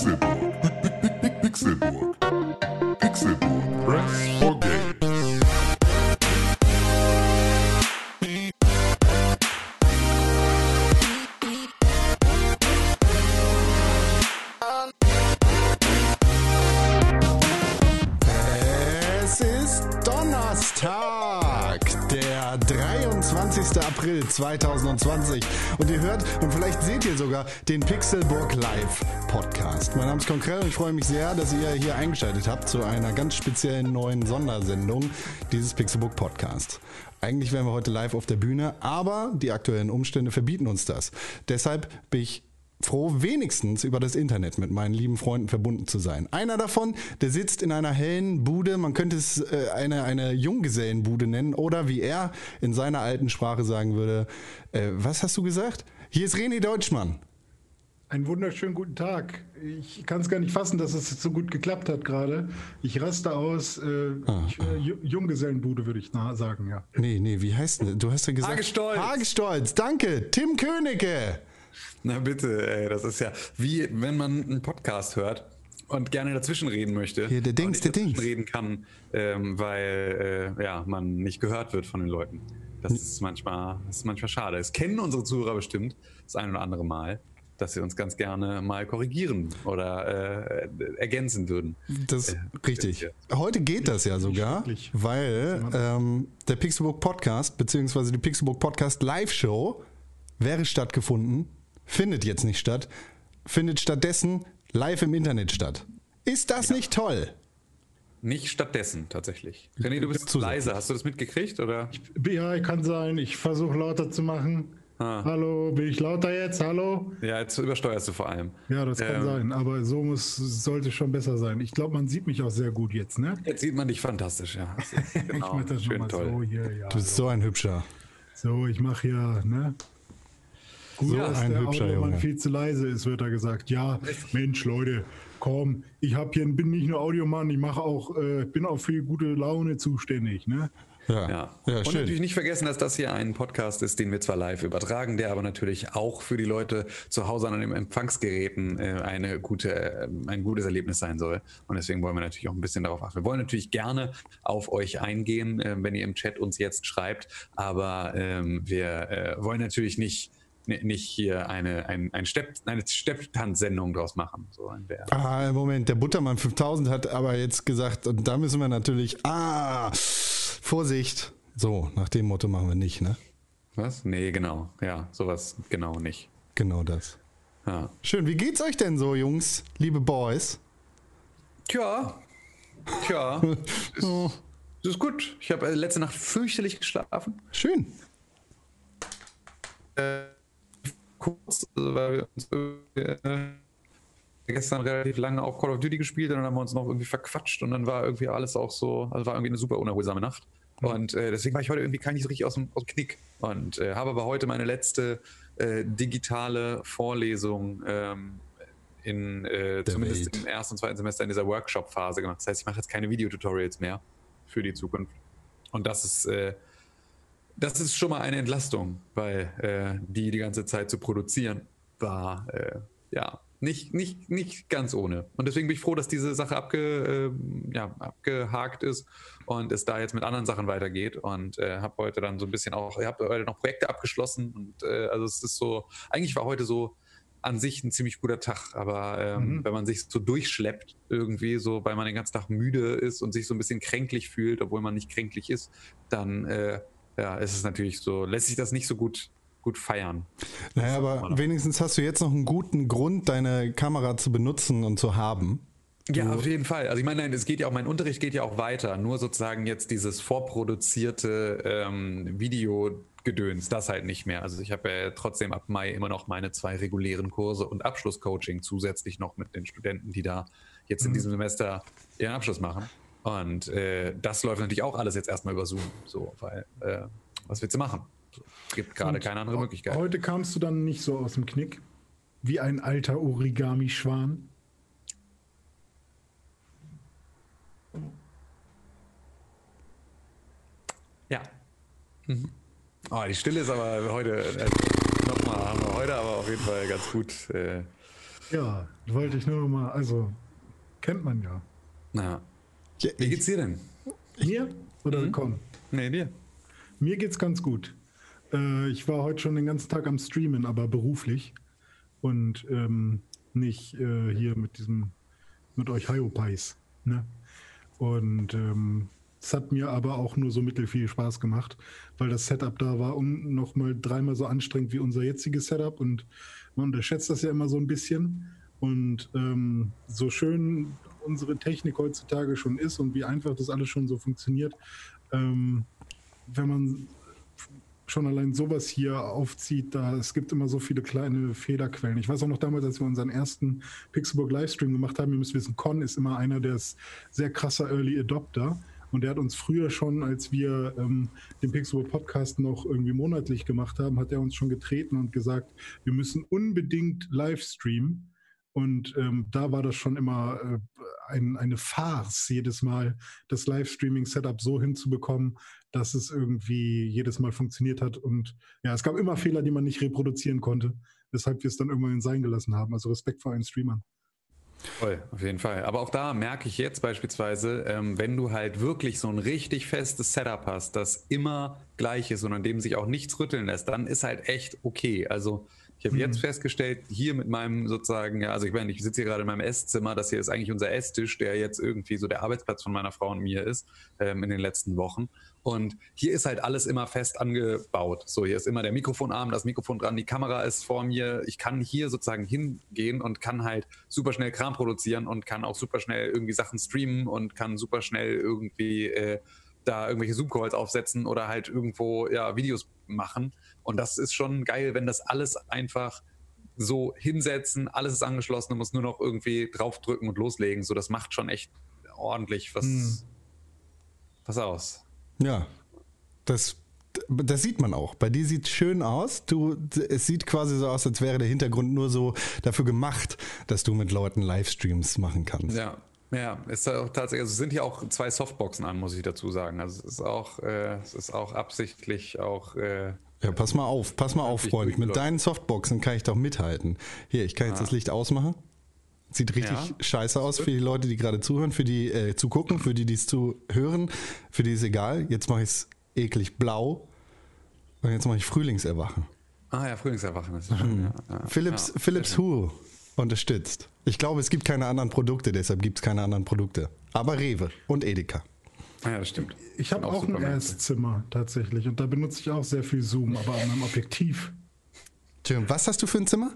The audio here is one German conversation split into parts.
Pixelburg. Pixelburg. Pixelburg. Press for Games. Es ist Donnerstag, der 23. April 2020 und ihr hört und vielleicht seht ihr sogar den Pixelburg Live Podcast. Mein Name ist Konkrell und ich freue mich sehr, dass ihr hier eingeschaltet habt zu einer ganz speziellen neuen Sondersendung dieses Pixelburg Podcast. Eigentlich wären wir heute live auf der Bühne, aber die aktuellen Umstände verbieten uns das. Deshalb bin ich froh, wenigstens über das Internet mit meinen lieben Freunden verbunden zu sein. Einer davon, der sitzt in einer hellen Bude, man könnte es äh, eine, eine Junggesellenbude nennen oder wie er in seiner alten Sprache sagen würde, äh, was hast du gesagt? Hier ist René Deutschmann. Einen wunderschönen guten Tag. Ich kann es gar nicht fassen, dass es so gut geklappt hat gerade. Ich raste aus. Äh, ich, äh, Ju- Junggesellenbude würde ich sagen, ja. Nee, nee, wie heißt denn? Du hast ja gesagt. Hagestolz. Hagestolz, danke. Tim Königke. Na bitte, ey, das ist ja wie wenn man einen Podcast hört und gerne dazwischen reden möchte. Hier, der Dings, nicht der Dings. reden kann, ähm, weil äh, ja, man nicht gehört wird von den Leuten. Das ist manchmal, das ist manchmal schade. Es kennen unsere Zuhörer bestimmt das ein oder andere Mal, dass sie uns ganz gerne mal korrigieren oder äh, ergänzen würden. Das ist Äh, richtig. Heute geht das ja sogar, weil ähm, der Pixelbook Podcast beziehungsweise die Pixelbook Podcast Live Show wäre stattgefunden, findet jetzt nicht statt, findet stattdessen live im Internet statt. Ist das nicht toll? Nicht stattdessen tatsächlich. René, du bist Zusätzlich. leise. Hast du das mitgekriegt oder? Ja, kann sein. Ich versuche lauter zu machen. Ah. Hallo, bin ich lauter jetzt? Hallo? Ja, jetzt übersteuerst du vor allem. Ja, das kann Ähm, sein. Aber so muss, sollte schon besser sein. Ich glaube, man sieht mich auch sehr gut jetzt, ne? Jetzt sieht man dich fantastisch, ja. ich Genau, mache das schön nochmal toll. so hier. Ja, Du bist so ein hübscher. so, ich mache hier, ne? Gut, So dass ein der hübscher Junge. viel zu leise ist, wird da gesagt. Ja, Mensch, Leute, komm, ich hab hier, bin nicht nur Audiomann, ich mache auch, äh, bin auch für gute Laune zuständig, ne? Ja, Ja. ja, und schön. natürlich nicht vergessen, dass das hier ein Podcast ist, den wir zwar live übertragen, der aber natürlich auch für die Leute zu Hause an den Empfangsgeräten äh, eine gute, äh, ein gutes Erlebnis sein soll. Und deswegen wollen wir natürlich auch ein bisschen darauf achten. Wir wollen natürlich gerne auf euch eingehen, äh, wenn ihr im Chat uns jetzt schreibt, aber ähm, wir äh, wollen natürlich nicht nicht hier eine, ein, ein Stepp, eine Stepptanzsendung draus machen. So in der, Ah, Moment, der Buttermann 5000 hat aber jetzt gesagt, und da müssen wir natürlich, ah, Vorsicht. So, nach dem Motto machen wir nicht, ne? was? Nee, genau. Ja, sowas genau nicht. Genau das. Ja. Schön, wie geht's euch denn so, Jungs, liebe Boys? Tja, tja, ist, ist gut. Ich habe äh, letzte Nacht fürchterlich geschlafen. Schön. Kurz, also weil wir uns äh, gestern relativ lange auch Call of Duty gespielt und dann haben wir uns noch irgendwie verquatscht und dann war irgendwie alles auch so, also war irgendwie eine super unerholsame Nacht. Und äh, deswegen war ich heute irgendwie gar nicht so richtig aus dem, aus dem Knick. Und äh, habe aber heute meine letzte äh, digitale Vorlesung ähm, in äh, zumindest Welt. im ersten und zweiten Semester in dieser Workshop-Phase gemacht. Das heißt, ich mache jetzt keine Videotutorials mehr für die Zukunft. Und das ist, äh, das ist schon mal eine Entlastung, weil äh, die die ganze Zeit zu produzieren war äh, ja nicht, nicht, nicht ganz ohne. Und deswegen bin ich froh, dass diese Sache abge, äh, ja, abgehakt ist und es da jetzt mit anderen Sachen weitergeht. Und äh, habe heute dann so ein bisschen auch, ich habe heute noch Projekte abgeschlossen und äh, also es ist so, eigentlich war heute so an sich ein ziemlich guter Tag, aber ähm, Mhm. wenn man sich so durchschleppt irgendwie, so weil man den ganzen Tag müde ist und sich so ein bisschen kränklich fühlt, obwohl man nicht kränklich ist, dann äh, ja, ist es natürlich so, lässt sich das nicht so gut, gut feiern. Naja, aber wenigstens hast du jetzt noch einen guten Grund, deine Kamera zu benutzen und zu haben. Ja, auf jeden Fall. Also ich meine, nein, es geht ja auch, mein Unterricht geht ja auch weiter. Nur sozusagen jetzt dieses vorproduzierte ähm, Videogedöns, das halt nicht mehr. Also ich habe ja trotzdem ab Mai immer noch meine zwei regulären Kurse und Abschlusscoaching zusätzlich noch mit den Studenten, die da jetzt in diesem Semester ihren Abschluss machen. Und äh, das läuft natürlich auch alles jetzt erstmal über Zoom. So, weil, äh, was willst du machen? Gibt gerade keine andere Möglichkeit. Heute kamst du dann nicht so aus dem Knick wie ein alter Origami-Schwan. Ja. Mhm. Oh, die Stille ist aber heute, äh, nochmal, haben wir heute aber auf jeden Fall ganz gut, äh, Ja, wollte ich nur mal, also kennt man ja. Na, Ja, wie geht's dir denn? Mir oder Con? Nee, dir. Mir geht's ganz gut. Äh, ich war heute schon den ganzen Tag am Streamen, aber beruflich und ähm, nicht äh, hier mit diesem mit euch Hyopies. Ne? Und ähm, es hat mir aber auch nur so mittelfiel Spaß gemacht, weil das Setup da war und noch mal dreimal so anstrengend wie unser jetziges Setup und man unterschätzt das ja immer so ein bisschen. Und ähm, so schön unsere Technik heutzutage schon ist und wie einfach das alles schon so funktioniert, ähm, wenn man schon allein sowas hier aufzieht, da es gibt immer so viele kleine Fehlerquellen. Ich weiß auch noch damals, als wir unseren ersten Pixelburg Livestream gemacht haben, ihr müsst wissen, Con ist immer einer, der sehr krasser Early Adopter. Und der hat uns früher schon, als wir ähm, den Pixelburg Podcast noch irgendwie monatlich gemacht haben, hat er uns schon getreten und gesagt, wir müssen unbedingt Livestreamen. Und ähm, da war das schon immer äh, ein, eine Farce, jedes Mal das Livestreaming-Setup so hinzubekommen, dass es irgendwie jedes Mal funktioniert hat. Und ja, es gab immer Fehler, die man nicht reproduzieren konnte, weshalb wir es dann irgendwann sein gelassen haben. Also Respekt vor allen Streamern. Voll, auf jeden Fall. Aber auch da merke ich jetzt beispielsweise, ähm, wenn du halt wirklich so ein richtig festes Setup hast, das immer gleich ist und an dem sich auch nichts rütteln lässt, dann ist halt echt okay. Also ich habe jetzt festgestellt, hier mit meinem sozusagen, ja, also ich meine, ich sitze hier gerade in meinem Esszimmer, das hier ist eigentlich unser Esstisch, der jetzt irgendwie so der Arbeitsplatz von meiner Frau und mir ist ähm, in den letzten Wochen. Und hier ist halt alles immer fest angebaut. So, hier ist immer der Mikrofonarm, das Mikrofon dran, die Kamera ist vor mir. Ich kann hier sozusagen hingehen und kann halt super schnell Kram produzieren und kann auch super schnell irgendwie Sachen streamen und kann super schnell irgendwie äh, da irgendwelche Zoom-Calls aufsetzen oder halt irgendwo ja, Videos machen. Und das ist schon geil, wenn das alles einfach so hinsetzen, alles ist angeschlossen, du musst nur noch irgendwie draufdrücken und loslegen. So, das macht schon echt ordentlich was, was aus. ja, das, das sieht man auch. Bei dir sieht es schön aus. Du, es sieht quasi so aus, als wäre der Hintergrund nur so dafür gemacht, dass du mit Leuten Livestreams machen kannst. Ja, ja, ist auch tatsächlich, also es sind hier auch zwei Softboxen an, muss ich dazu sagen. Also es ist auch, äh, es ist auch absichtlich auch. Äh, Ja, pass mal auf, pass mal auf, Freund. Mit deinen Softboxen kann ich doch mithalten. Hier, ich kann jetzt das Licht ausmachen. Sieht richtig Ja. scheiße aus für die Leute, die gerade zuhören, für die äh, zu gucken, für die, die es zu hören, für die ist egal. Jetzt mache ich es eklig blau. Und jetzt mache ich Frühlingserwachen. ah ja, Frühlingserwachen ist schön. Ja, ja, Philips, ja, Philips Hue unterstützt. Ich glaube, es gibt keine anderen Produkte, deshalb gibt es keine anderen Produkte. Aber Rewe und Edeka. Ah, ja, das stimmt. Ich habe Sind auch ein. Esszimmer tatsächlich und da benutze ich auch sehr viel Zoom, aber an einem Objektiv. Entschuldigung, was hast du für ein Zimmer?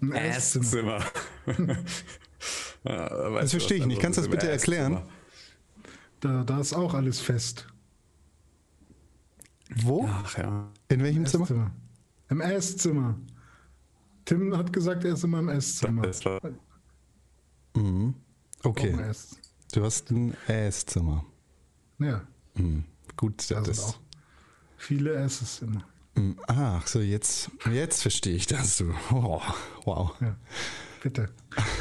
Ein Esszimmer. Ja, Das verstehe ich nicht. Kannst du das bitte erklären? Da, da ist auch alles fest. Wo? Ach ja. In welchem Zimmer? Esszimmer. Im Esszimmer. Tim hat gesagt, er ist immer im Esszimmer. War, Okay, Auch im du hast ein Esszimmer. Ja, Hm. Gut, da das sind ist. auch viele Esszimmer. Hm, Ach so, jetzt, jetzt verstehe ich das. Oh, wow. Ja, bitte.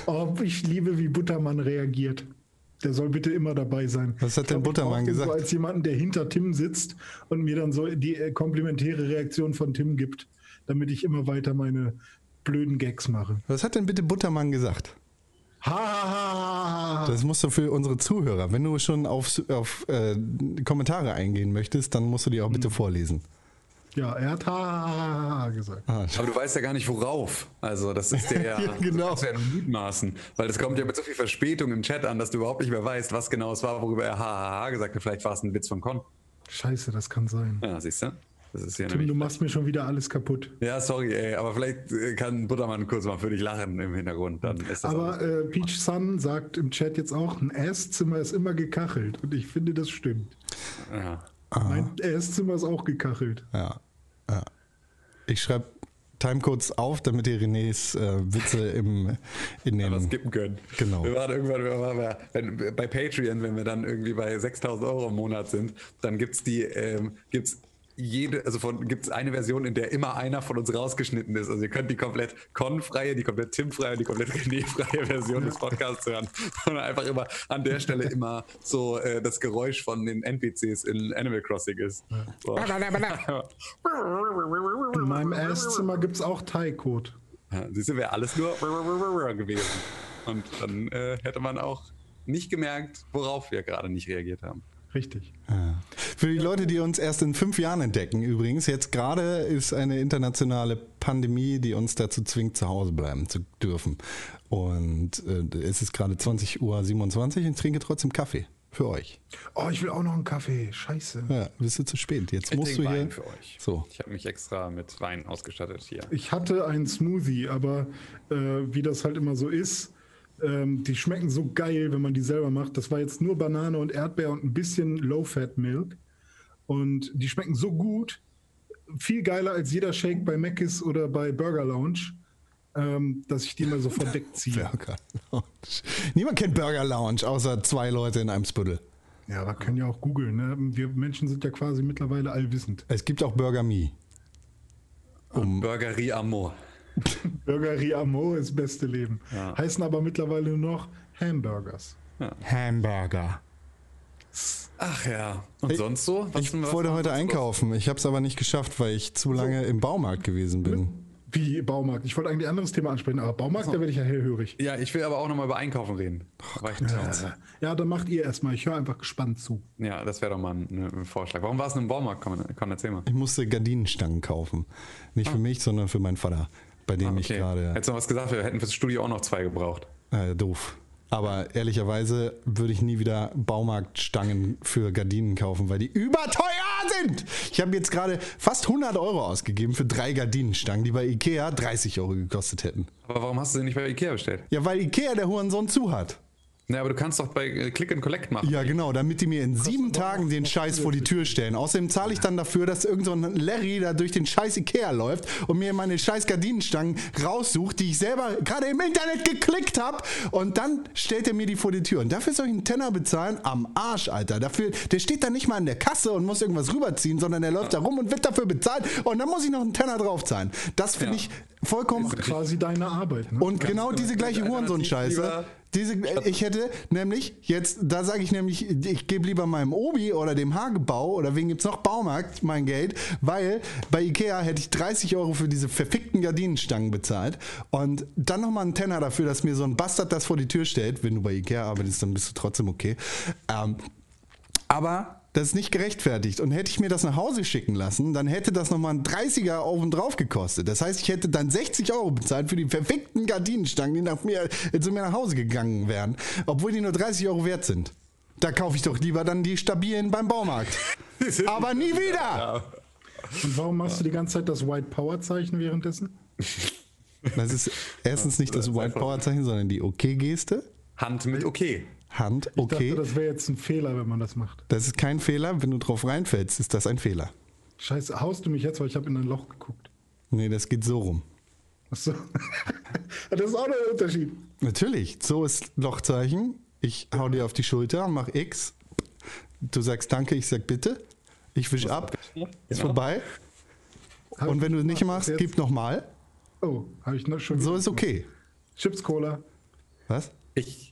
Oh, ich liebe, wie Buttermann reagiert. Der soll bitte immer dabei sein. Was hat Ich denn glaub, Buttermann gesagt? So als jemanden, der hinter Tim sitzt und mir dann so die äh, komplementäre Reaktion von Tim gibt, damit ich immer weiter meine blöden Gags mache. Was hat denn bitte Buttermann gesagt? Ha, ha, ha, ha, ha. Das musst du für unsere Zuhörer. Wenn du schon auf, auf äh, Kommentare eingehen möchtest, dann musst du die auch Hm. bitte vorlesen. Ja, er hat ha, ha, ha, ha gesagt. Ah, aber du weißt ja gar nicht, worauf. Also, das ist der ja. Ja, genau. Das ist ja nur mutmaßen. Weil das kommt ja mit so viel Verspätung im Chat an, dass du überhaupt nicht mehr weißt, was genau es war, worüber er hahaha gesagt hat. Vielleicht war es ein Witz von Con. Scheiße, das kann sein. Ja, siehst du? Das ist Tim, du machst mir schon wieder alles kaputt. Ja, sorry, ey, aber vielleicht äh, kann Buttermann kurz mal für dich lachen im Hintergrund. Dann ist das Aber äh, Peach Sun sagt im Chat jetzt auch, ein Esszimmer ist immer gekachelt. Und ich finde, das stimmt. ja. Mein Esszimmer ist auch gekachelt. ja, ja. Ich schreibe Timecodes auf, damit ihr Renés äh, Witze im, in den. was skippen können. Genau. Wir waren irgendwann, wir waren bei, wenn, bei Patreon, wenn wir dann irgendwie bei 6000 Euro im Monat sind, dann gibt's die, ähm, gibt's jede, also von, gibt's eine Version, in der immer einer von uns rausgeschnitten ist. Also ihr könnt die komplett Con-freie, die komplett Tim-freie, die komplett René-freie Version des Podcasts hören. Und einfach immer an der Stelle immer so äh, das Geräusch von den NPCs in Animal Crossing ist. So. In meinem Esszimmer gibt es auch Thai-Code. Ja, siehst du, wäre alles nur gewesen. Und dann äh, hätte man auch nicht gemerkt, worauf wir gerade nicht reagiert haben. Richtig. Für die Leute, die uns erst in fünf Jahren entdecken, übrigens, jetzt gerade ist eine internationale Pandemie, die uns dazu zwingt, zu Hause bleiben zu dürfen. Und äh, es ist gerade 20.27 Uhr und ich trinke trotzdem Kaffee. Für euch. Oh, ich will auch noch einen Kaffee. Scheiße. Ja, bist du zu spät. Jetzt Ich musst du trinke hier. Wein für euch. So. Ich habe mich extra mit Wein ausgestattet hier. Ich hatte einen Smoothie, aber äh, wie das halt immer so ist, ähm, die schmecken so geil, wenn man die selber macht. Das war jetzt nur Banane und Erdbeer und ein bisschen Low-Fat-Milk. Und die schmecken so gut, viel geiler als jeder Shake bei Mc's oder bei Burger Lounge, ähm, dass ich die mal so verdeckt ziehe. Burger Lounge. Niemand kennt Burger Lounge, außer zwei Leute in einem Spüttel. Ja, aber können ja auch googeln. Ne? Wir Menschen sind ja quasi mittlerweile allwissend. Es gibt auch Burger Me. Um Burgerie Amor. Burgerie Amo ist beste Leben. Ja. Heißen aber mittlerweile nur noch Hamburgers. Hamburger. Ach ja. Und Ich- sonst so? Was Ich was wollte heute einkaufen. Ich habe es aber nicht geschafft, weil ich zu lange im Baumarkt gewesen bin. Wie Baumarkt. Ich wollte eigentlich ein anderes Thema ansprechen, aber Baumarkt, da werde ich ja hellhörig. Ja, ich will aber auch nochmal über Einkaufen reden. Ich Ja, ja, dann macht ihr erstmal. Ich höre einfach gespannt zu. ja, das wäre doch mal ein, ein Vorschlag. Warum war es denn im Baumarkt? Komm, komm erzähl mal. Ich musste Gardinenstangen kaufen. Nicht für mich, sondern für meinen Vater, bei dem ich Ah. Okay. gerade Hättest du noch was gesagt, wir hätten fürs Studio auch noch zwei gebraucht. äh, doof. Aber ehrlicherweise würde ich nie wieder Baumarktstangen für Gardinen kaufen, weil die überteuer sind. Ich habe jetzt gerade fast 100 Euro ausgegeben für drei Gardinenstangen, die bei Ikea 30 Euro gekostet hätten. Aber warum hast du sie nicht bei Ikea bestellt? Ja, weil Ikea der Hurensohn zu hat. Na, aber du kannst doch bei äh, Click and Collect machen. Ja, genau, damit die mir in sieben Tagen den Scheiß vor die Tür stellen. Außerdem zahle ich dann dafür, dass irgend so ein Larry da durch den scheiß Ikea läuft und mir meine scheiß Gardinenstangen raussucht, die ich selber gerade im Internet geklickt habe. Und dann stellt er mir die vor die Tür. Und dafür soll ich einen Tenner bezahlen? Am Arsch, Alter. Dafür, der steht da nicht mal an der Kasse und muss irgendwas rüberziehen, sondern der läuft da rum und wird dafür bezahlt. Und dann muss ich noch einen Tenner draufzahlen. Das finde Ja. ich vollkommen... Quasi deine Arbeit. Ne? Und genau diese gleiche Hurensohn-Scheiße. Diese, ich hätte nämlich jetzt, da sage ich nämlich, ich gebe lieber meinem Obi oder dem Hagebau oder wen gibt's noch Baumarkt mein Geld, weil bei Ikea hätte ich 30 Euro für diese verfickten Gardinenstangen bezahlt und dann nochmal einen Tenner dafür, dass mir so ein Bastard das vor die Tür stellt. Wenn du bei Ikea arbeitest, dann bist du trotzdem okay. Ähm, aber das ist nicht gerechtfertigt. Und hätte ich mir das nach Hause schicken lassen, dann hätte das nochmal ein 30er auf und drauf gekostet. Das heißt, ich hätte dann 60 Euro bezahlt für die verfickten Gardinenstangen, die nach mir, äh, zu mir nach Hause gegangen wären. Obwohl die nur 30 Euro wert sind. Da kaufe ich doch lieber dann die stabilen beim Baumarkt. Aber nie wieder! Und warum machst du die ganze Zeit das White Power Zeichen währenddessen? Das ist erstens nicht das White Power Zeichen, sondern die Okay-Geste. Hand mit okay. Hand, Ich okay. dachte, das wäre jetzt ein Fehler, wenn man das macht. Das ist kein Fehler. Wenn du drauf reinfällst, ist das ein Fehler. Scheiße, haust du mich jetzt, weil ich habe in ein Loch geguckt. Nee, das geht so rum. Achso. das ist auch noch ein Unterschied. Natürlich, so ist Lochzeichen. Ich hau dir auf die Schulter, mach X. Du sagst Danke, ich sag Bitte. Ich wisch ab. Ist Genau. vorbei. Hab Und ich wenn du es nicht machst, jetzt- gib nochmal. Oh, habe ich noch schon. So ist okay. Chips Cola. Was? Ich,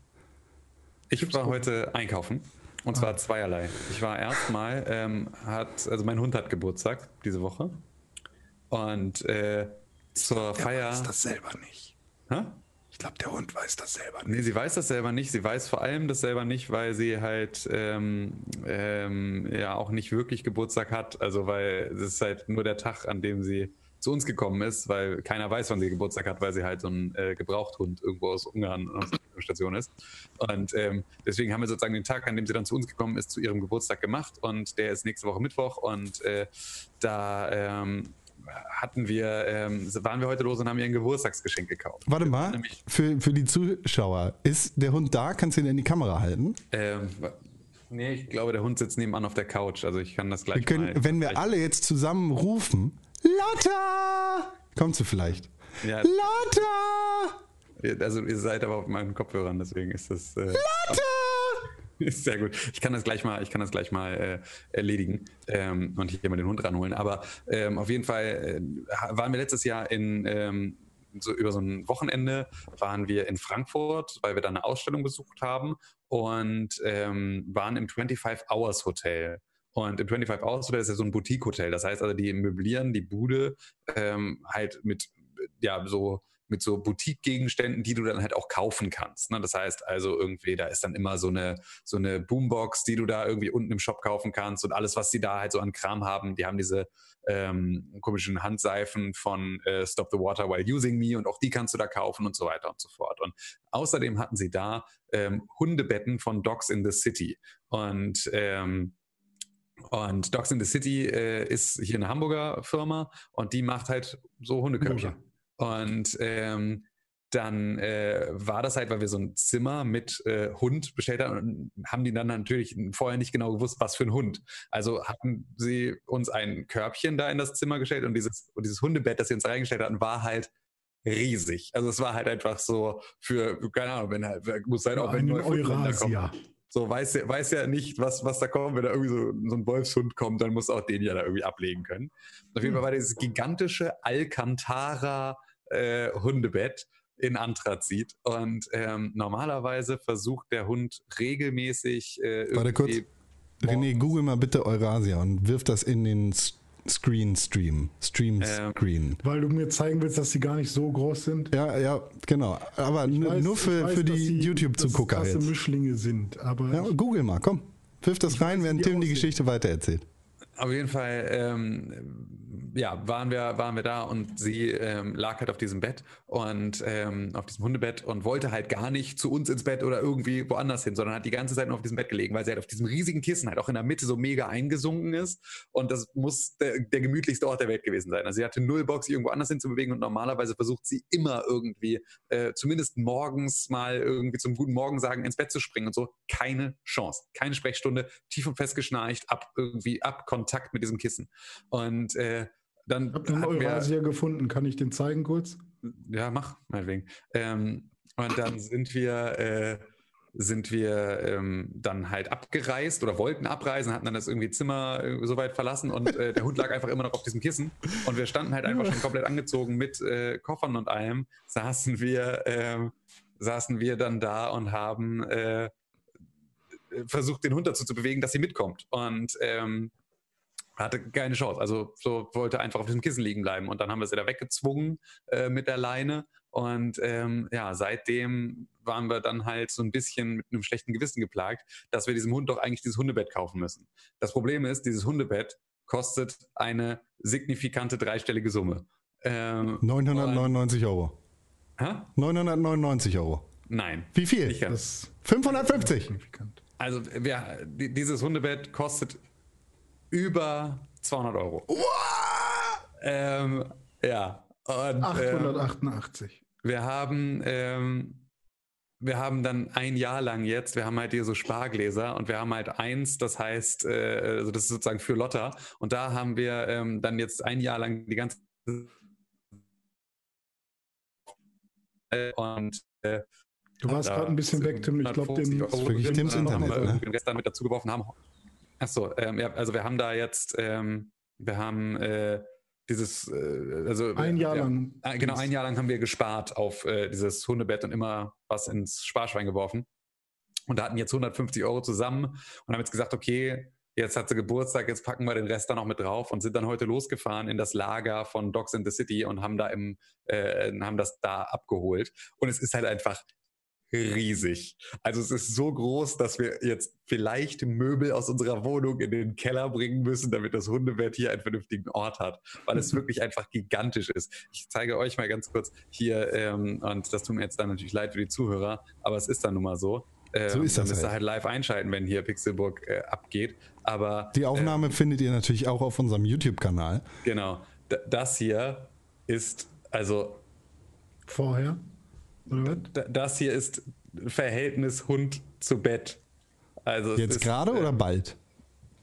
ich war heute einkaufen. Und zwar zweierlei. Ich war erstmal, ähm, hat, also mein Hund hat Geburtstag diese Woche. Und äh, zur Feier. das selber nicht. Hä? Ich glaube, der Hund weiß das selber nicht. Nee, sie weiß das selber nicht. Sie weiß vor allem das selber nicht, weil sie halt ähm, ähm, ja auch nicht wirklich Geburtstag hat. Also weil es ist halt nur der Tag, an dem sie zu uns gekommen ist, weil keiner weiß, wann sie Geburtstag hat, weil sie halt so ein äh, Gebrauchthund irgendwo aus Ungarn aus der Station ist. Und ähm, deswegen haben wir sozusagen den Tag, an dem sie dann zu uns gekommen ist, zu ihrem Geburtstag gemacht. Und der ist nächste Woche Mittwoch. Und äh, da ähm, hatten wir, ähm, waren wir heute los und haben ihr ein Geburtstagsgeschenk gekauft. Warte mal, für, für die Zuschauer. Ist der Hund da? Kannst du ihn in die Kamera halten? Ähm, nee, ich glaube, der Hund sitzt nebenan auf der Couch. Also ich kann das gleich Wir können, mal. wenn wir alle jetzt zusammen rufen, Lotta! Kommst du vielleicht? Ja, Lotta! also ihr seid aber auf meinen Kopfhörern, deswegen ist das äh, Lotta! ist sehr gut. Ich kann das gleich mal, ich kann das gleich mal äh, erledigen ähm, und hier mal den Hund ranholen. Aber ähm, auf jeden Fall äh, waren wir letztes Jahr in ähm, so über so ein Wochenende waren wir in Frankfurt, weil wir da eine Ausstellung besucht haben und ähm, waren im 25 Hours Hotel. Und im 25 Hours Hotel ist ja so ein Boutique-Hotel. Das heißt also, die möblieren die Bude ähm, halt mit ja so mit so Boutique-Gegenständen, die du dann halt auch kaufen kannst. Ne? Das heißt also irgendwie, da ist dann immer so eine, so eine Boombox, die du da irgendwie unten im Shop kaufen kannst und alles, was sie da halt so an Kram haben. Die haben diese ähm, komischen Handseifen von äh, Stop the Water While Using Me und auch die kannst du da kaufen und so weiter und so fort. Und außerdem hatten sie da ähm, Hundebetten von Dogs in the City. Und ähm, und Dogs in the City äh, ist hier eine Hamburger Firma und die macht halt so Hundeköpfe. Und ähm, dann äh, war das halt, weil wir so ein Zimmer mit äh, Hund bestellt haben und haben die dann natürlich vorher nicht genau gewusst, was für ein Hund. Also hatten sie uns ein Körbchen da in das Zimmer gestellt und dieses, und dieses Hundebett, das sie uns reingestellt hatten, war halt riesig. Also es war halt einfach so für, keine Ahnung, wenn halt, muss halt auch wenn Einen Eurasia. So weiß ja, weiß ja nicht, was, was da kommt. Wenn da irgendwie so, so ein Wolfshund kommt, dann muss auch den ja da irgendwie ablegen können. Auf jeden Fall war dieses gigantische Alcantara äh, Hundebett in Anthrazit. Und ähm, normalerweise versucht der Hund regelmäßig äh, Warte kurz. René, google mal bitte Eurasia und wirf das in den Screen Stream. Stream Ähm. Screen. Weil du mir zeigen willst, dass sie gar nicht so groß sind. Ja, ja, genau. Aber weiß- nur für, weiß, für dass die dass YouTube-Zugucker krasse jetzt. Mischlinge sind, aber Ja, google mal, komm. Wirf das rein, weiß, während Tim die. Geschichte weitererzählt. Auf jeden Fall, ähm, ja, waren wir, waren wir da und sie ähm, lag halt auf diesem Bett und ähm, auf diesem Hundebett und wollte halt gar nicht zu uns ins Bett oder irgendwie woanders hin, sondern hat die ganze Zeit nur auf diesem Bett gelegen, weil sie halt auf diesem riesigen Kissen halt auch in der Mitte so mega eingesunken ist und das muss der, der gemütlichste Ort der Welt gewesen sein. Also sie hatte null Bock, sich irgendwo anders hinzubewegen und normalerweise versucht sie immer irgendwie, äh, zumindest morgens mal irgendwie zum guten Morgen sagen, ins Bett zu springen und so. Keine Chance, keine Sprechstunde, tief und fest geschnarcht, ab irgendwie, ab Kontakt mit diesem Kissen. Und äh, dann ich habe hatten wir, Eurasia gefunden. Kann ich den zeigen kurz? ja, mach, meinetwegen. Ähm, und dann sind wir, äh, sind wir ähm, dann halt abgereist oder wollten abreisen, hatten dann das irgendwie Zimmer äh, soweit verlassen und äh, der Hund lag einfach immer noch auf diesem Kissen. Und wir standen halt einfach schon komplett angezogen mit äh, Koffern und allem, saßen wir, ähm, saßen wir dann da und haben äh, versucht, den Hund dazu zu bewegen, dass sie mitkommt. Und ähm, hatte keine Chance. Also so wollte einfach auf diesem Kissen liegen bleiben. Und dann haben wir sie da weggezwungen äh, mit der Leine. Und ähm, ja, seitdem waren wir dann halt so ein bisschen mit einem schlechten Gewissen geplagt, dass wir diesem Hund doch eigentlich dieses Hundebett kaufen müssen. Das Problem ist, dieses Hundebett kostet eine signifikante dreistellige Summe. Ähm, 999 Euro. hä? 999 Euro. Nein. Wie viel? Nicht ganz. Das 550. signifikant. Also wir, die- dieses Hundebett kostet über 200 Euro. Ähm, ja. Und, ähm, 888. wir haben, ähm, wir haben dann ein Jahr lang jetzt, wir haben halt hier so Spargläser und wir haben halt eins, das heißt, äh, also das ist sozusagen für Lotta. Und da haben wir ähm, dann jetzt ein Jahr lang die ganze und äh, Du warst gerade ein bisschen weg, Tim. Ich glaube, 150 den Euro wirklich drin, Tims äh, haben Internet, wir ne? dann mit dazu geworfen haben. Achso, ähm, ja, also wir haben da jetzt, ähm, wir haben äh, dieses, äh, also ein Jahr ja, lang. äh, Genau, ein Jahr lang haben wir gespart auf äh, dieses Hundebett und immer was ins Sparschwein geworfen. Und da hatten jetzt 150 Euro zusammen und haben jetzt gesagt, okay, jetzt hat sie Geburtstag, jetzt packen wir den Rest da noch mit drauf und sind dann heute losgefahren in das Lager von Dogs in the City und haben da im, äh, haben das da abgeholt. Und es ist halt einfach riesig. Also es ist so groß, dass wir jetzt vielleicht Möbel aus unserer Wohnung in den Keller bringen müssen, damit das Hundebett hier einen vernünftigen Ort hat, weil es wirklich einfach gigantisch ist. Ich zeige euch mal ganz kurz hier, ähm, und das tut mir jetzt dann natürlich leid für die Zuhörer, aber es ist dann nun mal so. Ähm, So ist dann das müsst ihr halt. halt live einschalten, wenn hier Pixelburg äh, abgeht. Aber Die Aufnahme findet ihr natürlich auch auf unserem YouTube-Kanal. genau, d- das hier ist also Vorher? Das hier ist Verhältnis Hund zu Bett. Also es Jetzt ist, gerade äh, oder bald?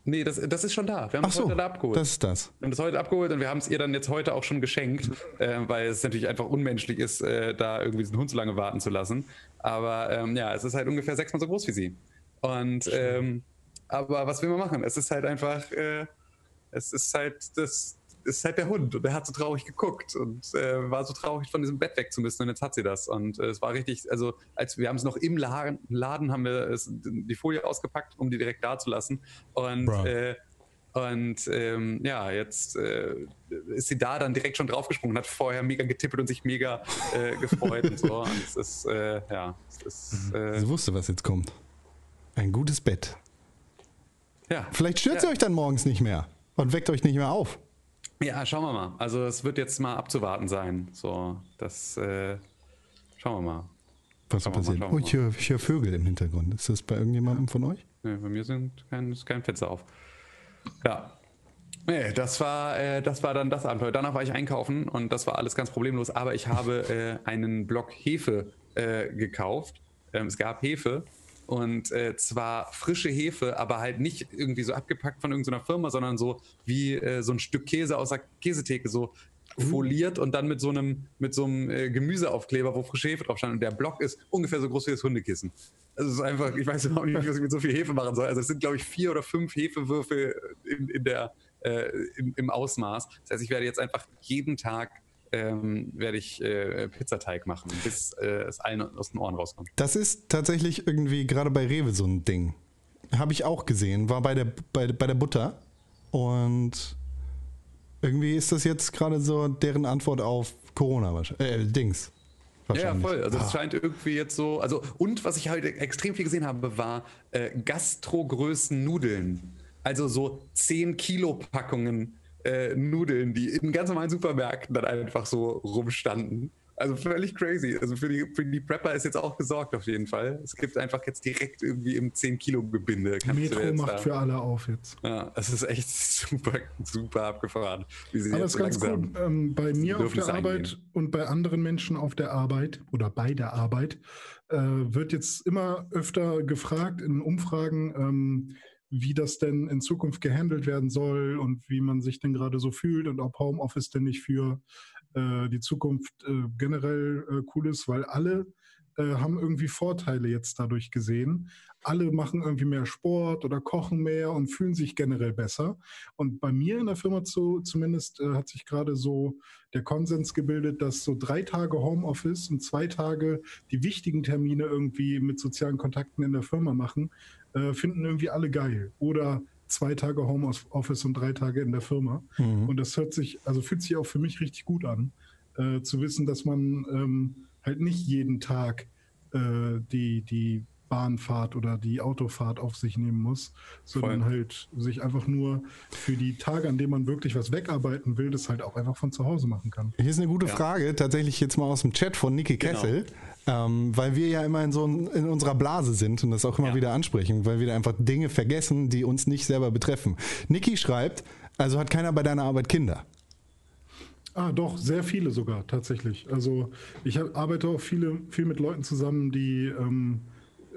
Nee, das, das ist schon da. Wir haben Ach es so, heute da abgeholt. das ist das. wir haben das heute abgeholt und wir haben es ihr dann jetzt heute auch schon geschenkt, äh, weil es natürlich einfach unmenschlich ist, äh, da irgendwie diesen Hund so lange warten zu lassen. Aber ähm, ja, es ist halt ungefähr sechsmal so groß wie sie. Und ähm, aber was will man machen? Es ist halt einfach, äh, es ist halt das, es ist halt der Hund und der hat so traurig geguckt und äh, war so traurig von diesem Bett weg zu müssen und jetzt hat sie das und äh, es war richtig, also als wir haben es noch im Laden, Laden haben wir es, die Folie ausgepackt, um die direkt da zu lassen und äh, Und ähm, ja, jetzt äh, ist sie da dann direkt schon draufgesprungen, hat vorher mega getippelt und sich mega äh, gefreut und so. Und es ist, äh, ja, es ist, äh, Sie wusste, was jetzt kommt. Ein gutes Bett. ja. Vielleicht stört sie Ja. euch dann morgens nicht mehr und weckt euch nicht mehr auf. Ja, schauen wir mal. Also es wird jetzt mal abzuwarten sein. So, das äh, schauen wir mal. Was Schauen wir mal, Oh, ich höre, ich höre Vögel im Hintergrund. Ist das bei irgendjemandem von euch? Nee, bei mir sind kein, ist kein Fenster auf. Ja. Nee, das war, äh, das war dann das Abenteuer. Danach war ich einkaufen und das war alles ganz problemlos. Aber ich habe äh, einen Block Hefe äh, gekauft. Ähm, es gab Hefe und äh, zwar frische Hefe, aber halt nicht irgendwie so abgepackt von irgendeiner Firma, sondern so wie äh, so ein Stück Käse aus der Käsetheke, so foliert und dann mit so einem, mit so einem äh, Gemüseaufkleber, wo frische Hefe drauf stand. Und der Block ist ungefähr so groß wie das Hundekissen. Also es ist einfach, ich weiß überhaupt nicht, was ich mit so viel Hefe machen soll. Also es sind, glaube ich, vier oder fünf Hefewürfel in, in der, äh, im, im Ausmaß. Das heißt, ich werde jetzt einfach jeden Tag ähm, werde ich äh, Pizzateig machen, bis äh, es allen aus den Ohren rauskommt. Das ist tatsächlich irgendwie gerade bei Rewe so ein Ding. Habe ich auch gesehen. War bei der, bei, bei der Butter. Und irgendwie ist das jetzt gerade so deren Antwort auf Corona. wahrscheinlich. Äh, Dings. Ja, voll. Also es Ah. scheint irgendwie jetzt so. Also und was ich heute extrem viel gesehen habe, war äh, Gastrogrößen Nudeln. Also so 10 Kilo Packungen äh, Nudeln, die in ganz normalen Supermärkten dann einfach so rumstanden. Also völlig crazy. Also für die, für die Prepper ist jetzt auch gesorgt auf jeden Fall. Es gibt einfach jetzt direkt irgendwie im 10 Kilo Gebinde. kannst du Metro jetzt macht da- für alle auf jetzt. Ja, es ist echt super, super abgefahren. Aber es ist ganz gut. Ähm, bei mir auf der Arbeit eingehen. und bei anderen Menschen auf der Arbeit oder bei der Arbeit äh, wird jetzt immer öfter gefragt in Umfragen, ähm, wie das denn in Zukunft gehandelt werden soll und wie man sich denn gerade so fühlt und ob Homeoffice denn nicht für äh, die Zukunft äh, generell äh, cool ist, weil alle äh, haben irgendwie Vorteile jetzt dadurch gesehen. Alle machen irgendwie mehr Sport oder kochen mehr und fühlen sich generell besser. Und bei mir in der Firma zu, zumindest äh, hat sich gerade so der Konsens gebildet, dass so drei Tage Homeoffice und zwei Tage die wichtigen Termine irgendwie mit sozialen Kontakten in der Firma machen, äh, finden irgendwie alle geil. Oder zwei Tage Homeoffice und drei Tage in der Firma. Mhm. Und das hört sich, also fühlt sich auch für mich richtig gut an, äh, zu wissen, dass man ähm, halt nicht jeden Tag äh, die, die Bahnfahrt oder die Autofahrt auf sich nehmen muss, sondern Voll. halt sich einfach nur für die Tage, an denen man wirklich was wegarbeiten will, das halt auch einfach von zu Hause machen kann. Hier ist eine gute Ja. Frage, tatsächlich jetzt mal aus dem Chat von Niki Genau. Ähm, weil wir ja immer in so ein, in unserer Blase sind und das auch immer Ja. wieder ansprechen, weil wir da einfach Dinge vergessen, die uns nicht selber betreffen. Niki schreibt, also hat keiner bei deiner Arbeit Kinder. Ah, doch, sehr viele sogar, tatsächlich. Also ich hab, arbeite auch viele, viel mit Leuten zusammen, die ähm,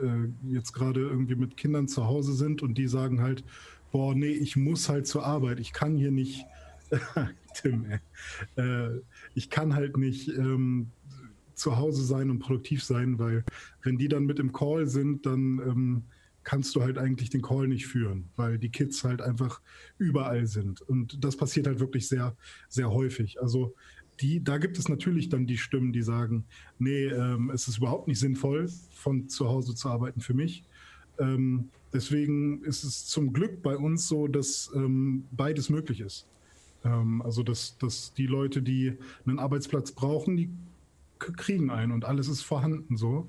äh, jetzt gerade irgendwie mit Kindern zu Hause sind und die sagen halt, boah, nee, ich muss halt zur Arbeit. Ich kann hier nicht, Tim, ey. Äh, ich kann halt nicht ähm, zu Hause sein und produktiv sein, weil wenn die dann mit im Call sind, dann ähm, kannst du halt eigentlich den Call nicht führen, weil die Kids halt einfach überall sind. Und das passiert halt wirklich sehr, sehr häufig. Also die, da gibt es natürlich dann die Stimmen, die sagen, nee, ähm, es ist überhaupt nicht sinnvoll, von zu Hause zu arbeiten für mich. Ähm, deswegen ist es zum Glück bei uns so, dass ähm, beides möglich ist. Ähm, also dass, dass die Leute, die einen Arbeitsplatz brauchen, die kriegen einen und alles ist vorhanden so.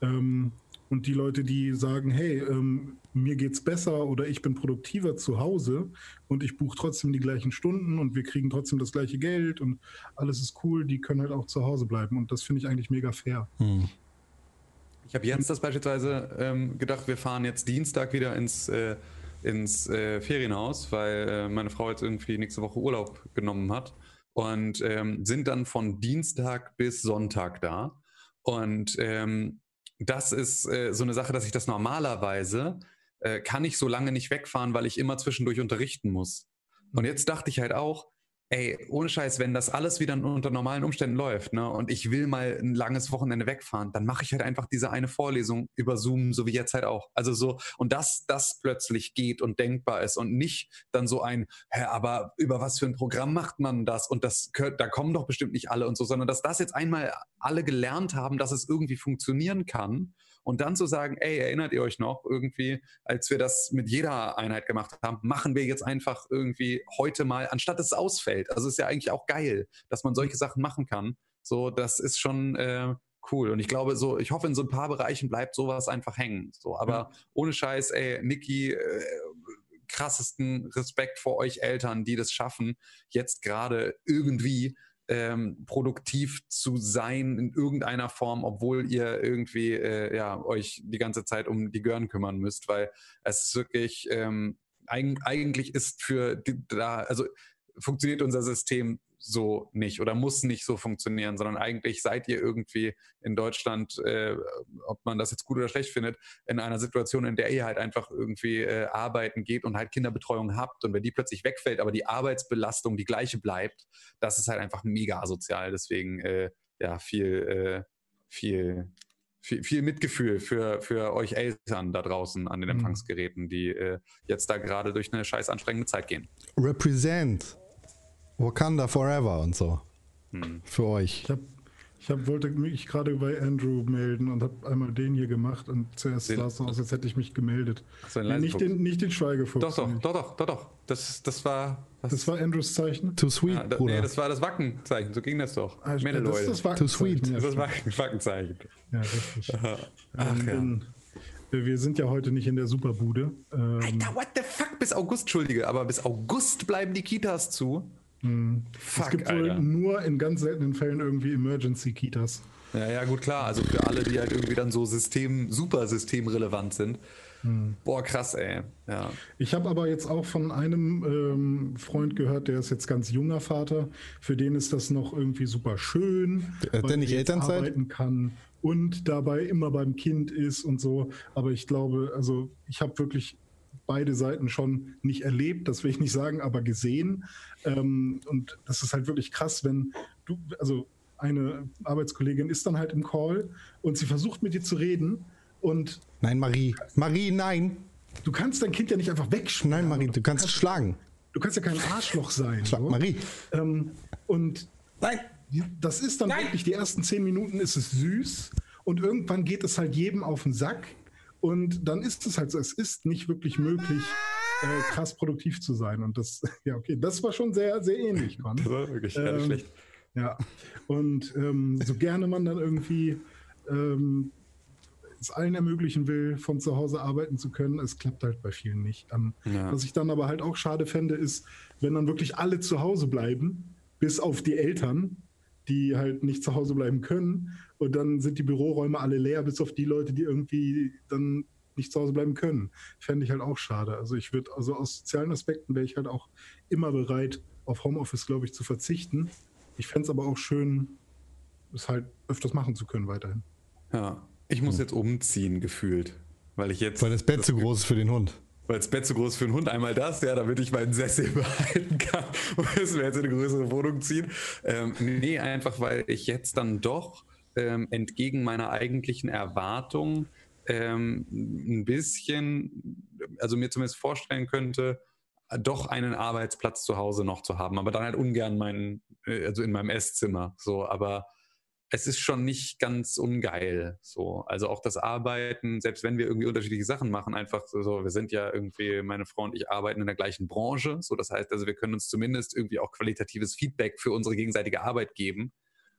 Ähm, und die Leute, die sagen, hey, ähm, mir geht's besser oder ich bin produktiver zu Hause und ich buche trotzdem die gleichen Stunden und wir kriegen trotzdem das gleiche Geld und alles ist cool, die können halt auch zu Hause bleiben. Und das finde ich eigentlich mega fair. Ich habe jetzt das beispielsweise ähm, gedacht, wir fahren jetzt Dienstag wieder ins, äh, ins äh, Ferienhaus, weil äh, meine Frau jetzt irgendwie nächste Woche Urlaub genommen hat und ähm, sind dann von Dienstag bis Sonntag da. Und ähm, das ist äh, so eine Sache, dass ich das normalerweise äh, kann ich so lange nicht wegfahren, weil ich immer zwischendurch unterrichten muss. Und jetzt dachte ich halt auch, ey, ohne Scheiß, wenn das alles wieder unter normalen Umständen läuft, ne, und ich will mal ein langes Wochenende wegfahren, dann mache ich halt einfach diese eine Vorlesung über Zoom, so wie jetzt halt auch. Also so, und dass das plötzlich geht und denkbar ist und nicht dann so ein, hä, aber über was für ein Programm macht man das? Und das, da kommen doch bestimmt nicht alle und so, sondern dass das jetzt einmal alle gelernt haben, dass es irgendwie funktionieren kann und dann zu sagen, ey, erinnert ihr euch noch irgendwie, als wir das mit jeder Einheit gemacht haben, machen wir jetzt einfach irgendwie heute mal, anstatt es ausfällt. Also ist ja eigentlich auch geil, dass man solche Sachen machen kann. So, das ist schon äh, cool. Und ich glaube, so, ich hoffe, in so ein paar Bereichen bleibt sowas einfach hängen. So, aber mhm. ohne Scheiß, ey, Niki, äh, krassesten Respekt vor euch Eltern, die das schaffen, jetzt gerade irgendwie ähm, produktiv zu sein in irgendeiner Form, obwohl ihr irgendwie äh, ja, euch die ganze Zeit um die Gören kümmern müsst, weil es ist wirklich, ähm, eig eigentlich ist für die, da, also funktioniert unser System so nicht oder muss nicht so funktionieren, sondern eigentlich seid ihr irgendwie in Deutschland, äh, ob man das jetzt gut oder schlecht findet, in einer Situation, in der ihr halt einfach irgendwie äh, arbeiten geht und halt Kinderbetreuung habt und wenn die plötzlich wegfällt, aber die Arbeitsbelastung die gleiche bleibt, das ist halt einfach mega asozial. Deswegen äh, ja viel, äh, viel viel, viel Mitgefühl für, für euch Eltern da draußen an den mhm. Empfangsgeräten, die äh, jetzt da gerade durch eine scheiß anstrengende Zeit gehen. Represent. Wakanda Forever und so. Hm. Für euch. Ich, hab, ich hab, wollte mich gerade bei Andrew melden und habe einmal den hier gemacht und zuerst sah es so aus, als hätte ich mich gemeldet. So, nee, nicht, den, nicht den Schweigefuchs. Doch, doch, doch, doch, doch, doch. Das, das war. Was? Das war Andrews Zeichen. Too sweet, ja, da, Nee, das war das Wackenzeichen. So ging das doch. Ah, das ist das Wackenzeichen. Too sweet. Das ist das Wackenzeichen. Ja, richtig. Ach, ähm, ja. In, wir sind ja heute nicht in der Superbude. Ähm, Alter, what the fuck? Bis August, Entschuldige, aber bis August bleiben die Kitas zu. Hm. Fuck, es gibt wohl nur in ganz seltenen Fällen irgendwie Emergency-Kitas. Ja, ja, gut, klar. Also für alle, die halt irgendwie dann so System, super systemrelevant sind. Hm. Boah, krass, ey. Ja. Ich habe aber jetzt auch von einem ähm, Freund gehört, der ist jetzt ganz junger Vater. Für den ist das noch irgendwie super schön. Der nicht Elternzeit? Arbeiten kann und dabei immer beim Kind ist und so. Aber ich glaube, also ich habe wirklich beide Seiten schon nicht erlebt, das will ich nicht sagen, aber gesehen. Ähm, und das ist halt wirklich krass, wenn du, also eine Arbeitskollegin ist dann halt im Call und sie versucht mit dir zu reden und. Nein, Marie. Marie, nein. Du kannst dein Kind ja nicht einfach wegschmeißen. Nein, Marie, du kannst, kannst schlagen. Du kannst ja kein Arschloch sein. Schlag so. Marie. Ähm, und nein. das ist dann nein. wirklich, die ersten zehn Minuten ist es süß und irgendwann geht es halt jedem auf den Sack und dann ist es halt so, es ist nicht wirklich möglich, äh, krass produktiv zu sein. Und das, ja, okay, das war schon sehr, sehr ähnlich, Con. Das war wirklich ähm, schlecht. Ja, und ähm, so gerne man dann irgendwie ähm, es allen ermöglichen will, von zu Hause arbeiten zu können, es klappt halt bei vielen nicht. Ähm, ja. Was ich dann aber halt auch schade fände, ist, wenn dann wirklich alle zu Hause bleiben, bis auf die Eltern, die halt nicht zu Hause bleiben können. Und dann sind die Büroräume alle leer, bis auf die Leute, die irgendwie dann nicht zu Hause bleiben können. Fände ich halt auch schade. Also ich würde, also aus sozialen Aspekten wäre ich halt auch immer bereit, auf Homeoffice, glaube ich, zu verzichten. Ich fände es aber auch schön, es halt öfters machen zu können weiterhin. Ja, ich muss jetzt umziehen, gefühlt. Weil ich jetzt. Weil das Bett das zu groß ist für den Hund weil das Bett zu groß für einen Hund. Einmal das, ja, damit ich meinen Sessel behalten kann. Müssen wir jetzt in eine größere Wohnung ziehen. Ähm, nee, einfach weil ich jetzt dann doch ähm, entgegen meiner eigentlichen Erwartung ähm, ein bisschen, also mir zumindest vorstellen könnte, doch einen Arbeitsplatz zu Hause noch zu haben, aber dann halt ungern meinen, äh, also in meinem Esszimmer. So, aber es ist schon nicht ganz ungeil. So, also auch das Arbeiten, selbst wenn wir irgendwie unterschiedliche Sachen machen, einfach so, wir sind ja irgendwie, meine Frau und ich arbeiten in der gleichen Branche. So, das heißt also, wir können uns zumindest irgendwie auch qualitatives Feedback für unsere gegenseitige Arbeit geben.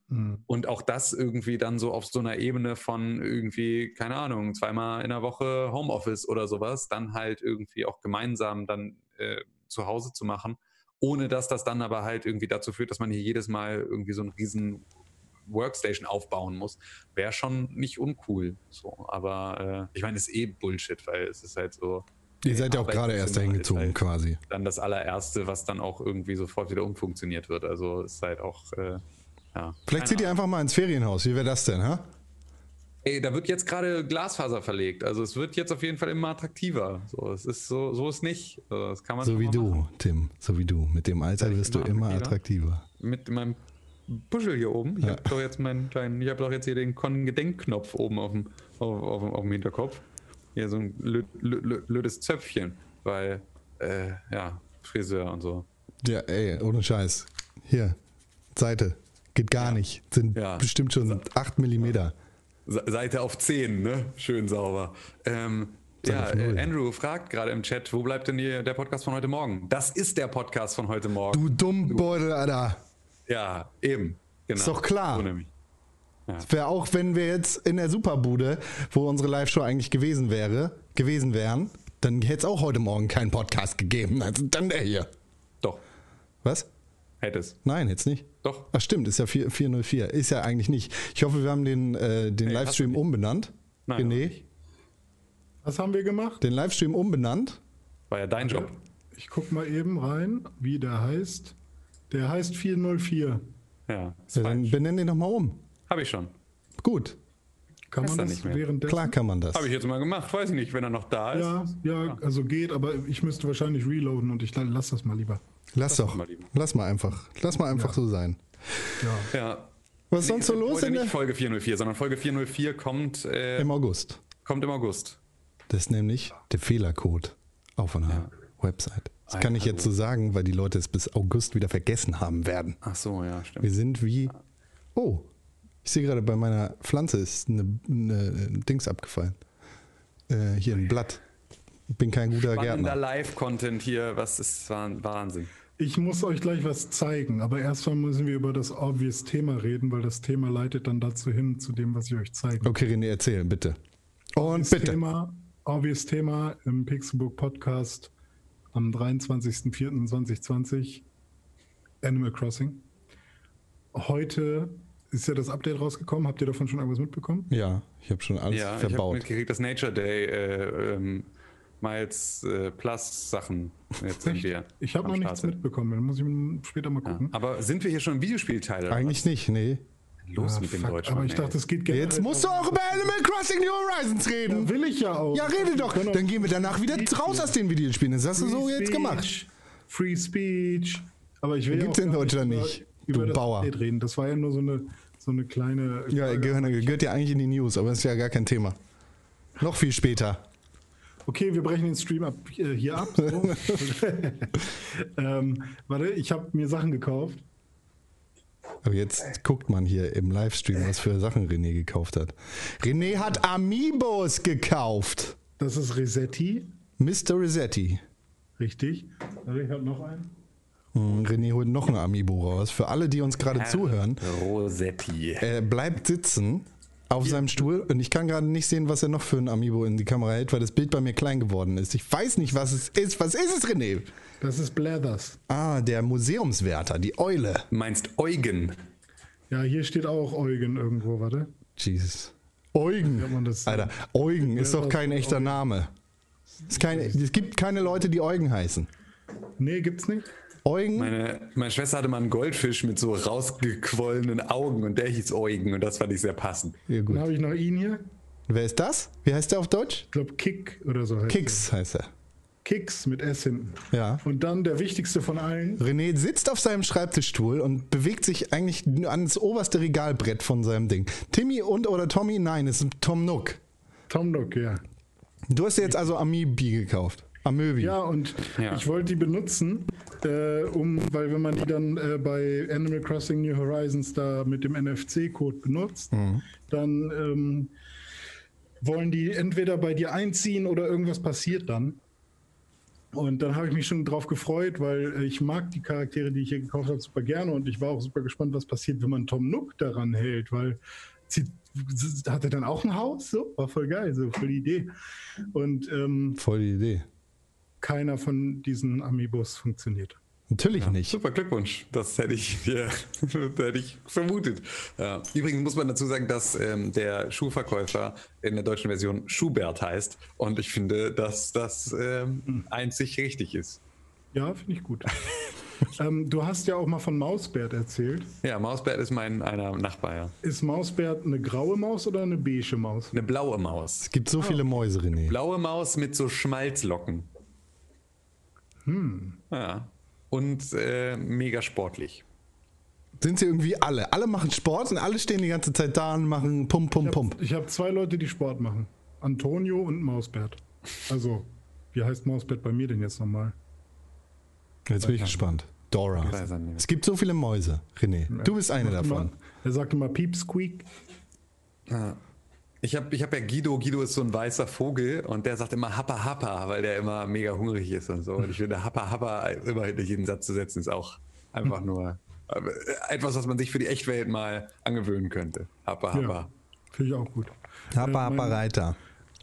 Mhm. Und auch das irgendwie dann so auf so einer Ebene von irgendwie, keine Ahnung, zweimal in der Woche Homeoffice oder sowas, dann halt irgendwie auch gemeinsam dann äh, zu Hause zu machen ohne dass das dann aber halt irgendwie dazu führt, dass man hier jedes Mal irgendwie so einen riesen Workstation aufbauen muss, wäre schon nicht uncool. So, aber äh, ich meine, es ist eh Bullshit, weil es ist halt so. Ihr seid ja auch gerade erst dahin gezogen, halt quasi. Dann das allererste, was dann auch irgendwie sofort wieder umfunktioniert wird. Also ist halt auch, äh, ja. Vielleicht zieht ihr einfach mal ins Ferienhaus. Wie wäre das denn, ha? ey, da wird jetzt gerade Glasfaser verlegt. Also es wird jetzt auf jeden Fall immer attraktiver. So, es ist so, so ist nicht. Das kann man So wie du, machen. Tim. So wie du. Mit dem Alter wirst du immer immer attraktiver? attraktiver. Mit meinem Puschel hier oben. Ich habe doch jetzt meinen kleinen, ich habe doch jetzt hier den Con-Gedenkknopf oben auf dem, auf, auf, auf dem Hinterkopf. Hier so ein lö, lö, lö, Zöpfchen, weil, äh, ja, Friseur und so. Ja, ey, ohne Scheiß. Hier, Seite. Geht gar nicht. Sind Ja. bestimmt schon 8 Millimeter. Se- Seite auf 10, ne? Schön sauber. Ähm, ja, äh, Andrew fragt gerade im Chat, wo bleibt denn hier der Podcast von heute Morgen? Das ist der Podcast von heute Morgen. Du Dummbeutel, Alter. Ja, eben. Genau. Ist doch klar. So nämlich. Wäre auch, wenn wir jetzt in der Superbude, wo unsere Live-Show eigentlich gewesen wäre, gewesen wären, dann hätte es auch heute Morgen keinen Podcast gegeben. Also dann der hier. Doch, Was? hätte es. Nein, jetzt nicht. Doch. Ach stimmt, ist ja 4, 404. Ist ja eigentlich nicht. Ich hoffe, wir haben den, äh, den hast Livestream umbenannt. Nein, René. Was haben wir gemacht? den Livestream umbenannt. War ja dein Job. Ich guck mal eben rein, wie der heißt. Der heißt 404. Ja, Ja, dann benenn den nochmal um. Hab ich schon. Gut, Kann man das nicht mehr. währenddessen? klar kann man das. Habe ich jetzt mal gemacht. Weiß ich nicht, wenn er noch da ist. Ja, ja, also geht, aber ich müsste wahrscheinlich reloaden und ich la- lass das mal lieber. Lass doch. mal lieber. Lass mal einfach. Lass mal einfach so sein. Ja. Ja. Was ist sonst so Nee, los heute in nicht Folge 404, sondern Folge 404 kommt, äh, im August? kommt im August. Das ist nämlich der Fehlercode auf einer Website. Das kann ich jetzt so sagen, weil die Leute es bis August wieder vergessen haben werden. Ach so, ja, stimmt. Wir sind wie. Oh, ich sehe gerade bei meiner Pflanze ist eine, eine Dings abgefallen. Äh, hier ein Blatt. Ich bin kein guter Spannender Gärtner. Live-Content hier, was ist Wahn- Wahnsinn. Ich muss euch gleich was zeigen, aber erstmal müssen wir über das obvious Thema reden, weil das Thema leitet dann dazu hin, zu dem, was ich euch zeige. Okay, René, erzähl, bitte. Und Das bitte. Thema, obvious Thema im Pixelbook Podcast am 23.04.2020 Animal Crossing. Heute ist ja das Update rausgekommen. Habt ihr davon schon irgendwas mitbekommen? Ja, ich habe schon alles Ja, ich habe verbaut. mitgekriegt, dass Nature Day äh, ähm, Miles äh, Plus Sachen jetzt sind wir. Ich habe noch nichts mitbekommen. Dann muss ich später mal Ja. gucken. Aber sind wir hier schon im Videospielteil? Eigentlich nicht, nee. Los Ah, mit dem fuck, Deutschen. aber ich ey. dachte, es geht generell. Jetzt musst du auch über Animal Crossing New Horizons reden. Will ich ja auch. Ja, rede doch. Auch- Dann gehen wir danach wieder raus aus den Videospielen. Das hast du so jetzt Speech, gemacht. Free Speech. Aber ich will Gibt's ja auch in Deutschland über, nicht, Über du das Bauer. Update reden. Das war ja nur so eine, so eine kleine. Ja, gehört, gehört ja eigentlich in die News, aber ist ja gar kein Thema. Noch viel später. Okay, wir brechen den Stream ab, äh, hier ab. So. ähm, warte, ich habe mir Sachen gekauft. Aber jetzt guckt man hier im Livestream, was für Sachen René gekauft hat. René hat Amiibos gekauft. Das ist Resetti. Mr. Resetti. Richtig. Warte, ich habe noch einen. Hm, René holt noch ein Amiibo raus. Für alle, die uns gerade zuhören, Rosetti. er bleibt sitzen auf seinem Stuhl und ich kann gerade nicht sehen, was er noch für ein Amiibo in die Kamera hält, weil das Bild bei mir klein geworden ist. Ich weiß nicht, was es ist. Was ist es, René? Das ist Blathers. Ah, der Museumswärter, die Eule. Meinst Eugen? Ja, hier steht auch Eugen irgendwo, warte. Jesus. Eugen. Ja, man, das- Alter, Eugen ist doch kein echter Eugen. Name. Es, kein, es gibt keine Leute, die Eugen heißen. Nee, gibt's nicht. Eugen? Meine, meine Schwester hatte mal einen Goldfisch mit so rausgequollenen Augen und der hieß Eugen und das fand ich sehr passend. Ja, Dann gut. habe ich noch ihn hier. Wer ist das? Wie heißt der auf Deutsch? Ich glaube Kick oder so heißt Kix heißt er. er. Kicks mit S hinten. Ja. Und dann der wichtigste von allen. René sitzt auf seinem Schreibtischstuhl und bewegt sich eigentlich ans oberste Regalbrett von seinem Ding. Timmy und oder Tommy? Nein, es ist Tom Nook. Tom Nook, ja. Du hast dir jetzt also Amiibi gekauft. Amöbi. Ja, und Ja. ich wollte die benutzen, äh, um, weil wenn man die dann äh, bei Animal Crossing New Horizons da mit dem NFC-Code benutzt, dann ähm, wollen die entweder bei dir einziehen oder irgendwas passiert dann. Und dann habe ich mich schon drauf gefreut, weil äh, ich mag die Charaktere, die ich hier gekauft habe, super gerne und ich war auch super gespannt, was passiert, wenn man Tom Nook daran hält, weil sie hat er dann auch ein Haus? So, war voll geil, so voll die Idee. Und ähm, Voll die Idee. Keiner von diesen Amiibos funktioniert. Natürlich nicht. Super Glückwunsch. Das hätte ich, ja, das hätte ich vermutet. Ja. Übrigens muss man dazu sagen, dass ähm, der Schuhverkäufer in der deutschen Version Schubert heißt. Und ich finde, dass das ähm, einzig richtig ist. Ja, finde ich gut. ähm, du hast ja auch mal von Mausbert erzählt. Ja, Mausbert ist mein einer Nachbar, ja. Ist Mausbert eine graue Maus oder eine beige Maus? Eine blaue Maus. Es gibt so viele Mäuse, René. Blaue Maus mit so Schmalzlocken. Hm. Ja. Und äh, mega sportlich. Sind sie irgendwie alle? Alle machen Sport und alle stehen die ganze Zeit da und machen Pump, Pump, Pump. Ich habe zwei Leute, die Sport machen. Antonio und Mausbert. Also, wie heißt Mausbert bei mir denn jetzt nochmal? Jetzt bin ich gespannt. Dora. Es gibt so viele Mäuse, René. Du bist eine davon. Immer, er sagt immer Piep Squeak. Ich habe ich hab ja Guido. Guido ist so ein weißer Vogel und der sagt immer Happa Happa, weil der immer mega hungrig ist und so. Und ich finde, Happa Happa immer hinter jeden Satz zu setzen, ist auch einfach nur äh, etwas, was man sich für die Echtwelt mal angewöhnen könnte. Happa Happa. Ja, finde ich auch gut. Happa, Äh, Happa, Reiter.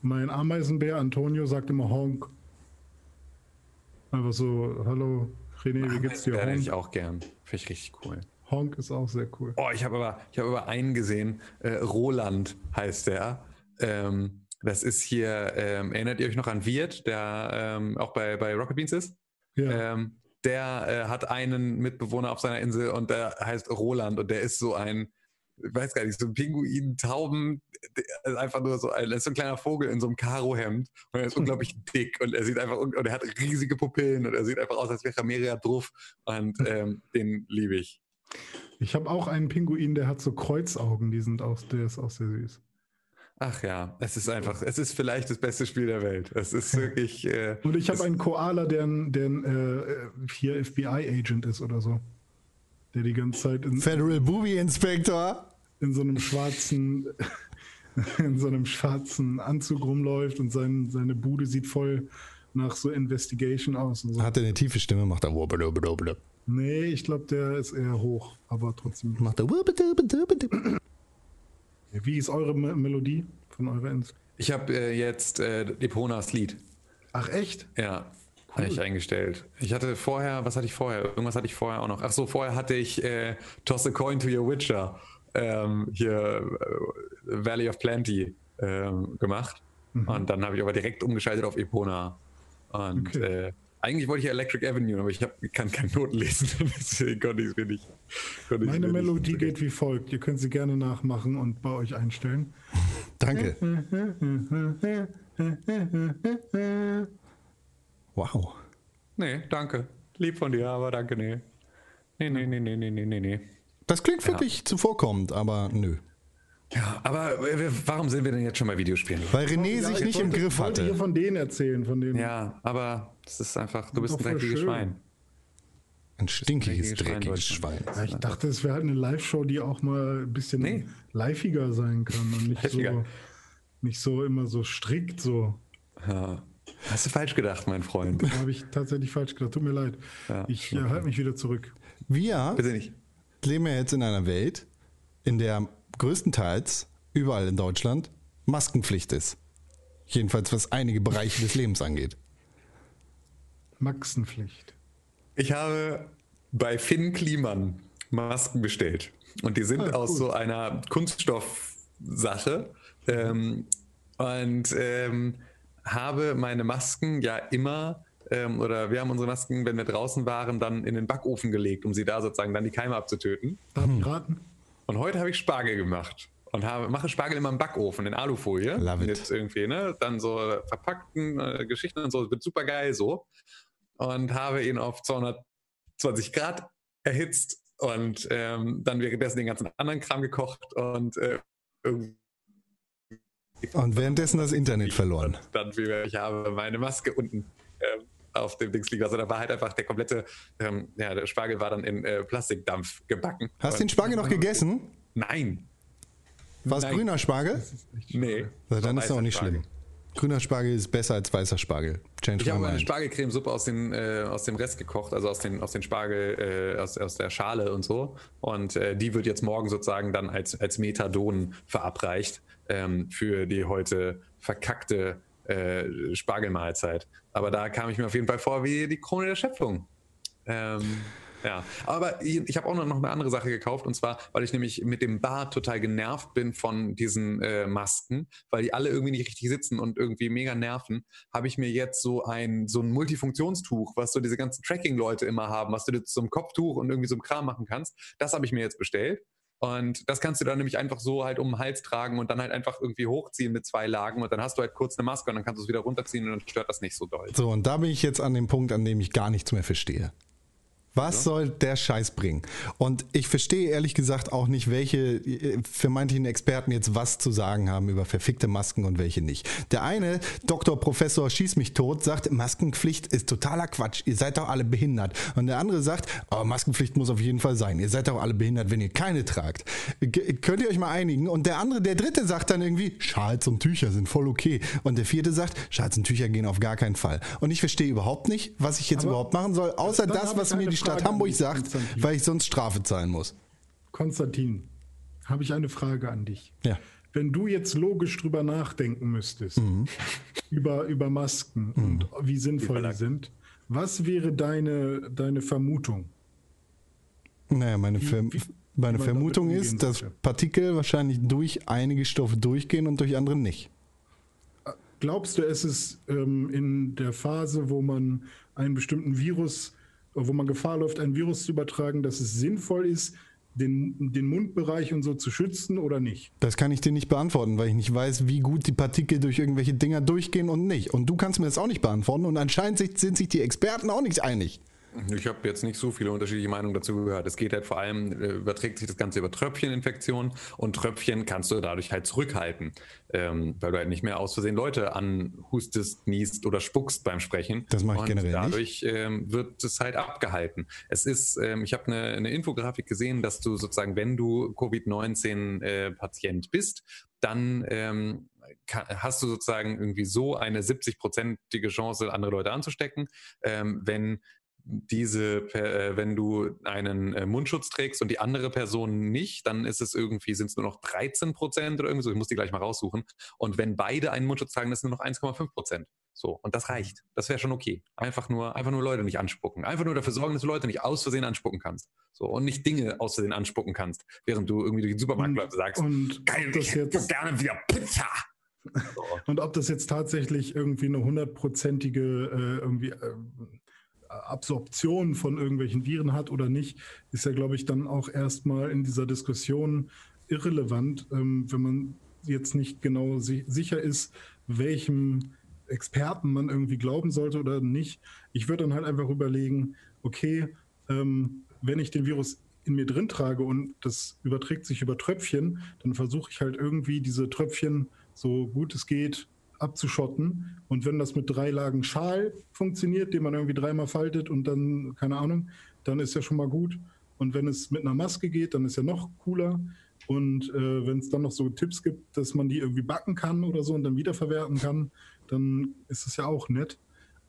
Mein Ameisenbär Antonio sagt immer Honk. Einfach so, hallo René, wie geht's dir? Ja, hätte ich Honk? auch gern. Finde ich richtig cool. Honk ist auch sehr cool. Oh, ich habe aber, ich habe aber einen gesehen. Äh, Roland heißt der. Ähm, das ist hier, ähm, erinnert ihr euch noch an Wirt, der ähm, auch bei, bei Rocket Beans ist? Ja. Ähm, der äh, hat einen Mitbewohner auf seiner Insel und der heißt Roland und der ist so ein, ich weiß gar nicht, so ein Pinguin, Tauben, der ist einfach nur so ein, er ist so ein kleiner Vogel in so einem Karohemd und er ist unglaublich dick und er sieht einfach, un- und er hat riesige Pupillen und er sieht einfach aus, als wäre er mega drauf und ähm, den liebe ich. Ich habe auch einen Pinguin, der hat so Kreuzaugen, die sind auch, der ist auch sehr süß. Ach ja, es ist einfach, es ist vielleicht das beste Spiel der Welt. Es ist wirklich. Äh, Und ich habe einen Koala, der ein, der äh, hier FBI-Agent ist oder so. Der die ganze Zeit in, Federal Booby Inspector. in so einem schwarzen in so einem schwarzen Anzug rumläuft und sein, seine Bude sieht voll nach so Investigation aus. Und so. Hat er eine tiefe Stimme, macht er. Nee, ich glaube, der ist eher hoch, aber trotzdem. Macht er. Wie ist eure Me Melodie von eurer Ins? Ich habe äh, jetzt äh, Eponas Lied. Ach echt? Ja, habe ich eingestellt. Ich hatte vorher, was hatte ich vorher? Irgendwas hatte ich vorher auch noch. Ach so, vorher hatte ich äh, Toss a Coin to Your Witcher. Ähm, hier äh, Valley of Plenty ähm, gemacht. Und dann habe ich aber direkt umgeschaltet auf Epona. Und Okay. äh, eigentlich wollte ich Electric Avenue, aber ich, hab, ich kann keine Noten lesen. Deswegen konnte ich es mir nicht. Meine mir nicht- Melodie geht wie folgt. Ihr könnt sie gerne nachmachen und bei euch einstellen. Danke. Wow. Nee, danke. Lieb von dir, aber danke, nee. Nee, nee, nee, nee, nee, nee, nee, nee. Das klingt wirklich zuvorkommend, aber nö. Ja, aber äh, warum sind wir denn jetzt schon bei Videospielen? Weil René sich ich nicht im Griff Ich wollte hier hatte. von denen erzählen, von denen. Ja, aber das ist einfach, du bist ein dreckiges. Schwein. Ein stinkiges, Dreckiges Schwein. Ja, ich dachte, es wäre halt eine Live-Show, die auch mal ein bisschen Nee. liveiger sein kann und nicht so, nicht so immer so strikt so. Ja. Hast du falsch gedacht, mein Freund? Da habe ich tatsächlich falsch gedacht. Tut mir leid. Ja, ich äh, halte mich wieder zurück. Wir Bitte nicht. leben ja jetzt in einer Welt, in der größtenteils überall in Deutschland Maskenpflicht ist. Jedenfalls was einige Bereiche des Lebens angeht. Maxenpflicht. Ich habe bei Finn Kliman Masken bestellt. Und die sind Ah, aus cool. so einer Kunststoffsache. Ähm, und ähm, habe meine Masken ja immer, ähm, oder wir haben unsere Masken, wenn wir draußen waren, dann in den Backofen gelegt, um sie da sozusagen dann die Keime abzutöten. Darf ich raten? Und heute habe ich Spargel gemacht. Und habe, mache Spargel immer im Backofen, in Alufolie. Love it. Irgendwie, ne? Dann so verpackten äh, Geschichten und so. Wird super geil so. Und habe ihn auf 220 Grad erhitzt und ähm, dann währenddessen den ganzen anderen Kram gekocht und äh, irgendwie Und währenddessen das Internet verloren. dann, wie ich habe meine Maske unten auf dem Dings liegen. Also da war halt einfach der komplette, ähm, ja, der Spargel war dann in äh, Plastikdampf gebacken. Hast du den Spargel noch gegessen? Nein. War es grüner Spargel? Nee. Na, dann ist es auch nicht Spargel. schlimm. Grüner Spargel ist besser als weißer Spargel. Change Ich habe eine mind. Spargelcremesuppe aus, den, äh, aus dem Rest gekocht, also aus den, aus den Spargel, äh, aus, aus der Schale und so. Und äh, die wird jetzt morgen sozusagen dann als, als Methadon verabreicht ähm, für die heute verkackte äh, Spargelmahlzeit. Aber da kam ich mir auf jeden Fall vor wie die Krone der Schöpfung. Ähm, Ja, aber ich, habe auch noch eine andere Sache gekauft und zwar, weil ich nämlich mit dem Bart total genervt bin von diesen äh, Masken, weil die alle irgendwie nicht richtig sitzen und irgendwie mega nerven, habe ich mir jetzt so ein so ein Multifunktionstuch, was so diese ganzen Tracking-Leute immer haben, was du dir zum Kopftuch und irgendwie so einem Kram machen kannst. Das habe ich mir jetzt bestellt. Und das kannst du dann nämlich einfach so halt um den Hals tragen und dann halt einfach irgendwie hochziehen mit zwei Lagen und dann hast du halt kurz eine Maske und dann kannst du es wieder runterziehen und dann stört das nicht so doll. So, und da bin ich jetzt an dem Punkt, an dem ich gar nichts mehr verstehe. Was soll der Scheiß bringen? Und ich verstehe ehrlich gesagt auch nicht, welche äh, vermeintlichen Experten jetzt was zu sagen haben über verfickte Masken und welche nicht. Der eine, Doktor Professor Schieß mich tot, sagt, Maskenpflicht ist totaler Quatsch. Ihr seid doch alle behindert. Und der andere sagt, oh, Maskenpflicht muss auf jeden Fall sein. Ihr seid doch alle behindert, wenn ihr keine tragt. G könnt ihr euch mal einigen? Und der andere, der dritte sagt dann irgendwie, Schals und Tücher sind voll okay. Und der vierte sagt, Schals und Tücher gehen auf gar keinen Fall. Und ich verstehe überhaupt nicht, was ich jetzt Aber überhaupt machen soll, außer das, was mir die Stadt Hamburg sagt, weil ich sonst Strafe zahlen muss. Konstantin, habe ich eine Frage an dich. Ja. Wenn du jetzt logisch drüber nachdenken müsstest, Mhm. über, über Masken und wie sinnvoll die sind, was wäre deine, deine Vermutung? Naja, meine, Ver wie- meine Vermutung ist, dass sollte. Partikel wahrscheinlich durch einige Stoffe durchgehen und durch andere nicht. Glaubst du, es ist ähm, in der Phase, wo man einen bestimmten Virus, wo man Gefahr läuft, ein Virus zu übertragen, dass es sinnvoll ist, den, den Mundbereich und so zu schützen oder nicht? Das kann ich dir nicht beantworten, weil ich nicht weiß, wie gut die Partikel durch irgendwelche Dinger durchgehen und nicht. Und du kannst mir das auch nicht beantworten und anscheinend sind sich die Experten auch nicht einig. Ich habe jetzt nicht so viele unterschiedliche Meinungen dazu gehört. Es geht halt vor allem, äh, überträgt sich das Ganze über Tröpfcheninfektionen und Tröpfchen kannst du dadurch halt zurückhalten, ähm, weil du halt nicht mehr aus Versehen Leute anhustest, niest oder spuckst beim Sprechen. Das mache ich und generell nicht. Dadurch ähm, wird es halt abgehalten. Es ist, ähm, ich habe eine, eine Infografik gesehen, dass du sozusagen, wenn du Covid-19-Patient bist, dann ähm, hast du sozusagen irgendwie so eine 70-prozentige Chance, andere Leute anzustecken, ähm, wenn diese, äh, wenn du einen äh, Mundschutz trägst und die andere Person nicht, dann ist es irgendwie, sind es nur noch 13 Prozent oder irgendwie so, ich muss die gleich mal raussuchen. Und wenn beide einen Mundschutz tragen, das sind nur noch 1,5 Prozent. So, und das reicht. Das wäre schon okay. Einfach nur, einfach nur Leute nicht anspucken. Einfach nur dafür sorgen, dass du Leute nicht aus Versehen anspucken kannst. So, und nicht Dinge aus Versehen anspucken kannst, während du irgendwie durch den Supermarkt läufst und sagst, und geil, ich jetzt- gerne wieder Pizza. So. Und ob das jetzt tatsächlich irgendwie eine hundertprozentige äh, irgendwie äh, Absorption von irgendwelchen Viren hat oder nicht, ist ja, glaube ich, dann auch erstmal in dieser Diskussion irrelevant, ähm, wenn man jetzt nicht genau si sicher ist, welchem Experten man irgendwie glauben sollte oder nicht. Ich würde dann halt einfach überlegen, okay, ähm, wenn ich den Virus in mir drin trage und das überträgt sich über Tröpfchen, dann versuche ich halt irgendwie diese Tröpfchen so gut es geht abzuschotten. Und wenn das mit drei Lagen Schal funktioniert, den man irgendwie dreimal faltet und dann, keine Ahnung, dann ist ja schon mal gut. Und wenn es mit einer Maske geht, dann ist ja noch cooler. Und äh, wenn es dann noch so Tipps gibt, dass man die irgendwie backen kann oder so und dann wiederverwerten kann, dann ist es ja auch nett.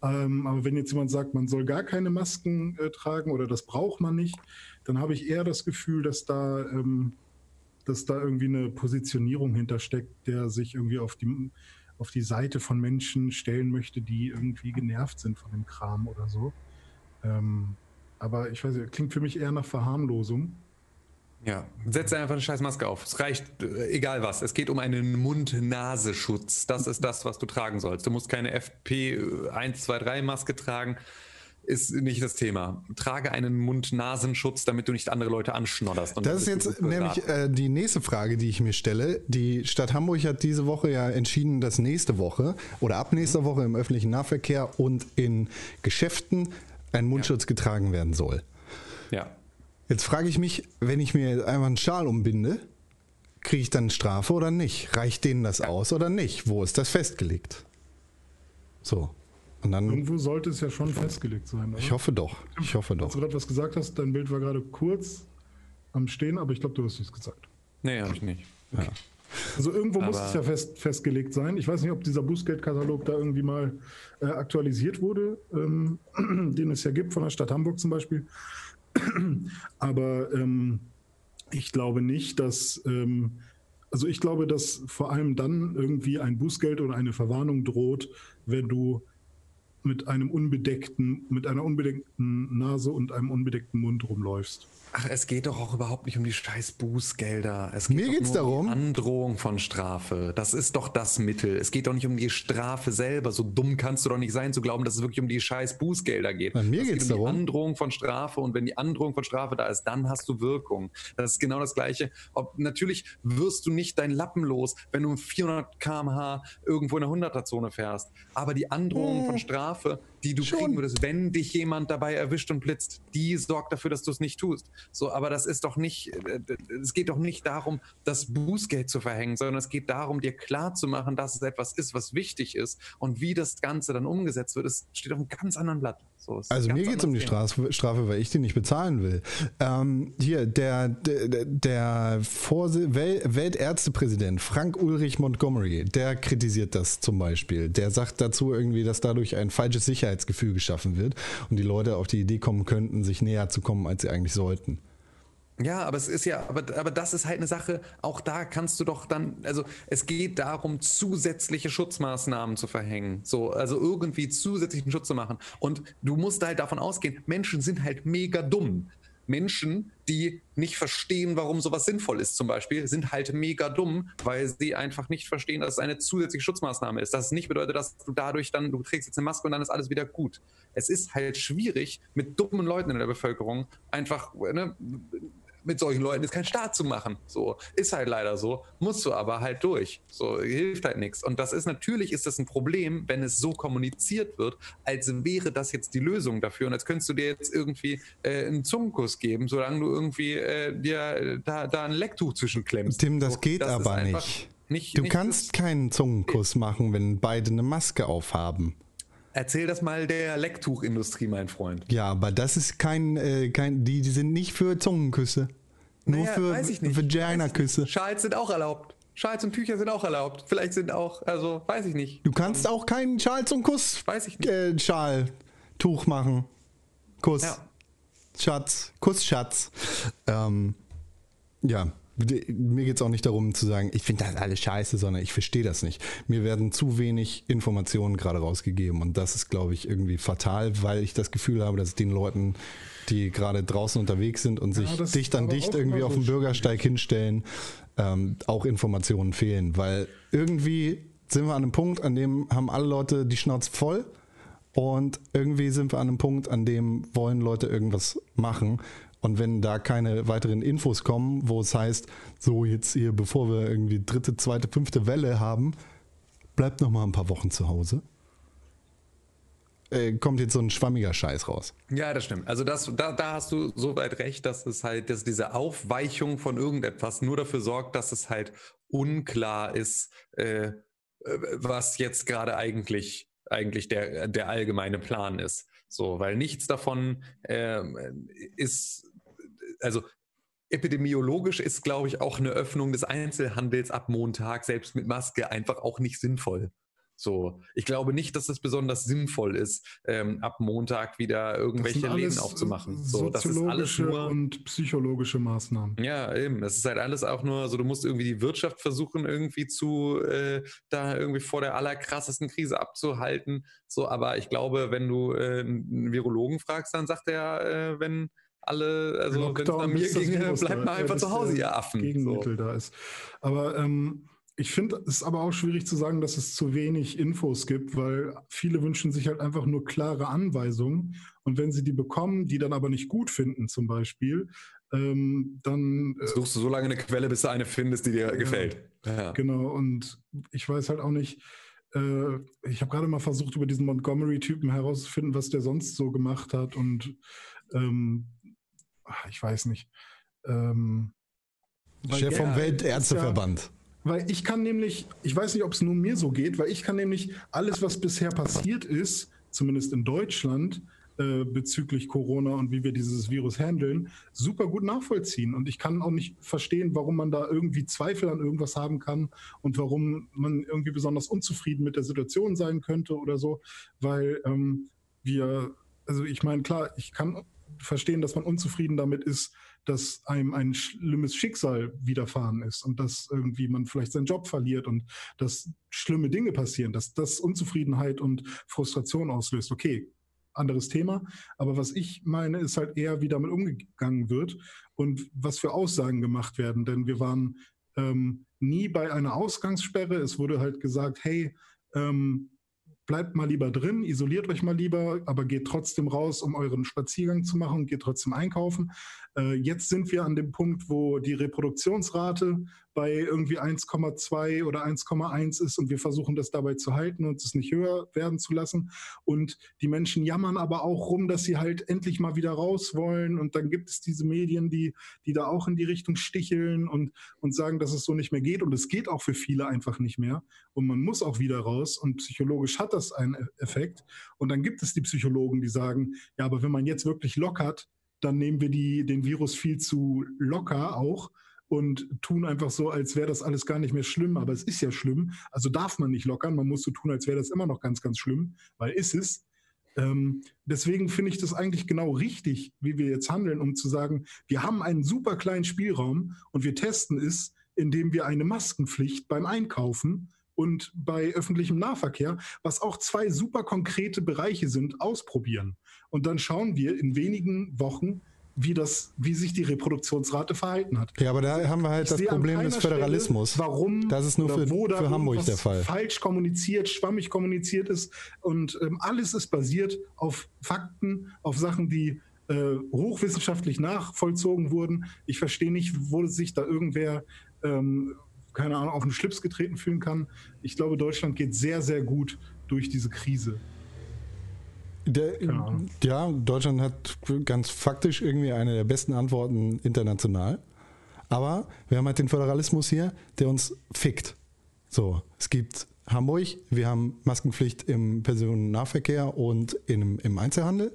Ähm, aber wenn jetzt jemand sagt, man soll gar keine Masken äh, tragen oder das braucht man nicht, dann habe ich eher das Gefühl, dass da, ähm, dass da irgendwie eine Positionierung hintersteckt, der sich irgendwie auf die, auf die Seite von Menschen stellen möchte, die irgendwie genervt sind von dem Kram oder so. Ähm, aber ich weiß nicht, klingt für mich eher nach Verharmlosung. Ja, setz einfach eine scheiß Maske auf. Es reicht, äh, egal was. Es geht um einen Mund-Nasenschutz. Das ist das, was du tragen sollst. Du musst keine FP123-Maske tragen. Ist nicht das Thema. Trage einen Mund-Nasenschutz, damit du nicht andere Leute anschnodderst. Und Das ist jetzt nämlich äh, die nächste Frage, die ich mir stelle. Die Stadt Hamburg hat diese Woche ja entschieden, dass nächste Woche oder ab nächster Woche im öffentlichen Nahverkehr und in Geschäften ein Mundschutz getragen werden soll. Ja. Jetzt frage ich mich, wenn ich mir jetzt einfach einen Schal umbinde, kriege ich dann Strafe oder nicht? Reicht denen das aus oder nicht? Wo ist das festgelegt? So. Und dann, Irgendwo sollte es ja schon festgelegt sein. Oder? ich hoffe doch. Ich hoffe Als doch. du gerade was gesagt hast, dein Bild war gerade kurz am Stehen, aber ich glaube, du hast nichts gesagt. Nee, hab ich nicht. Also irgendwo muss Aber- es ja fest, festgelegt sein. Ich weiß nicht, ob dieser Bußgeldkatalog da irgendwie mal äh, aktualisiert wurde, ähm, den es ja gibt von der Stadt Hamburg zum Beispiel. Aber ähm, ich glaube nicht, dass, ähm, also ich glaube, dass vor allem dann irgendwie ein Bußgeld oder eine Verwarnung droht, wenn du mit einem unbedeckten, mit einer unbedeckten Nase und einem unbedeckten Mund rumläufst. Ach, es geht doch auch überhaupt nicht um die scheiß Bußgelder. Es geht Mir geht's darum- Um die Androhung von Strafe. Das ist doch das Mittel. Es geht doch nicht um die Strafe selber. So dumm kannst du doch nicht sein, zu glauben, dass es wirklich um die scheiß Bußgelder geht. Bei mir Es geht's geht um darum- Die Androhung von Strafe und wenn die Androhung von Strafe da ist, dann hast du Wirkung. Das ist genau das Gleiche. Ob, natürlich wirst du nicht dein Lappen los, wenn du 400 km/h irgendwo in der 100er-Zone fährst. Aber die Androhung von Strafe, die du Schon. kriegen würdest, wenn dich jemand dabei erwischt und blitzt, die sorgt dafür, dass du es nicht tust. So, aber das ist doch nicht, äh, es geht doch nicht darum, das Bußgeld zu verhängen, sondern es geht darum, dir klar zu machen, dass es etwas ist, was wichtig ist und wie das Ganze dann umgesetzt wird, es steht auf einem ganz anderen Blatt. So, Also mir geht es um die Strafe, Strafe, weil ich die nicht bezahlen will. Ähm, hier, der, der, der Wel Weltärztepräsident Frank Ulrich Montgomery, der kritisiert das zum Beispiel. Der sagt dazu irgendwie, dass dadurch ein falsches Sicherheitsgefühl geschaffen wird und die Leute auf die Idee kommen könnten, sich näher zu kommen, als sie eigentlich sollten. Ja, aber es ist ja, aber, aber das ist halt eine Sache, auch da kannst du doch dann, also es geht darum, zusätzliche Schutzmaßnahmen zu verhängen. So, also irgendwie zusätzlichen Schutz zu machen. Und du musst halt davon ausgehen, Menschen sind halt mega dumm. Menschen, die nicht verstehen, warum sowas sinnvoll ist, zum Beispiel, sind halt mega dumm, weil sie einfach nicht verstehen, dass es eine zusätzliche Schutzmaßnahme ist. Das nicht bedeutet, dass du dadurch dann, du trägst jetzt eine Maske und dann ist alles wieder gut. Es ist halt schwierig, mit dummen Leuten in der Bevölkerung einfach ne, mit solchen Leuten ist kein Staat zu machen. So ist halt leider so, musst du aber halt durch. So hilft halt nichts. Und das ist natürlich ist das ein Problem, wenn es so kommuniziert wird, als wäre das jetzt die Lösung dafür. Und als könntest du dir jetzt irgendwie äh, einen Zungenkuss geben, solange du irgendwie äh, dir äh, da, da ein Lecktuch zwischenklemmst. Tim, das So, geht ist aber nicht. nicht Du nicht kannst keinen Zungenkuss machen, wenn beide eine Maske aufhaben. Erzähl das mal der Lecktuchindustrie, mein Freund. Ja, aber das ist kein, äh, kein die, die sind nicht für Zungenküsse. Nur Naja, für weiß ich nicht. Vagina-Küsse. Schals sind auch erlaubt. Schals und Tücher sind auch erlaubt. Vielleicht sind auch, also weiß ich nicht. Du kannst auch keinen Schal zum Kuss. Weiß ich nicht. Äh, Schal, Tuch machen. Kuss. Ja. Schatz. Kussschatz. Ähm, ja. Mir geht es auch nicht darum zu sagen, ich finde das alles scheiße, sondern ich verstehe das nicht. Mir werden zu wenig Informationen gerade rausgegeben und das ist, glaube ich, irgendwie fatal, weil ich das Gefühl habe, dass den Leuten, die gerade draußen unterwegs sind und sich das dicht an dicht irgendwie auf dem Bürgersteig hinstellen, ähm, auch Informationen fehlen, weil irgendwie sind wir an einem Punkt, an dem haben alle Leute die Schnauze voll und irgendwie sind wir an einem Punkt, an dem wollen Leute irgendwas machen. Und wenn da keine weiteren Infos kommen, wo es heißt, so jetzt hier, bevor wir irgendwie dritte, zweite, fünfte Welle haben, bleibt noch mal ein paar Wochen zu Hause. Äh, kommt jetzt so ein schwammiger Scheiß raus. Ja, das stimmt. Also das, da, da hast du soweit recht, dass es halt, dass diese Aufweichung von irgendetwas nur dafür sorgt, dass es halt unklar ist, äh, äh, was jetzt gerade eigentlich eigentlich der, der allgemeine Plan ist. So, weil nichts davon ähm, ist, also epidemiologisch ist, glaube ich, auch eine Öffnung des Einzelhandels ab Montag, selbst mit Maske, einfach auch nicht sinnvoll. So, ich glaube nicht, dass es besonders sinnvoll ist, ähm, ab Montag wieder Das irgendwelche Läden aufzumachen. So, das ist alles soziologische nur. und psychologische Maßnahmen. Ja, eben. Es ist halt alles auch nur so, du musst irgendwie die Wirtschaft versuchen, irgendwie zu, äh, da irgendwie vor der allerkrassesten Krise abzuhalten. So, aber ich glaube, wenn du äh, einen Virologen fragst, dann sagt er, äh, wenn alle, also wenn es nach mir ginge, bleibt mal einfach zu Hause, ihr Affen. So. Gegenmittel da ist. Aber ähm, ich finde es aber auch schwierig zu sagen, dass es zu wenig Infos gibt, weil viele wünschen sich halt einfach nur klare Anweisungen. Und wenn sie die bekommen, die dann aber nicht gut finden, zum Beispiel, ähm, dann äh, Suchst du so lange eine Quelle, bis du eine findest, die dir gefällt. Ja. Genau, und ich weiß halt auch nicht, äh, ich habe gerade mal versucht, über diesen Montgomery-Typen herauszufinden, was der sonst so gemacht hat. Und ähm, ich weiß nicht. Ähm, Chef vom Weltärzteverband. Weil ich kann nämlich, ich weiß nicht, ob es nur mir so geht, weil ich kann nämlich alles, was bisher passiert ist, zumindest in Deutschland, äh, bezüglich Corona und wie wir dieses Virus handeln, super gut nachvollziehen. Und ich kann auch nicht verstehen, warum man da irgendwie Zweifel an irgendwas haben kann und warum man irgendwie besonders unzufrieden mit der Situation sein könnte oder so, weil ähm, wir, also ich meine, klar, ich kann verstehen, dass man unzufrieden damit ist, dass einem ein schlimmes Schicksal widerfahren ist und dass irgendwie man vielleicht seinen Job verliert und dass schlimme Dinge passieren, dass das Unzufriedenheit und Frustration auslöst. Okay, anderes Thema. Aber was ich meine, ist halt eher, wie damit umgegangen wird und was für Aussagen gemacht werden. Denn wir waren ähm, nie bei einer Ausgangssperre. Es wurde halt gesagt, hey, ähm, bleibt mal lieber drin, isoliert euch mal lieber, aber geht trotzdem raus, um euren Spaziergang zu machen, geht trotzdem einkaufen. Äh, jetzt sind wir an dem Punkt, wo die Reproduktionsrate bei irgendwie 1,2 oder 1,1 ist und wir versuchen das dabei zu halten und es nicht höher werden zu lassen. Und die Menschen jammern aber auch rum, dass sie halt endlich mal wieder raus wollen. Und dann gibt es diese Medien, die, die da auch in die Richtung sticheln und, und sagen, dass es so nicht mehr geht. Und es geht auch für viele einfach nicht mehr. Und man muss auch wieder raus. Und psychologisch hat das einen Effekt. Und dann gibt es die Psychologen, die sagen, ja, aber wenn man jetzt wirklich lockert, dann nehmen wir die, den Virus viel zu locker auch und tun einfach so, als wäre das alles gar nicht mehr schlimm, aber es ist ja schlimm. Also darf man nicht lockern, man muss so tun, als wäre das immer noch ganz, ganz schlimm, weil ist es. Ähm, deswegen finde ich das eigentlich genau richtig, wie wir jetzt handeln, um zu sagen, wir haben einen super kleinen Spielraum und wir testen es, indem wir eine Maskenpflicht beim Einkaufen und bei öffentlichem Nahverkehr, was auch zwei super konkrete Bereiche sind, ausprobieren. Und dann schauen wir in wenigen Wochen, wie, das, wie sich die Reproduktionsrate verhalten hat. Ja, aber da haben wir halt ich das Problem des Föderalismus. Stelle, warum das ist nur für, für Hamburg der Fall. Falsch kommuniziert, schwammig kommuniziert ist und ähm, alles ist basiert auf Fakten, auf Sachen, die äh, hochwissenschaftlich nachvollzogen wurden. Ich verstehe nicht, wo sich da irgendwer ähm, keine Ahnung, auf den Schlips getreten fühlen kann. Ich glaube, Deutschland geht sehr, sehr gut durch diese Krise. Der, ja, Deutschland hat ganz faktisch irgendwie eine der besten Antworten international. Aber wir haben halt den Föderalismus hier, der uns fickt. So, es gibt Hamburg, wir haben Maskenpflicht im Personennahverkehr und in, im Einzelhandel.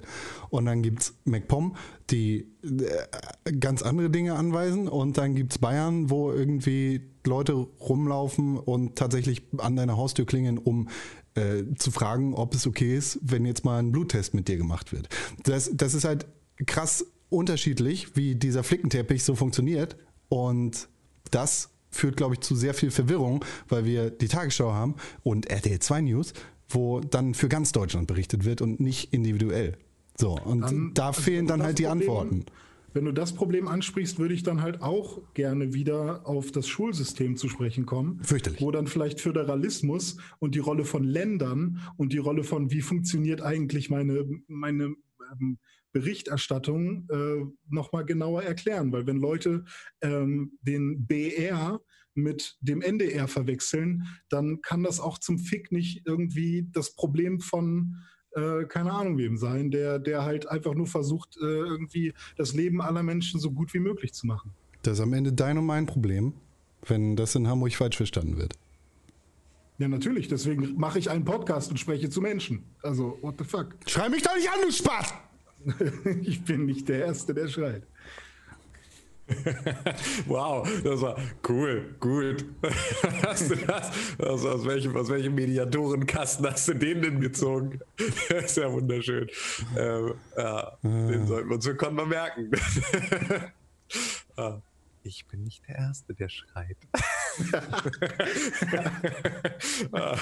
Und dann gibt es MacPom, die äh, ganz andere Dinge anweisen. Und dann gibt es Bayern, wo irgendwie Leute rumlaufen und tatsächlich an deiner Haustür klingen, um äh, zu fragen, ob es okay ist, wenn jetzt mal ein Bluttest mit dir gemacht wird. Das, das ist halt krass unterschiedlich, wie dieser Flickenteppich so funktioniert. Und das führt, glaube ich, zu sehr viel Verwirrung, weil wir die Tagesschau haben und RTL 2 News, wo dann für ganz Deutschland berichtet wird und nicht individuell. So, und dann, da also fehlen dann halt die Problem, Antworten. Wenn du das Problem ansprichst, würde ich dann halt auch gerne wieder auf das Schulsystem zu sprechen kommen. Fürchterlich. Wo dann vielleicht Föderalismus und die Rolle von Ländern und die Rolle von, wie funktioniert eigentlich meine, meine ähm, Berichterstattung äh, nochmal genauer erklären. Weil wenn Leute ähm, den BR mit dem NDR verwechseln, dann kann das auch zum Fick nicht irgendwie das Problem von äh, keine Ahnung wem sein, der, der halt einfach nur versucht, äh, irgendwie das Leben aller Menschen so gut wie möglich zu machen. Das ist am Ende dein und mein Problem, wenn das in Hamburg falsch verstanden wird. Ja, natürlich. Deswegen mache ich einen Podcast und spreche zu Menschen. Also, what the fuck? Schrei mich doch nicht an, du Spaß! ich bin nicht der Erste, der schreit. wow, das war cool, gut. hast du das? Also aus, welchem, aus welchem Mediatorenkasten hast du den denn gezogen? Das ist ja wunderschön. Ähm, ja, den sollten wir uns für Konma merken. ah, ich bin nicht der Erste, der schreit. ah,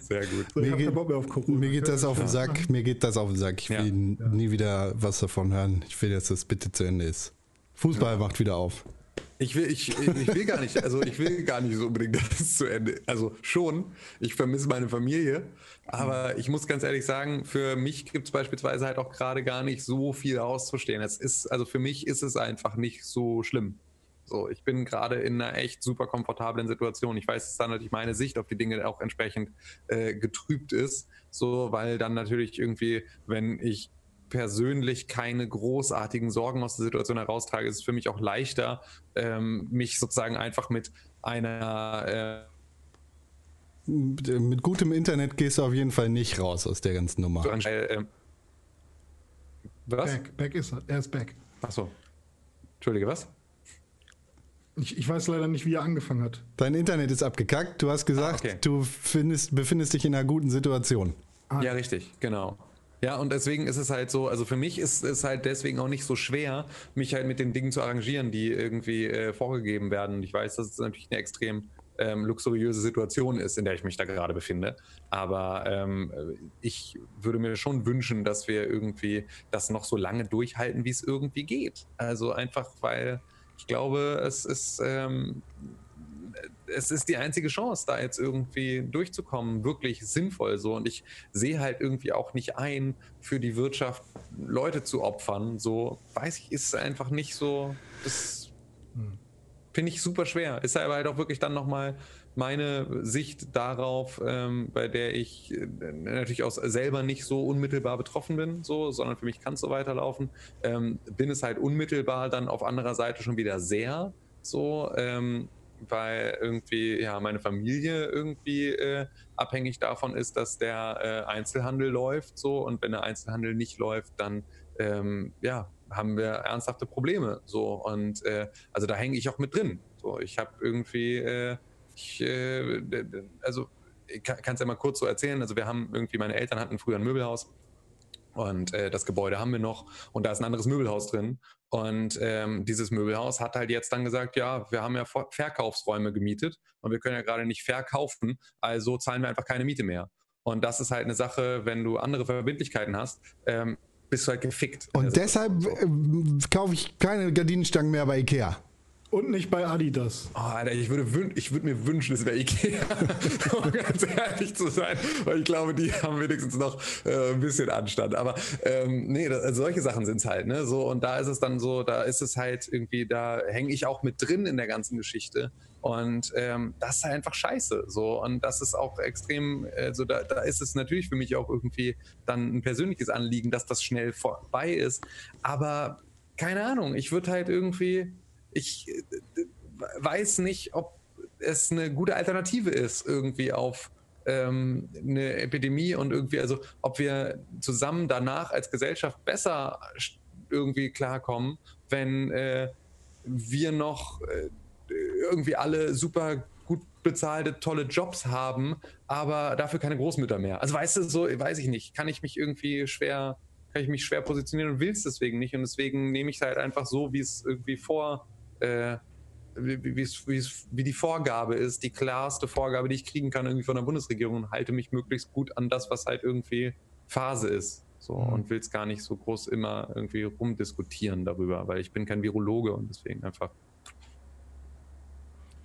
sehr gut. Mir, geht, mir, geht, das auf den Sack. Mir geht das auf den Sack. Ich will ja. nie wieder was davon hören. Ich will, dass das bitte zu Ende ist. Fußball macht wieder auf. Ich will, ich, ich will gar nicht, also ich will gar nicht so unbedingt, dass es zu Ende. Also schon, ich vermisse meine Familie, aber ich muss ganz ehrlich sagen, für mich gibt es beispielsweise halt auch gerade gar nicht so viel auszustehen. Es ist, also für mich ist es einfach nicht so schlimm. So, ich bin gerade in einer echt super komfortablen Situation. Ich weiß, dass dann natürlich meine Sicht auf die Dinge auch entsprechend äh, getrübt ist. So, weil dann natürlich irgendwie, wenn ich persönlich keine großartigen Sorgen aus der Situation heraustrage, ist es für mich auch leichter, ähm, mich sozusagen einfach mit einer äh, mit gutem Internet gehst du auf jeden Fall nicht raus aus der ganzen Nummer. Äh, äh, was? Back, back ist er. Er ist back. Achso. Entschuldige, was? Ich, ich, weiß leider nicht, wie er angefangen hat. Dein Internet ist abgekackt. Du hast gesagt, ah, okay. du findest, befindest dich in einer guten Situation. Ah. Ja, richtig, genau. Ja, und deswegen ist es halt so, also für mich ist es halt deswegen auch nicht so schwer, mich halt mit den Dingen zu arrangieren, die irgendwie äh, vorgegeben werden. Ich weiß, dass es natürlich eine extrem ähm, luxuriöse Situation ist, in der ich mich da gerade befinde. Aber ähm, ich würde mir schon wünschen, dass wir irgendwie das noch so lange durchhalten, wie es irgendwie geht. Also einfach, weil ich glaube, es ist ähm, es ist die einzige Chance, da jetzt irgendwie durchzukommen, wirklich sinnvoll so. Und ich sehe halt irgendwie auch nicht ein, für die Wirtschaft Leute zu opfern. So, weiß ich, ist einfach nicht so. Das finde ich super schwer. Ist aber halt auch wirklich dann nochmal meine Sicht darauf, ähm, bei der ich äh, natürlich auch selber nicht so unmittelbar betroffen bin, so, sondern für mich kann es so weiterlaufen. Ähm, bin es halt unmittelbar dann auf anderer Seite schon wieder sehr so. Ähm, weil irgendwie ja meine Familie irgendwie äh, abhängig davon ist, dass der äh, Einzelhandel läuft so und wenn der Einzelhandel nicht läuft, dann ähm, ja haben wir ernsthafte Probleme so und äh, also da hänge ich auch mit drin. So ich habe irgendwie äh, ich, äh, also kann es ja mal kurz so erzählen. Also wir haben irgendwie meine Eltern hatten früher ein Möbelhaus und äh, das Gebäude haben wir noch und da ist ein anderes Möbelhaus drin. Und ähm, dieses Möbelhaus hat halt jetzt dann gesagt, ja, wir haben ja Verkaufsräume gemietet und wir können ja gerade nicht verkaufen, also zahlen wir einfach keine Miete mehr. Und das ist halt eine Sache, wenn du andere Verbindlichkeiten hast, ähm, bist du halt gefickt. Und deshalb äh, kaufe ich keine Gardinenstangen mehr bei Ikea. Und nicht bei Adidas. Oh, Alter, ich würde, ich würde mir wünschen, es wäre Ikea, um ganz ehrlich zu sein, weil ich glaube, die haben wenigstens noch äh, ein bisschen Anstand. Aber ähm, nee, das, also solche Sachen sind es halt, ne? So, und da ist es dann so, da ist es halt irgendwie, da hänge ich auch mit drin in der ganzen Geschichte. Und ähm, das ist halt einfach scheiße. So, und das ist auch extrem, also da, da ist es natürlich für mich auch irgendwie dann ein persönliches Anliegen, dass das schnell vorbei ist. Aber keine Ahnung, ich würde halt irgendwie ich äh, weiß nicht, ob es eine gute Alternative ist, irgendwie auf ähm, eine Epidemie und irgendwie, also ob wir zusammen danach als Gesellschaft besser irgendwie klarkommen, wenn äh, wir noch äh, irgendwie alle super gut bezahlte, tolle Jobs haben, aber dafür keine Großmütter mehr. Also weißt du, so weiß ich nicht, kann ich mich irgendwie schwer, kann ich mich schwer positionieren und will es deswegen nicht. Und deswegen nehme ich es halt einfach so, wie es irgendwie vor äh, wie, wie, wie, die Vorgabe ist, die klarste Vorgabe, die ich kriegen kann irgendwie von der Bundesregierung und halte mich möglichst gut an das, was halt irgendwie Phase ist. So, mhm. und will es gar nicht so groß immer irgendwie rumdiskutieren darüber, weil ich bin kein Virologe und deswegen einfach.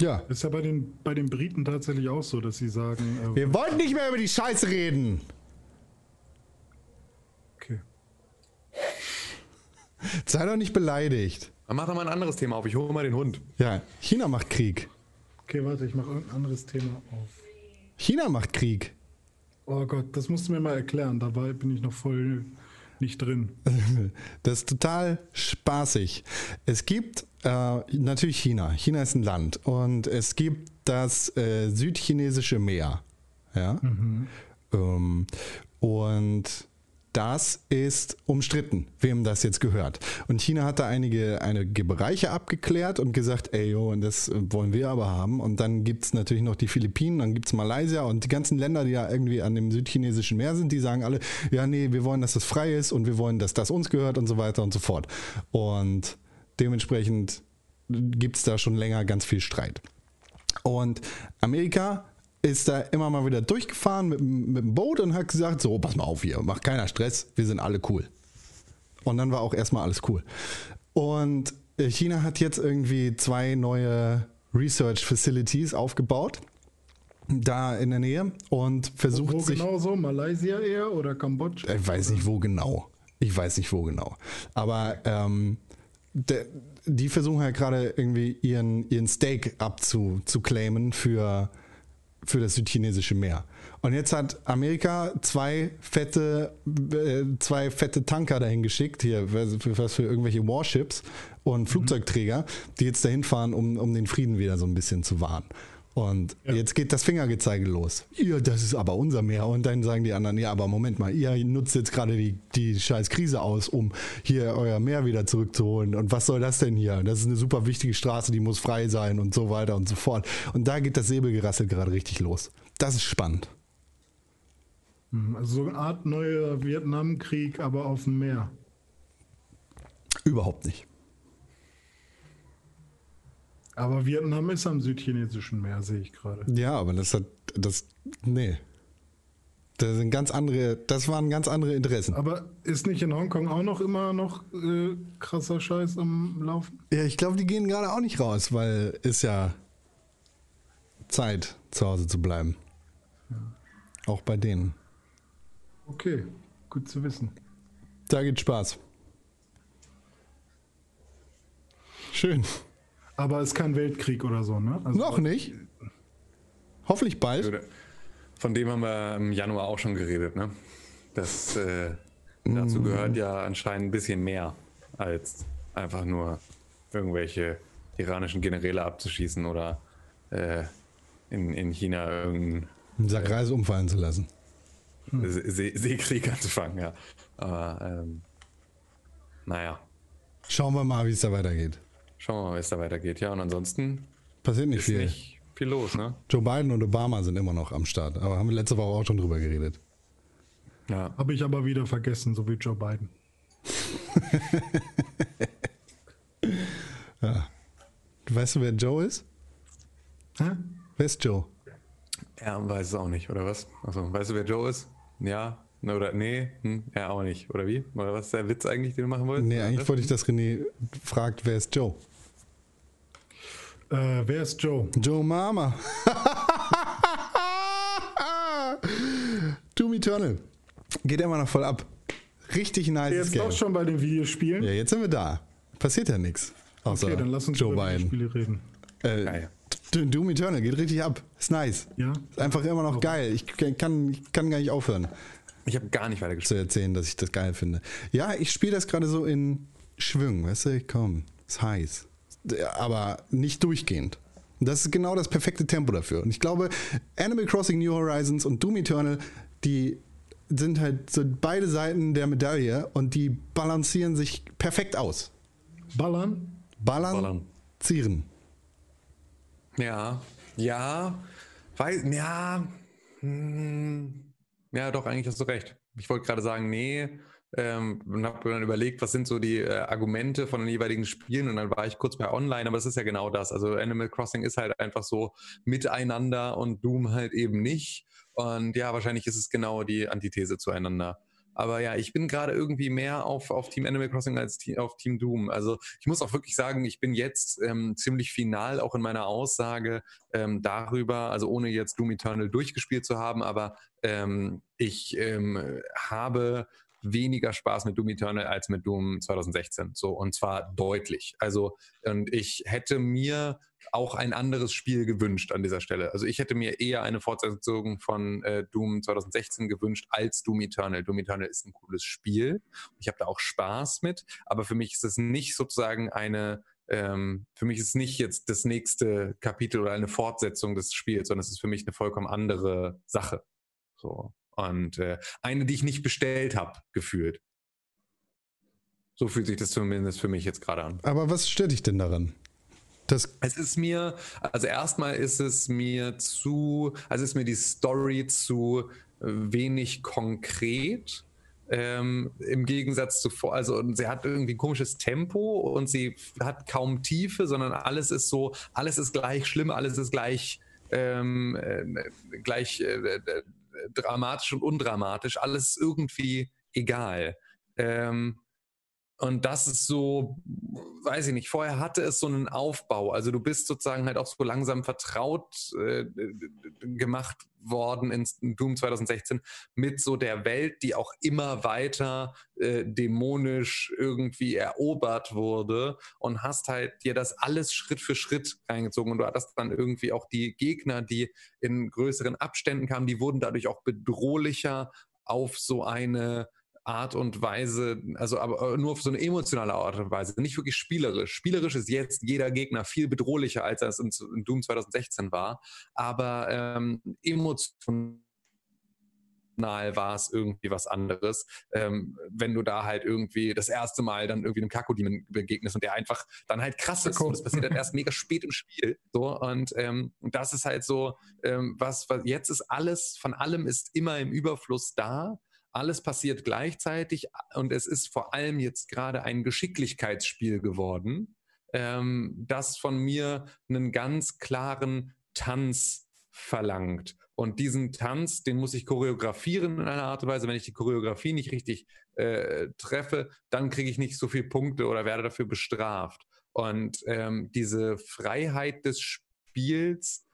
Ja. Ist ja bei den, bei den Briten tatsächlich auch so, dass sie sagen. Äh, Wir wollen nicht mehr über die Scheiße reden. Okay. Sei doch nicht beleidigt. Dann mach doch mal ein anderes Thema auf. Ich hole mal den Hund. Ja, China macht Krieg. Okay, warte, ich mache irgendein anderes Thema auf. China macht Krieg. Oh Gott, das musst du mir mal erklären. Dabei bin ich noch voll nicht drin. Das ist total spaßig. Es gibt äh, natürlich China. China ist ein Land. Und es gibt das äh, südchinesische Meer. Ja. Mhm. Ähm, und das ist umstritten, wem das jetzt gehört. Und China hat da einige, einige Bereiche abgeklärt und gesagt, ey, jo, und das wollen wir aber haben. Und dann gibt es natürlich noch die Philippinen, dann gibt es Malaysia und die ganzen Länder, die ja irgendwie an dem südchinesischen Meer sind, die sagen alle, ja, nee, wir wollen, dass das frei ist und wir wollen, dass das uns gehört und so weiter und so fort. Und dementsprechend gibt es da schon länger ganz viel Streit. Und Amerika ist da immer mal wieder durchgefahren mit, mit dem Boot und hat gesagt, so, pass mal auf hier, mach keiner Stress, wir sind alle cool. Und dann war auch erstmal alles cool. Und äh, China hat jetzt irgendwie zwei neue Research Facilities aufgebaut. Da in der Nähe und versucht wo, sich. genau so? Malaysia eher oder Kambodscha? Ich weiß nicht, wo genau. Ich weiß nicht, wo genau. Aber ähm, de, die versuchen ja gerade irgendwie ihren, ihren Stake abzuclaimen für für das südchinesische Meer. Und jetzt hat Amerika zwei fette, äh, zwei fette Tanker dahin geschickt, hier, für, was für irgendwelche Warships und mhm. Flugzeugträger, die jetzt dahin fahren, um, um den Frieden wieder so ein bisschen zu wahren. Und ja. jetzt geht das Fingergezeige los. Ihr, das ist aber unser Meer. Und dann sagen die anderen, ja, aber Moment mal, ihr nutzt jetzt gerade die, die scheiß Krise aus, um hier euer Meer wieder zurückzuholen. Und was soll das denn hier? Das ist eine super wichtige Straße, die muss frei sein und so weiter und so fort. Und da geht das Säbelgerassel gerade richtig los. Das ist spannend. Hm, Also so eine Art neuer Vietnamkrieg, aber auf dem Meer. Überhaupt nicht. Aber Vietnam ist am südchinesischen Meer, sehe ich gerade. Ja, aber das hat, das, nee. Das sind ganz andere, das waren ganz andere Interessen. Aber ist nicht in Hongkong auch noch immer noch äh, krasser Scheiß am Laufen? Ja, ich glaube, die gehen gerade auch nicht raus, weil ist ja Zeit, zu Hause zu bleiben. Auch bei denen. Okay, gut zu wissen. Da geht Spaß. Schön. Aber es ist kein Weltkrieg oder so, ne? Also, Noch nicht. Hoffentlich bald. Von dem haben wir im Januar auch schon geredet, ne? Das äh, dazu gehört ja anscheinend ein bisschen mehr als einfach nur irgendwelche iranischen Generäle abzuschießen oder äh, in, in China irgendeinen Einen Sack Reis umfallen zu lassen. See Seekrieg anzufangen, ja. Aber ähm, naja, Schauen wir mal, wie es da weitergeht. Schauen wir mal, wie es da weitergeht. Ja, und ansonsten Passiert nicht ist viel. nicht viel los, ne? Joe Biden und Obama sind immer noch am Start. Aber haben wir letzte Woche auch schon drüber geredet. Ja. Habe ich aber wieder vergessen, so wie Joe Biden. Weißt du, wer Joe ist? Hä? Wer ist Joe? Er weiß es auch nicht, oder was? Also, weißt du, wer Joe ist? Ja? Ne, Oder nee? Hm? Er auch nicht. Oder wie? Oder was ist der Witz eigentlich, den du machen wolltest? Nee, eigentlich wollte ich, dass René fragt, wer ist Joe? Äh, wer ist Joe? Joe Mama. Doom Eternal. Geht immer noch voll ab. Richtig nice Jetzt Game. auch schon bei den Videospielen? Ja, jetzt sind wir da. Passiert ja nichts. Außer okay, dann lass uns Joe über Biden. Videospiele reden. Äh, Geil. D- Doom Eternal geht richtig ab. Ist nice. Ja? Ist einfach immer noch geil. Ich kann, ich kann gar nicht aufhören Ich habe gar nicht weitergespielt. zu erzählen, dass ich das geil finde. Ja, ich spiele das gerade so in Schwüngen, weißt du? Komm, ist heiß. Aber nicht durchgehend. Und das ist genau das perfekte Tempo dafür. Und ich glaube, Animal Crossing New Horizons und Doom Eternal, die sind halt so beide Seiten der Medaille und die balancieren sich perfekt aus. Ballern? Balancieren. Ja, ja, weiß, ja, hm, ja, doch, eigentlich hast du recht. Ich wollte gerade sagen, nee, ähm, und habe dann überlegt, was sind so die äh, Argumente von den jeweiligen Spielen und dann war ich kurz bei Online, aber das ist ja genau das. Also Animal Crossing ist halt einfach so miteinander und Doom halt eben nicht. Und ja, wahrscheinlich ist es genau die Antithese zueinander. Aber ja, ich bin gerade irgendwie mehr auf, auf Team Animal Crossing als Team, auf Team Doom. Also ich muss auch wirklich sagen, ich bin jetzt ähm, ziemlich final auch in meiner Aussage ähm, darüber, also ohne jetzt Doom Eternal durchgespielt zu haben, aber ähm, ich ähm, habe weniger Spaß mit Doom Eternal als mit Doom 2016. So, und zwar deutlich. Also, und ich hätte mir auch ein anderes Spiel gewünscht an dieser Stelle. Also ich hätte mir eher eine Fortsetzung von äh, Doom 2016 gewünscht als Doom Eternal. Doom Eternal ist ein cooles Spiel. Ich habe da auch Spaß mit, aber für mich ist es nicht sozusagen eine ähm, für mich ist es nicht jetzt das nächste Kapitel oder eine Fortsetzung des Spiels, sondern es ist für mich eine vollkommen andere Sache. So. Und äh, eine, die ich nicht bestellt habe, gefühlt. So fühlt sich das zumindest für mich jetzt gerade an. Aber was stört dich denn daran? Das, Es ist mir, also erstmal ist es mir zu, also ist mir die Story zu wenig konkret. Ähm, Im Gegensatz zu vor, also und sie hat irgendwie ein komisches Tempo und sie hat kaum Tiefe, sondern alles ist so, alles ist gleich schlimm, alles ist gleich, ähm, äh, gleich äh, äh, dramatisch und undramatisch, alles irgendwie egal. Ähm, und das ist so, weiß ich nicht, vorher hatte es so einen Aufbau. Also du bist sozusagen halt auch so langsam vertraut äh, gemacht worden in Doom 2016 mit so der Welt, die auch immer weiter äh, dämonisch irgendwie erobert wurde und hast halt dir das alles Schritt für Schritt reingezogen und du hattest dann irgendwie auch die Gegner, die in größeren Abständen kamen, die wurden dadurch auch bedrohlicher auf so eine Art und Weise, also aber nur auf so eine emotionale Art und Weise, nicht wirklich spielerisch. Spielerisch ist jetzt jeder Gegner viel bedrohlicher, als er es in, in Doom 2016 war, aber ähm, emotional emotional war es irgendwie was anderes, ähm, wenn du da halt irgendwie das erste Mal dann irgendwie einem Kakodemon begegnest und der einfach dann halt krass ist. Und das passiert dann erst mega spät im Spiel. So, und ähm, das ist halt so, ähm, was, was jetzt ist alles, von allem ist immer im Überfluss da. Alles passiert gleichzeitig und es ist vor allem jetzt gerade ein Geschicklichkeitsspiel geworden, ähm, das von mir einen ganz klaren Tanz verlangt. Und diesen Tanz, den muss ich choreografieren in einer Art und Weise. Wenn ich die Choreografie nicht richtig äh, treffe, dann kriege ich nicht so viele Punkte oder werde dafür bestraft. Und ähm, diese Freiheit des Spiels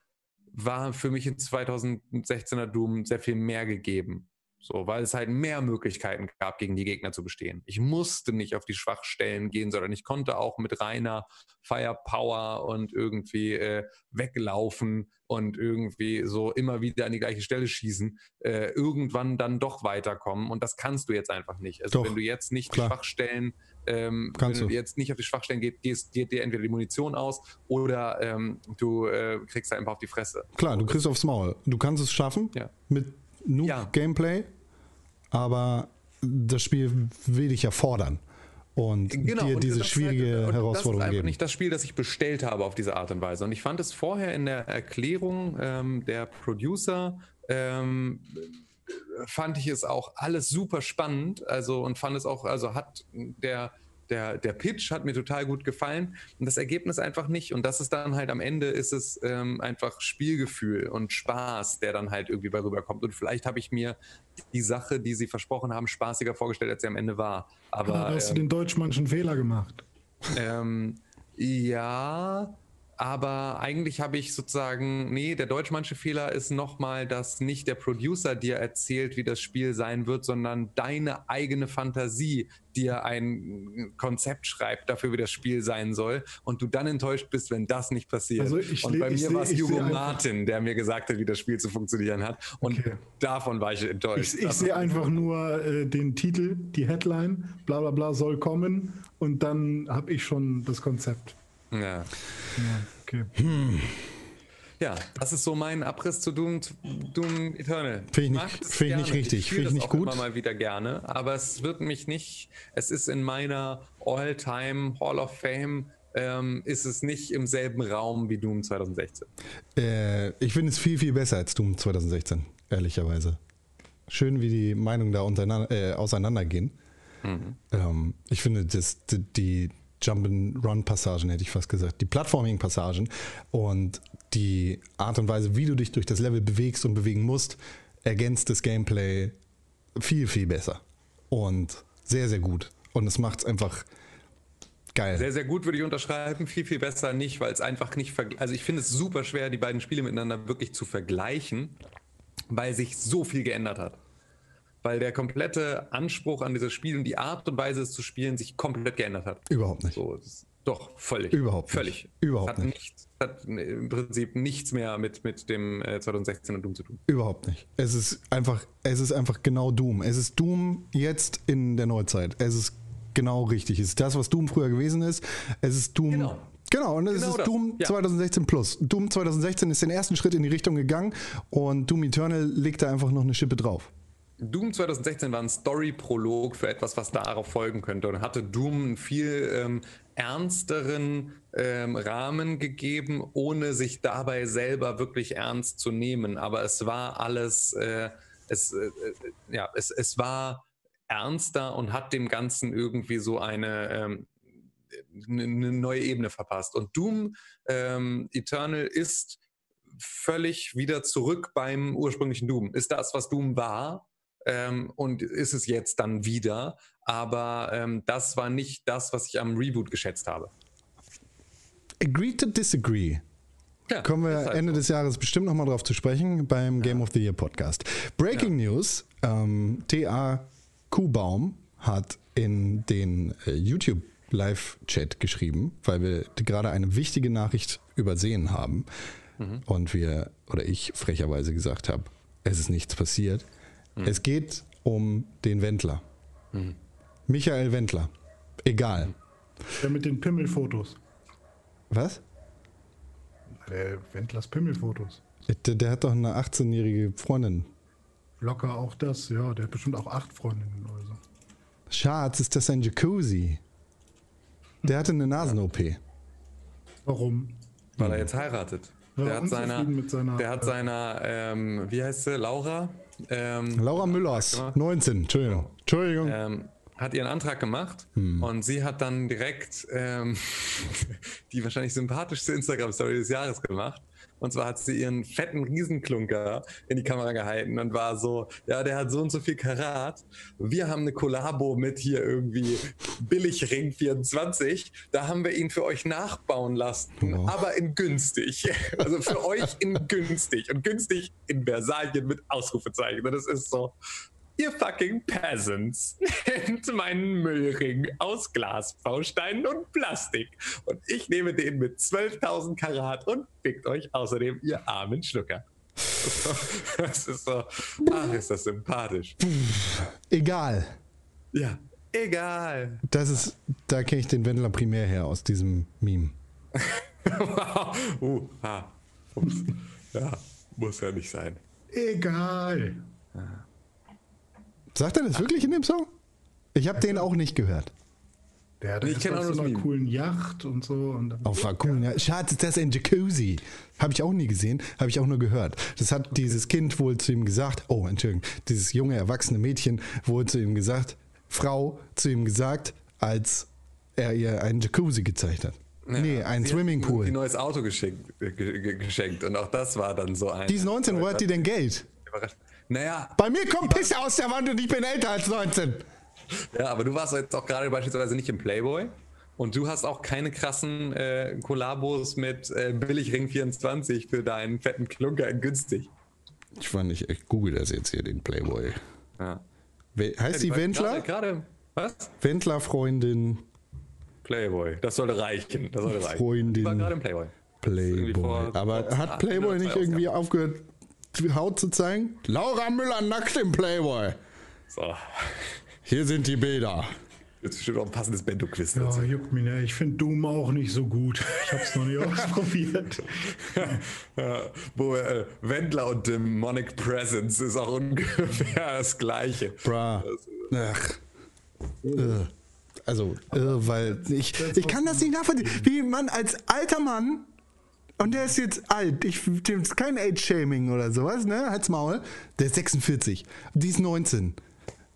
war für mich in 2016er Doom sehr viel mehr gegeben. So, weil es halt mehr Möglichkeiten gab, gegen die Gegner zu bestehen. Ich musste nicht auf die Schwachstellen gehen, sondern ich konnte auch mit reiner Firepower und irgendwie äh, weglaufen und irgendwie so immer wieder an die gleiche Stelle schießen, äh, irgendwann dann doch weiterkommen. Und das kannst du jetzt einfach nicht. Also Doch, wenn du jetzt nicht klar. die Schwachstellen, ähm, wenn du du. jetzt nicht auf die Schwachstellen gehst, gehst geht dir entweder die Munition aus oder ähm, du äh, kriegst einfach auf die Fresse. Klar, du kriegst aufs Maul. Du kannst es schaffen Ja. mit Ja. Noob-Gameplay, aber das Spiel will dich ja fordern und dir Genau, und diese schwierige halt, Herausforderung Das ist einfach geben. nicht das Spiel, das ich bestellt habe auf diese Art und Weise. Und ich fand es vorher in der Erklärung ähm, der Producer, ähm, fand ich es auch alles super spannend. Also und fand es auch, also hat der der, der Pitch hat mir total gut gefallen und das Ergebnis einfach nicht. Und das ist dann halt am Ende ist es ähm, einfach Spielgefühl und Spaß, der dann halt irgendwie bei rüberkommt. Und vielleicht habe ich mir die Sache, die sie versprochen haben, spaßiger vorgestellt, als sie am Ende war. Aber da hast du ähm, den deutschmanschen Fehler gemacht. ähm, ja, aber eigentlich habe ich sozusagen, nee, der deutschmannsche Fehler ist nochmal, dass nicht der Producer dir erzählt, wie das Spiel sein wird, sondern deine eigene Fantasie dir ein Konzept schreibt dafür, wie das Spiel sein soll und du dann enttäuscht bist, wenn das nicht passiert. Also ich und bei mir war es Hugo Martin, der mir gesagt hat, wie das Spiel zu funktionieren hat und Okay. davon war ich enttäuscht. Ich, ich sehe einfach nur äh, den Titel, die Headline, bla bla bla soll kommen und dann habe ich schon das Konzept. Ja. Ja, okay. Ja, das ist so mein Abriss zu Doom, Doom Eternal. Finde ich nicht- finde ich nicht richtig, finde ich nicht auch gut. immer mal wieder gerne, aber es wird mich nicht, es ist in meiner All-Time Hall of Fame, ähm, ist es nicht im selben Raum wie Doom 2016. Äh, ich finde es viel, viel besser als Doom 2016, ehrlicherweise. Schön, wie die Meinungen da äh, auseinandergehen. Ähm, ich finde, das, die, die Jump-and-Run-Passagen, hätte ich fast gesagt, die Plattforming-Passagen und die Art und Weise, wie du dich durch das Level bewegst und bewegen musst, ergänzt das Gameplay viel, viel besser. Und sehr, sehr gut. Und es macht es einfach geil. Sehr, sehr gut würde ich unterschreiben, viel, viel besser nicht, weil es einfach nicht, also ich finde es super schwer, die beiden Spiele miteinander wirklich zu vergleichen, weil sich so viel geändert hat. Weil der komplette Anspruch an dieses Spiel und die Art und Weise, es zu spielen, sich komplett geändert hat. Überhaupt nicht. So, doch, völlig. Überhaupt nicht. Völlig. Überhaupt hat nicht. Nichts, hat im Prinzip nichts mehr mit, mit dem äh, 2016er Doom zu tun. Überhaupt nicht. Es ist einfach, es ist einfach genau Doom. Es ist Doom jetzt in der Neuzeit. Es ist genau richtig. Es ist das, was Doom früher gewesen ist. Es ist Doom. Genau. Genau, und es Genau ist das, Doom ja. 2016 plus. Doom 2016 ist den ersten Schritt in die Richtung gegangen und Doom Eternal legt da einfach noch eine Schippe drauf. Doom 2016 war ein Story-Prolog für etwas, was darauf folgen könnte und hatte Doom einen viel ähm, ernsteren ähm, Rahmen gegeben, ohne sich dabei selber wirklich ernst zu nehmen. Aber es war alles, äh, es, äh, äh, ja, es, es war ernster und hat dem Ganzen irgendwie so eine, ähm, eine neue Ebene verpasst. Und Doom ähm, Eternal ist völlig wieder zurück beim ursprünglichen Doom. Ist das, was Doom war, ähm, und ist es jetzt dann wieder. Aber ähm, das war nicht das, was ich am Reboot geschätzt habe. Agree to disagree. Ja, Kommen wir halt Ende so. des Jahres bestimmt nochmal drauf zu sprechen beim Game of the Year Podcast. Breaking News: ähm, T.A. Kuhbaum hat in den äh, YouTube Live-Chat geschrieben, weil wir gerade eine wichtige Nachricht übersehen haben Mhm. und wir oder ich frecherweise gesagt habe, es ist nichts passiert. Mhm. Es geht um den Wendler. Michael Wendler. Egal. Mhm. Der mit den Pimmelfotos. Was? Der Wendlers Pimmelfotos. Der, der hat doch eine 18-jährige Freundin. Locker auch das, ja. Der hat bestimmt auch acht Freundinnen oder so. Schatz, ist das ein Jacuzzi? Der hatte eine Nasen-OP. Warum? Weil er jetzt heiratet. Der hat seiner, mit seiner- der hat seiner, ähm, wie heißt sie, Laura? Ähm, Laura Müllers, 19, Entschuldigung. Entschuldigung. ähm, hat ihren Antrag gemacht Hm. und sie hat dann direkt ähm, die wahrscheinlich sympathischste Instagram-Story des Jahres gemacht. Und zwar hat sie ihren fetten Riesenklunker in die Kamera gehalten und war so, ja, der hat so und so viel Karat. Wir haben eine Kollabo mit hier irgendwie Billigring 24. Da haben wir ihn für euch nachbauen lassen, Wow. aber in günstig. Also für euch in günstig. Und günstig in Versalien mit Ausrufezeichen. Das ist so, Ihr fucking Peasants nennt meinen Müllring aus Glasbausteinen und Plastik. Und ich nehme den mit 12.000 Karat und fickt euch außerdem, ihr armen Schlucker. Das ist so, ach, ist das sympathisch. Egal. Ja, egal. Das ist, da kenne ich den Wendler primär her aus diesem Meme. Wow. uh, ha. Ups. Ja, muss ja nicht sein. Egal. Sagt er das wirklich in dem Song? Ich habe den auch nicht gehört. Der hat Ich erst kenn auf auch so das einer coolen Yacht und so. Und Auf war cool. Ja. Schatz, ist das ein Jacuzzi? Habe ich auch nie gesehen, habe ich auch nur gehört. Das hat dieses Kind wohl zu ihm gesagt, oh, Entschuldigung, dieses junge, erwachsene Mädchen wohl zu ihm gesagt, Frau zu ihm gesagt, als er ihr einen Jacuzzi gezeigt hat. nee, ein Sie hat Swimmingpool. Ein neues Auto geschenkt, äh, ge- ge- geschenkt. Und auch das war dann so ein. Die ist 19, wo hat die denn Geld? Überrascht. Naja, Bei mir kommt Pisse aus der Wand und ich bin älter als 19. Ja, aber du warst jetzt auch gerade beispielsweise nicht im Playboy und du hast auch keine krassen äh, Kollabos mit äh, Billigring 24 für deinen fetten Klunker günstig. Ich fand nicht, ich google das jetzt hier, den Playboy. Ja. We- Heißt die war Wendler? Gerade, gerade, was? Wendler-Freundin, Playboy. Das sollte reichen. Das sollte reichen. Freundin. Die war gerade im Playboy. Playboy. vor- Aber hat Playboy nicht irgendwie aufgehört, die Haut zu zeigen? Laura Müller nackt im Playboy. So. Hier sind die Bilder. Jetzt bestimmt auch ein passendes Bento-Quiz ja, dazu. juckt mich nicht. Ich finde Doom auch nicht so gut. Ich hab's noch nicht ausprobiert. Ja, wo äh, Wendler und Demonic Presence ist auch ungefähr das gleiche. Bra. Ach. Äh. Also, äh, weil ich, ich kann das nicht nachvollziehen. Wie man als alter Mann, und der ist jetzt alt, ich, dem ist kein Age-Shaming oder sowas, ne? Halt's Maul. Der ist 46. Die ist 19.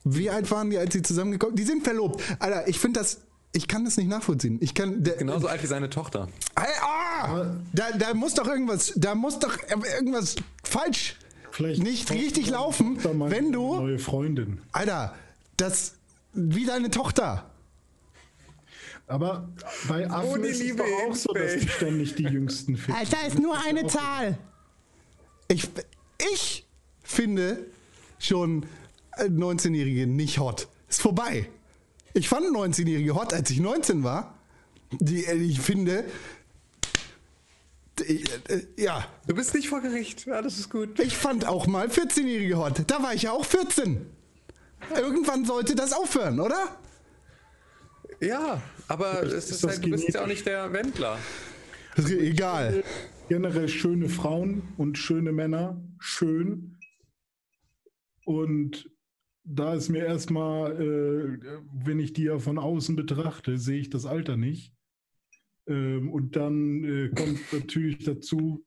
Wie alt waren die, als sie zusammengekommen Die sind verlobt. Alter, ich finde das, ich kann das nicht nachvollziehen. Ich kann. Der, Genauso alt wie seine Tochter. Ey, ah! Da, da muss doch irgendwas, da muss doch irgendwas falsch Vielleicht nicht richtig laufen, wenn du, Neue Freundin. Alter, das, wie deine Tochter. Aber bei Affen Ohne ist es Liebe doch auch so, dass die ständig die Jüngsten finden. Alter, ist nur eine Zahl. Ich, ich finde schon äh, 19-Jährige nicht hot. Ist vorbei. Ich fand 19-Jährige hot, als ich 19 war. Die, äh, ich finde, äh, ja, Du bist nicht vor Gericht. Alles ist gut. ich fand auch mal 14-Jährige hot. Da war ich ja auch 14. Irgendwann sollte das aufhören, oder? Ja, aber es ist das halt, du bist ja auch nicht der Wendler. Egal. Generell schöne Frauen und schöne Männer. Schön. Und da ist mir erstmal, äh, wenn ich die ja von außen betrachte, sehe ich das Alter nicht. Ähm, und dann äh, kommt natürlich dazu,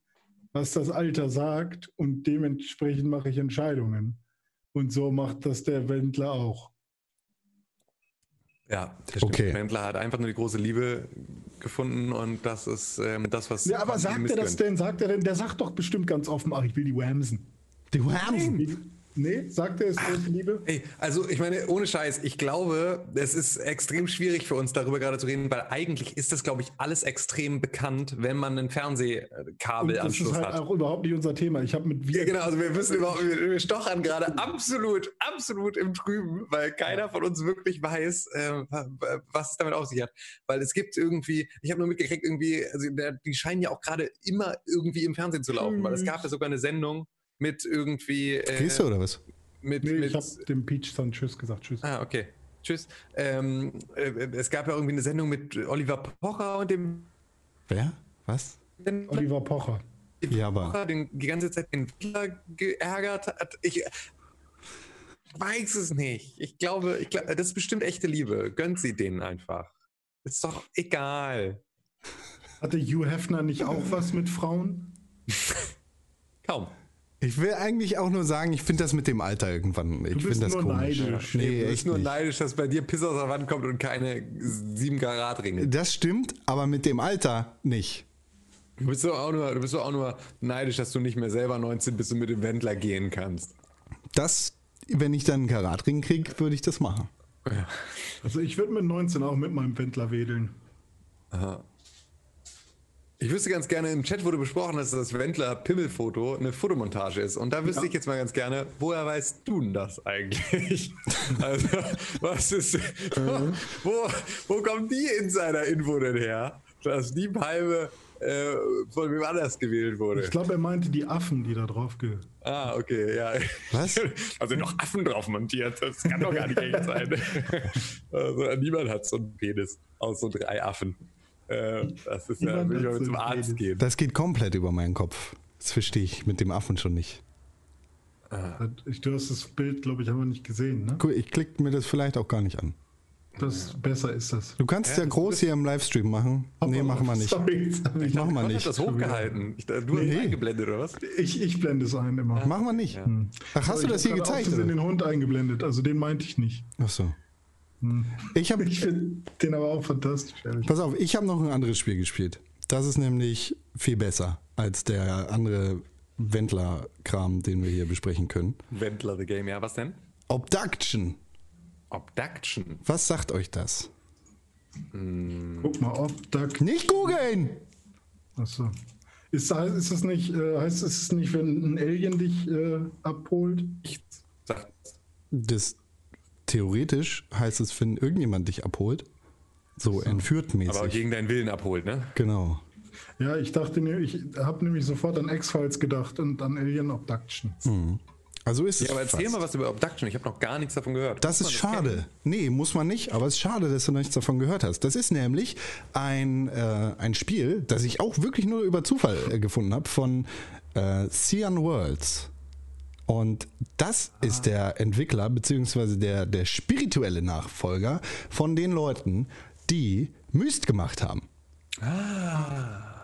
was das Alter sagt und dementsprechend mache ich Entscheidungen. Und so macht das der Wendler auch. Ja, der. Okay. Wendler hat einfach nur die große Liebe gefunden und das ist ähm, das, was. Ja, aber sagt er das denn? Sagt er denn? Der sagt doch bestimmt ganz offen, ach, ich will die Whamsen. Die Whamsen. Nee, sagt er es große Liebe? Ey, also ich meine, ohne Scheiß, ich glaube, es ist extrem schwierig für uns darüber gerade zu reden, weil eigentlich ist das, glaube ich, alles extrem bekannt, wenn man einen Fernsehkabelanschluss das ist halt hat. auch überhaupt nicht unser Thema. Ich habe mit Ja, wir genau, also wir wissen überhaupt, wir, wir stochern gerade absolut, absolut im Trüben, weil keiner von uns wirklich weiß, äh, wa- wa- was es damit auf sich hat. Weil es gibt irgendwie, ich habe nur mitgekriegt, irgendwie, also die scheinen ja auch gerade immer irgendwie im Fernsehen zu laufen, weil es gab ja sogar eine Sendung mit irgendwie. Äh, Gehst du oder was? Mit, Nee, mit, ich habe dem Peach dann Tschüss gesagt. Tschüss. Ah, okay. Tschüss. Ähm, äh, es gab ja irgendwie eine Sendung mit Oliver Pocher und dem Wer? Was? Oliver Pocher. Ja, aber- Pocher, den die ganze Zeit den Wendler geärgert hat. Ich, weiß es nicht. Ich glaube, ich glaube, das ist bestimmt echte Liebe. Gönnt sie denen einfach. Ist doch egal. Hatte Hugh Hefner nicht auch was mit Frauen? Kaum. Ich will eigentlich auch nur sagen, ich finde das mit dem Alter irgendwann. Ich Du bist finde das nur komisch. neidisch. Nee, du bist nur nicht. neidisch, dass bei dir Piss aus der Wand kommt und keine sieben Karat-Ringe. Das stimmt, aber mit dem Alter nicht. Du bist doch auch nur, du bist doch auch nur neidisch, dass du nicht mehr selber 19 bist und mit dem Wendler gehen kannst. Das, wenn ich dann einen Karatring kriege, würde ich das machen. Also ich würde mit 19 auch mit meinem Wendler wedeln. Ich wüsste ganz gerne, im Chat wurde besprochen, dass das Wendler-Pimmelfoto eine Fotomontage ist. Und da wüsste ich jetzt mal ganz gerne, woher weißt du denn das eigentlich? also, was ist, wo, wo kommt die Insider-Info denn her, dass die Palme äh, von wem anders gewählt wurde? Ich glaube, er meinte die Affen, die da drauf ge... Ah, okay, ja. Was? Also noch Affen drauf montiert. Das kann doch gar nicht echt sein. Also, niemand hat so einen Penis aus so drei Affen. Äh, das ist ja, will ich so zum Arzt gehen. Das geht komplett über meinen Kopf. Das verstehe ich mit dem Affen schon nicht. Ich, du hast das Bild, glaube ich, aber nicht gesehen, ne? Cool, ich klicke mir das vielleicht auch gar nicht an. Das besser ist das. Du kannst es ja groß hier im Livestream machen. Nee, machen wir nicht. Sorry, hab ich, Machen wir nicht. das hochgehalten. Ich, du hast Nee. eingeblendet, oder was? ich, ich blende es ein immer. Machen wir nicht. Ach, hast Aber du ich das hier gezeigt? aus Versehen Oder? den Hund eingeblendet, also den meinte ich nicht. Ach so. Ich habe, Ich finde den aber auch fantastisch, ehrlich. pass auf, ich habe noch ein anderes Spiel gespielt. Das ist nämlich viel besser als der andere Wendler-Kram, den wir hier besprechen können. Wendler the Game, ja. Was denn? Obduction. Obduction. Was sagt euch das? Guck mal, ob da. Nicht googeln! Achso. Ist, heißt- ist es nicht, äh, heißt es nicht, wenn ein Alien dich äh, abholt? Ich sag, Das theoretisch heißt es, wenn irgendjemand dich abholt, so entführt mäßig. aber gegen deinen Willen abholt, ne? genau. Ja, ich dachte, ich habe nämlich sofort an X-Files gedacht und an Alien Abduction. Also ist es. Ja, aber erzähl fast. mal was über Obduction. Ich habe noch gar nichts davon gehört. Das Muss ist schade. kennen? Nee, muss man nicht, aber es ist schade, dass du noch nichts davon gehört hast. Das ist nämlich ein, äh, ein Spiel, das ich auch wirklich nur über Zufall äh, gefunden habe, von äh, Cyan Worlds. Und das ist der Entwickler, beziehungsweise der, der spirituelle Nachfolger von den Leuten, die Myst gemacht haben.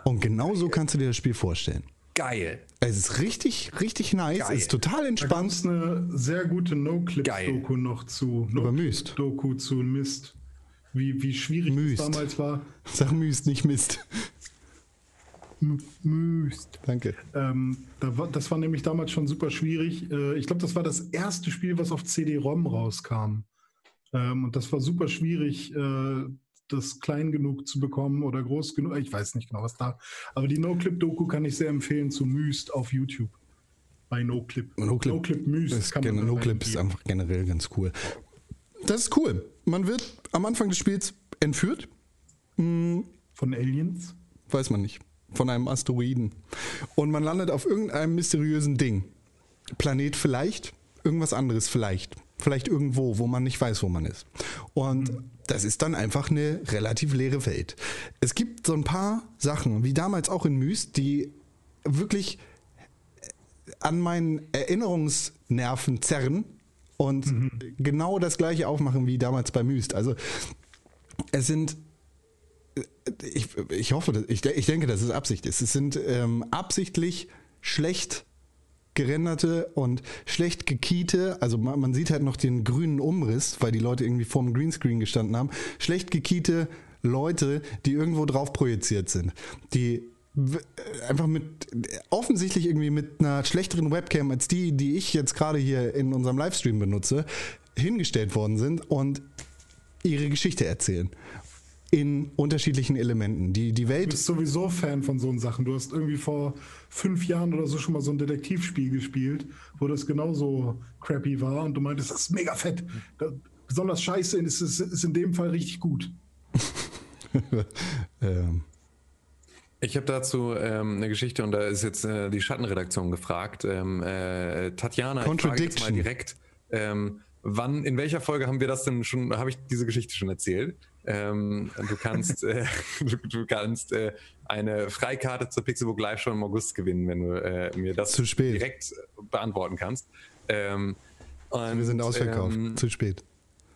Und genau so kannst du dir das Spiel vorstellen. Geil. Es ist richtig, richtig nice, Geil. es ist total Da entspannt. es eine sehr gute. No-Clip-Doku noch zu. Über Myst. Doku zu Mist. Wie, wie schwierig Myst. das damals war. Sag Myst, nicht Mist. M Myst. Danke. Ähm, da war, das war nämlich damals schon super schwierig. Äh, ich glaube, das war das erste Spiel, was auf CD-ROM rauskam. Ähm, und das war super schwierig, äh, das klein genug zu bekommen oder groß genug. Ich weiß nicht genau, was da. Aber die No-Clip-Doku kann ich sehr empfehlen zu Myst auf YouTube. Bei No-Clip. No-Clip. Myst. Man gen- da No-Clip ist einfach generell ganz cool. Das ist cool. Man wird am Anfang des Spiels entführt, Von Aliens. weiß man nicht, von einem Asteroiden. Und man landet auf irgendeinem mysteriösen Ding. Planet vielleicht, irgendwas anderes vielleicht. Vielleicht irgendwo, wo man nicht weiß, wo man ist. Und das ist dann einfach eine relativ leere Welt. Es gibt so ein paar Sachen, wie damals auch in Myst, die wirklich an meinen Erinnerungsnerven zerren und genau das gleiche aufmachen wie damals bei Myst. Also es sind ich, ich hoffe, ich, ich denke, dass es Absicht ist. Es sind ähm, absichtlich schlecht gerenderte und schlecht gekiete, also man, man sieht halt noch den grünen Umriss, weil die Leute irgendwie vorm Greenscreen gestanden haben, schlecht gekiete Leute, die irgendwo drauf projiziert sind, die einfach mit offensichtlich irgendwie mit einer schlechteren Webcam als die, die ich jetzt gerade hier in unserem Livestream benutze, hingestellt worden sind und ihre Geschichte erzählen. In unterschiedlichen Elementen. Die, die Du Welt bist sowieso Fan von so Sachen. Du hast irgendwie vor fünf Jahren oder so schon mal so ein Detektivspiel gespielt, wo das genauso crappy war und du meintest, das ist mega fett. Da, besonders scheiße ist, ist, ist in dem Fall richtig gut. ähm, Ich habe dazu ähm, eine Geschichte und da ist jetzt äh, die Schattenredaktion gefragt. Ähm, äh, Tatjana, ich frage jetzt mal direkt, ähm, wann, in welcher Folge haben wir das denn schon, habe ich diese Geschichte schon erzählt? Ähm, du kannst, äh, du, du kannst äh, eine Freikarte zur Pixelbook Live schon im August gewinnen, wenn du äh, mir das Zu spät. direkt beantworten kannst. Ähm, Und, Wir sind ausverkauft. ähm, Zu spät.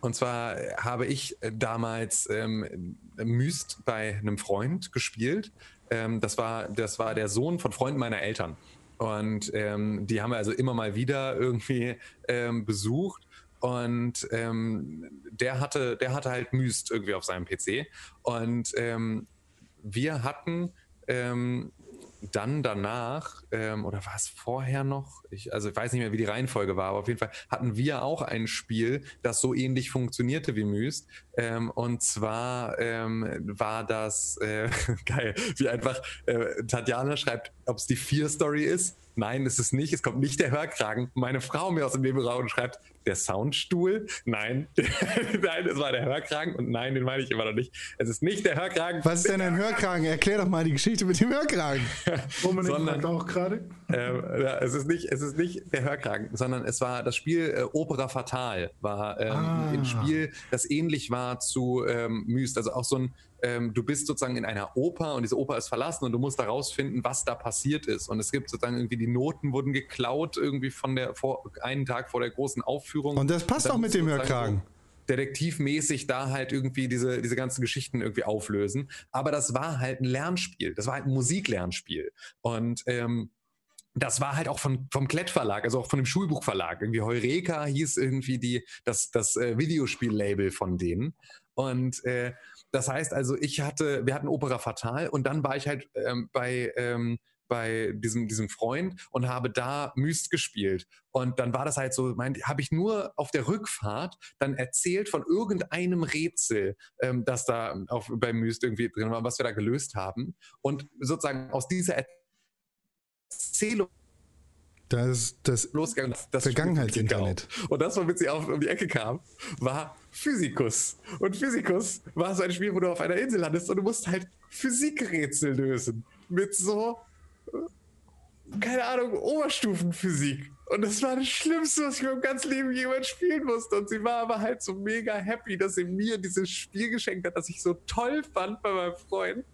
und zwar habe ich damals ähm, Myst bei einem Freund gespielt. Ähm, das, war, das war der Sohn von Freunden meiner Eltern. Und ähm, die haben wir also immer mal wieder irgendwie ähm, besucht. Und ähm, der, hatte, der hatte halt Myst irgendwie auf seinem PC. Und ähm, wir hatten ähm, dann danach, ähm, oder war es vorher noch? Ich, also ich weiß nicht mehr, wie die Reihenfolge war, aber auf jeden Fall hatten wir auch ein Spiel, das so ähnlich funktionierte wie Myst. Ähm, und zwar ähm, war das äh, geil, wie einfach äh, Tatjana schreibt, ob es die Vier-Story ist. Nein, es ist nicht. Es kommt nicht der Hörkragen. Meine Frau mir aus dem Nebenraum und schreibt, der Soundstuhl? Nein, nein, es war der Hörkragen und nein, den meine ich immer noch nicht. Es ist nicht der Hörkragen. Was ist denn ein Hörkragen? Erklär doch mal die Geschichte mit dem Hörkragen. Dominik Sondern- auch gerade. ähm, ja, es, ist nicht, es ist nicht der Hörkragen, sondern es war das Spiel äh, Opera Fatal, war ähm, Ah. ein Spiel, das ähnlich war zu ähm, Myst. Also auch so ein, ähm, du bist sozusagen in einer Oper und diese Oper ist verlassen und du musst herausfinden, was da passiert ist. Und es gibt sozusagen irgendwie die Noten wurden geklaut, irgendwie von der vor einen Tag vor der großen Aufführung. Und das passt dann auch mit dem Hörkragen. Detektivmäßig da halt irgendwie diese, diese ganzen Geschichten irgendwie auflösen. Aber das war halt ein Lernspiel. Das war halt ein Musiklernspiel. Und ähm, das war halt auch von, vom Klett Verlag, also auch von dem Schulbuchverlag. Irgendwie Heureka hieß irgendwie die, das, das äh, Videospiel-Label von denen. Und äh, das heißt also, ich hatte, wir hatten Opera Fatal und dann war ich halt ähm, bei, ähm, bei diesem, diesem Freund und habe da Myst gespielt. Und dann war das halt so, habe ich nur auf der Rückfahrt dann erzählt von irgendeinem Rätsel, ähm, das da auf, bei Myst irgendwie drin war, was wir da gelöst haben. Und sozusagen aus dieser Erzählung Das ist das losgegangen. dass das Vergangenheitsinternet. Gekauft. Und das, womit sie auf, um die Ecke kam, war Physikus. Und Physikus war so ein Spiel, wo du auf einer Insel landest und du musst halt Physikrätsel lösen. Mit so, äh, keine Ahnung, Oberstufenphysik. Und das war das Schlimmste, was ich in meinem ganzen Leben jemals spielen musste. Und sie war aber halt so mega happy, dass sie mir dieses Spiel geschenkt hat, das ich so toll fand bei meinem Freund.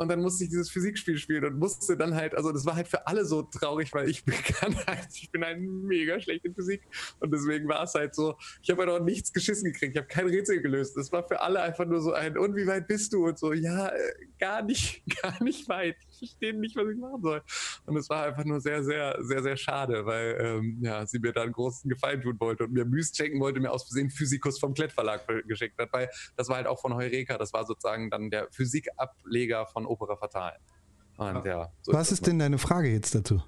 Und dann musste ich dieses Physikspiel spielen und musste dann halt, also das war halt für alle so traurig, weil ich kann halt, ich bin halt mega schlecht in Physik. Und deswegen war es halt so, ich habe halt auch nichts geschissen gekriegt, ich habe kein Rätsel gelöst. Das war für alle einfach nur so ein, und wie weit bist du? Und so, ja, äh, gar nicht, gar nicht weit. Ich verstehe nicht, was ich machen soll. Und es war einfach nur sehr, sehr, sehr, sehr schade, weil ähm, ja, sie mir da einen großen Gefallen tun wollte und mir Myst schenken wollte, mir aus Versehen Physikus vom Klettverlag geschenkt hat, weil das war halt auch von Heureka, das war sozusagen dann der Physikableger von Opera Fatal. Und ja, so Was das ist denn deine Frage jetzt dazu?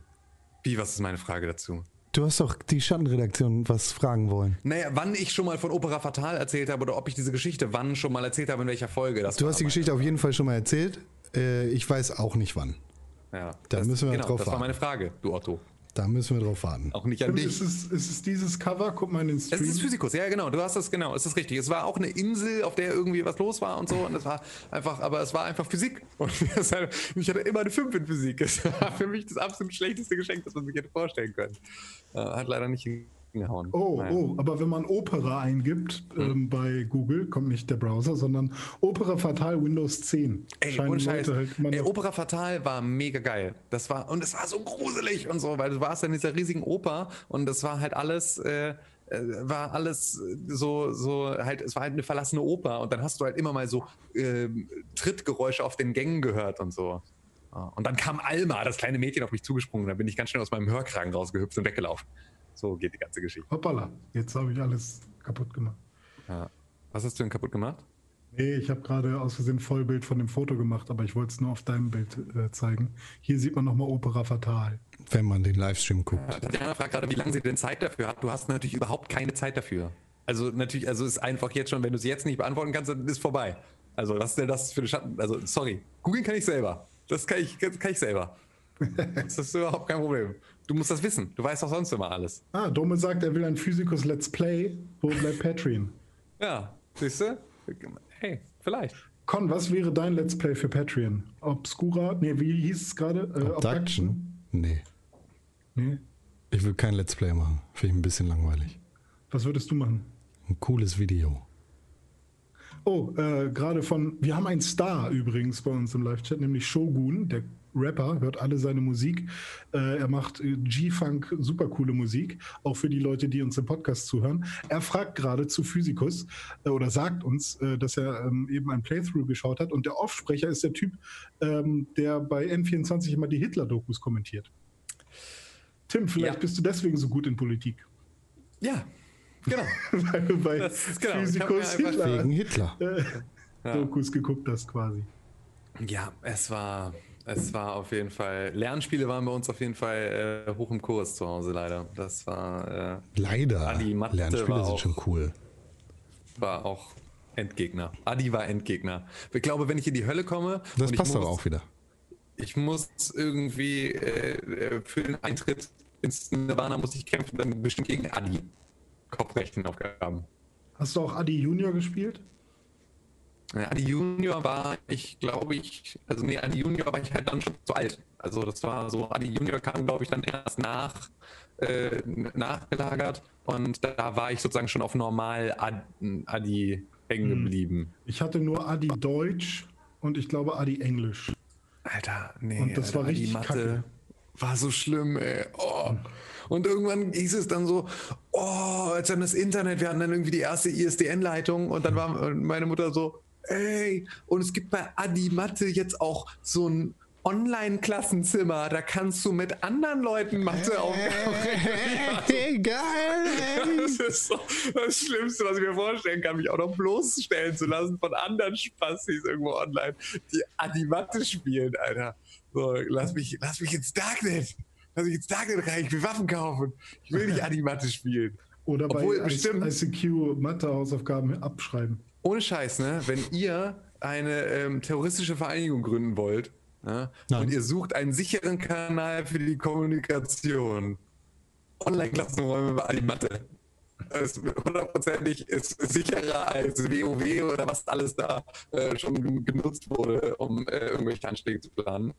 Wie, was ist meine Frage dazu? Du hast doch die Schattenredaktion was fragen wollen. Naja, wann ich schon mal von Opera Fatal erzählt habe oder ob ich diese Geschichte wann schon mal erzählt habe, in welcher Folge. Das Du hast die Geschichte auf jeden Fall schon mal erzählt. Äh, ich weiß auch nicht wann. Ja, Da das, müssen wir genau, drauf Das war meine Frage, du Otto. Da müssen wir drauf warten. Auch nicht an Und dich. ist es, ist es dieses Cover? Guck mal in den Es Stream. ist Physikus, ja genau, du hast das genau, es ist richtig. Es war auch eine Insel, auf der irgendwie was los war und so und es war einfach, aber es war einfach Physik und ich hatte immer eine 5 in Physik. Es war für mich das absolut schlechteste Geschenk, das man sich hätte vorstellen können. Äh, hat leider nicht hingehauen. Oh, Naja. oh, aber wenn man Opera eingibt ähm, bei Google, kommt nicht der Browser, sondern Opera Fatal Windows 10. Ey, Scheiß. Halt Ey, Opera Fatal war mega geil. Das war, und es war so gruselig und so, weil du warst in dieser riesigen Oper und das war halt alles, äh, äh, war alles äh, so, so halt, es war halt eine verlassene Oper und dann hast du halt immer mal so ähm, Trittgeräusche auf den Gängen gehört und so. Ja, Und dann kam Alma, das kleine Mädchen, auf mich zugesprungen. Da bin ich ganz schnell aus meinem Hörkragen rausgehüpft und weggelaufen. So geht die ganze Geschichte. Hoppala, jetzt habe ich alles kaputt gemacht. Ja. Was hast du denn kaputt gemacht? Nee, ich habe gerade aus Versehen Vollbild von dem Foto gemacht, aber ich wollte es nur auf deinem Bild äh, zeigen. Hier sieht man nochmal Opera Fatal. Wenn man den Livestream guckt. Tatjana fragt gerade, wie lange sie denn Zeit dafür hat. Du hast natürlich überhaupt keine Zeit dafür. Also natürlich, also ist einfach jetzt schon, wenn du es jetzt nicht beantworten kannst, dann ist vorbei. Also was ist denn das für eine Schatten? Also sorry, googeln kann ich selber. Das kann ich, das kann ich selber. Das ist überhaupt kein Problem. Du musst das wissen. Du weißt doch sonst immer alles. Ah, Dome sagt, er will ein Physikus Let's Play. Wo bleibt Patreon? Ja, siehst du? Hey, vielleicht. Con, was wäre dein Let's Play für Patreon? Obscura? Nee, wie hieß es gerade? Äh, Abduction? Nee. Nee. Ich will kein Let's Play machen. Finde ich ein bisschen langweilig. Was würdest du machen? Ein cooles Video. Oh, äh, gerade von, wir haben einen Star übrigens bei uns im Live-Chat, nämlich Shogun, der Rapper, hört alle seine Musik. Äh, er macht äh, G-Funk, super coole Musik, auch für die Leute, die uns im Podcast zuhören. Er fragt gerade zu Physikus äh, oder sagt uns, äh, dass er ähm, eben ein Playthrough geschaut hat und der Offsprecher ist der Typ, ähm, der bei N24 immer die Hitler-Dokus kommentiert. Tim, vielleicht Ja. bist du deswegen so gut in Politik. Ja, genau. Weil du bei genau. Physikus Hitler Hitler. äh, Dokus geguckt hast quasi. Ja, es war, es war auf jeden Fall. Lernspiele waren bei uns auf jeden Fall äh, hoch im Kurs zu Hause leider. Das war, äh, Leider. Adi Mathe Lernspiele war sind auch- schon cool. war auch Endgegner. Adi war Endgegner. Ich glaube, wenn ich in die Hölle komme, Das passt muss, aber auch wieder. Ich muss irgendwie äh, äh, für den Eintritt ins Nirvana muss ich kämpfen, dann bestimmt gegen Adi. Kopfrechenaufgaben. Hast du auch Adi Junior gespielt? Adi Junior war ich, glaube ich, also nee, Adi Junior war ich halt dann schon zu alt. Also das war so, Adi Junior kam, glaube ich, dann erst nach, äh, nachgelagert und da war ich sozusagen schon auf normal Ad, Adi hängen geblieben. Ich hatte nur Adi Deutsch und ich glaube Adi Englisch. Alter, nee. Und das Alter, war richtig die Mathe kacke. war so schlimm, ey. Oh. Und irgendwann hieß es dann so, oh, als dann das Internet, wir hatten dann irgendwie die erste ISDN-Leitung und dann war meine Mutter so, ey, und es gibt bei Adi Mathe jetzt auch so ein Online-Klassenzimmer, da kannst du mit anderen Leuten Mathe aufgaben. Hey, geil! Das ist so das Schlimmste, was ich mir vorstellen kann, mich auch noch bloßstellen zu lassen von anderen Spastis irgendwo online, die Animatte spielen, Alter. So, lass mich, lass mich ins Darknet. Lass mich ins Darknet rein, ich will Waffen kaufen. Ich will nicht Animatte spielen. Oder Obwohl bei bestimmt- ICQ Mathe-Hausaufgaben abschreiben. Ohne Scheiß, ne? Wenn ihr eine ähm, terroristische Vereinigung gründen wollt ne? Und ihr sucht einen sicheren Kanal für die Kommunikation, Online-Klassenräume bei. Es hundertprozentig ist sicherer als WoW oder was alles da äh, schon genutzt wurde, um äh, irgendwelche Anschläge zu planen.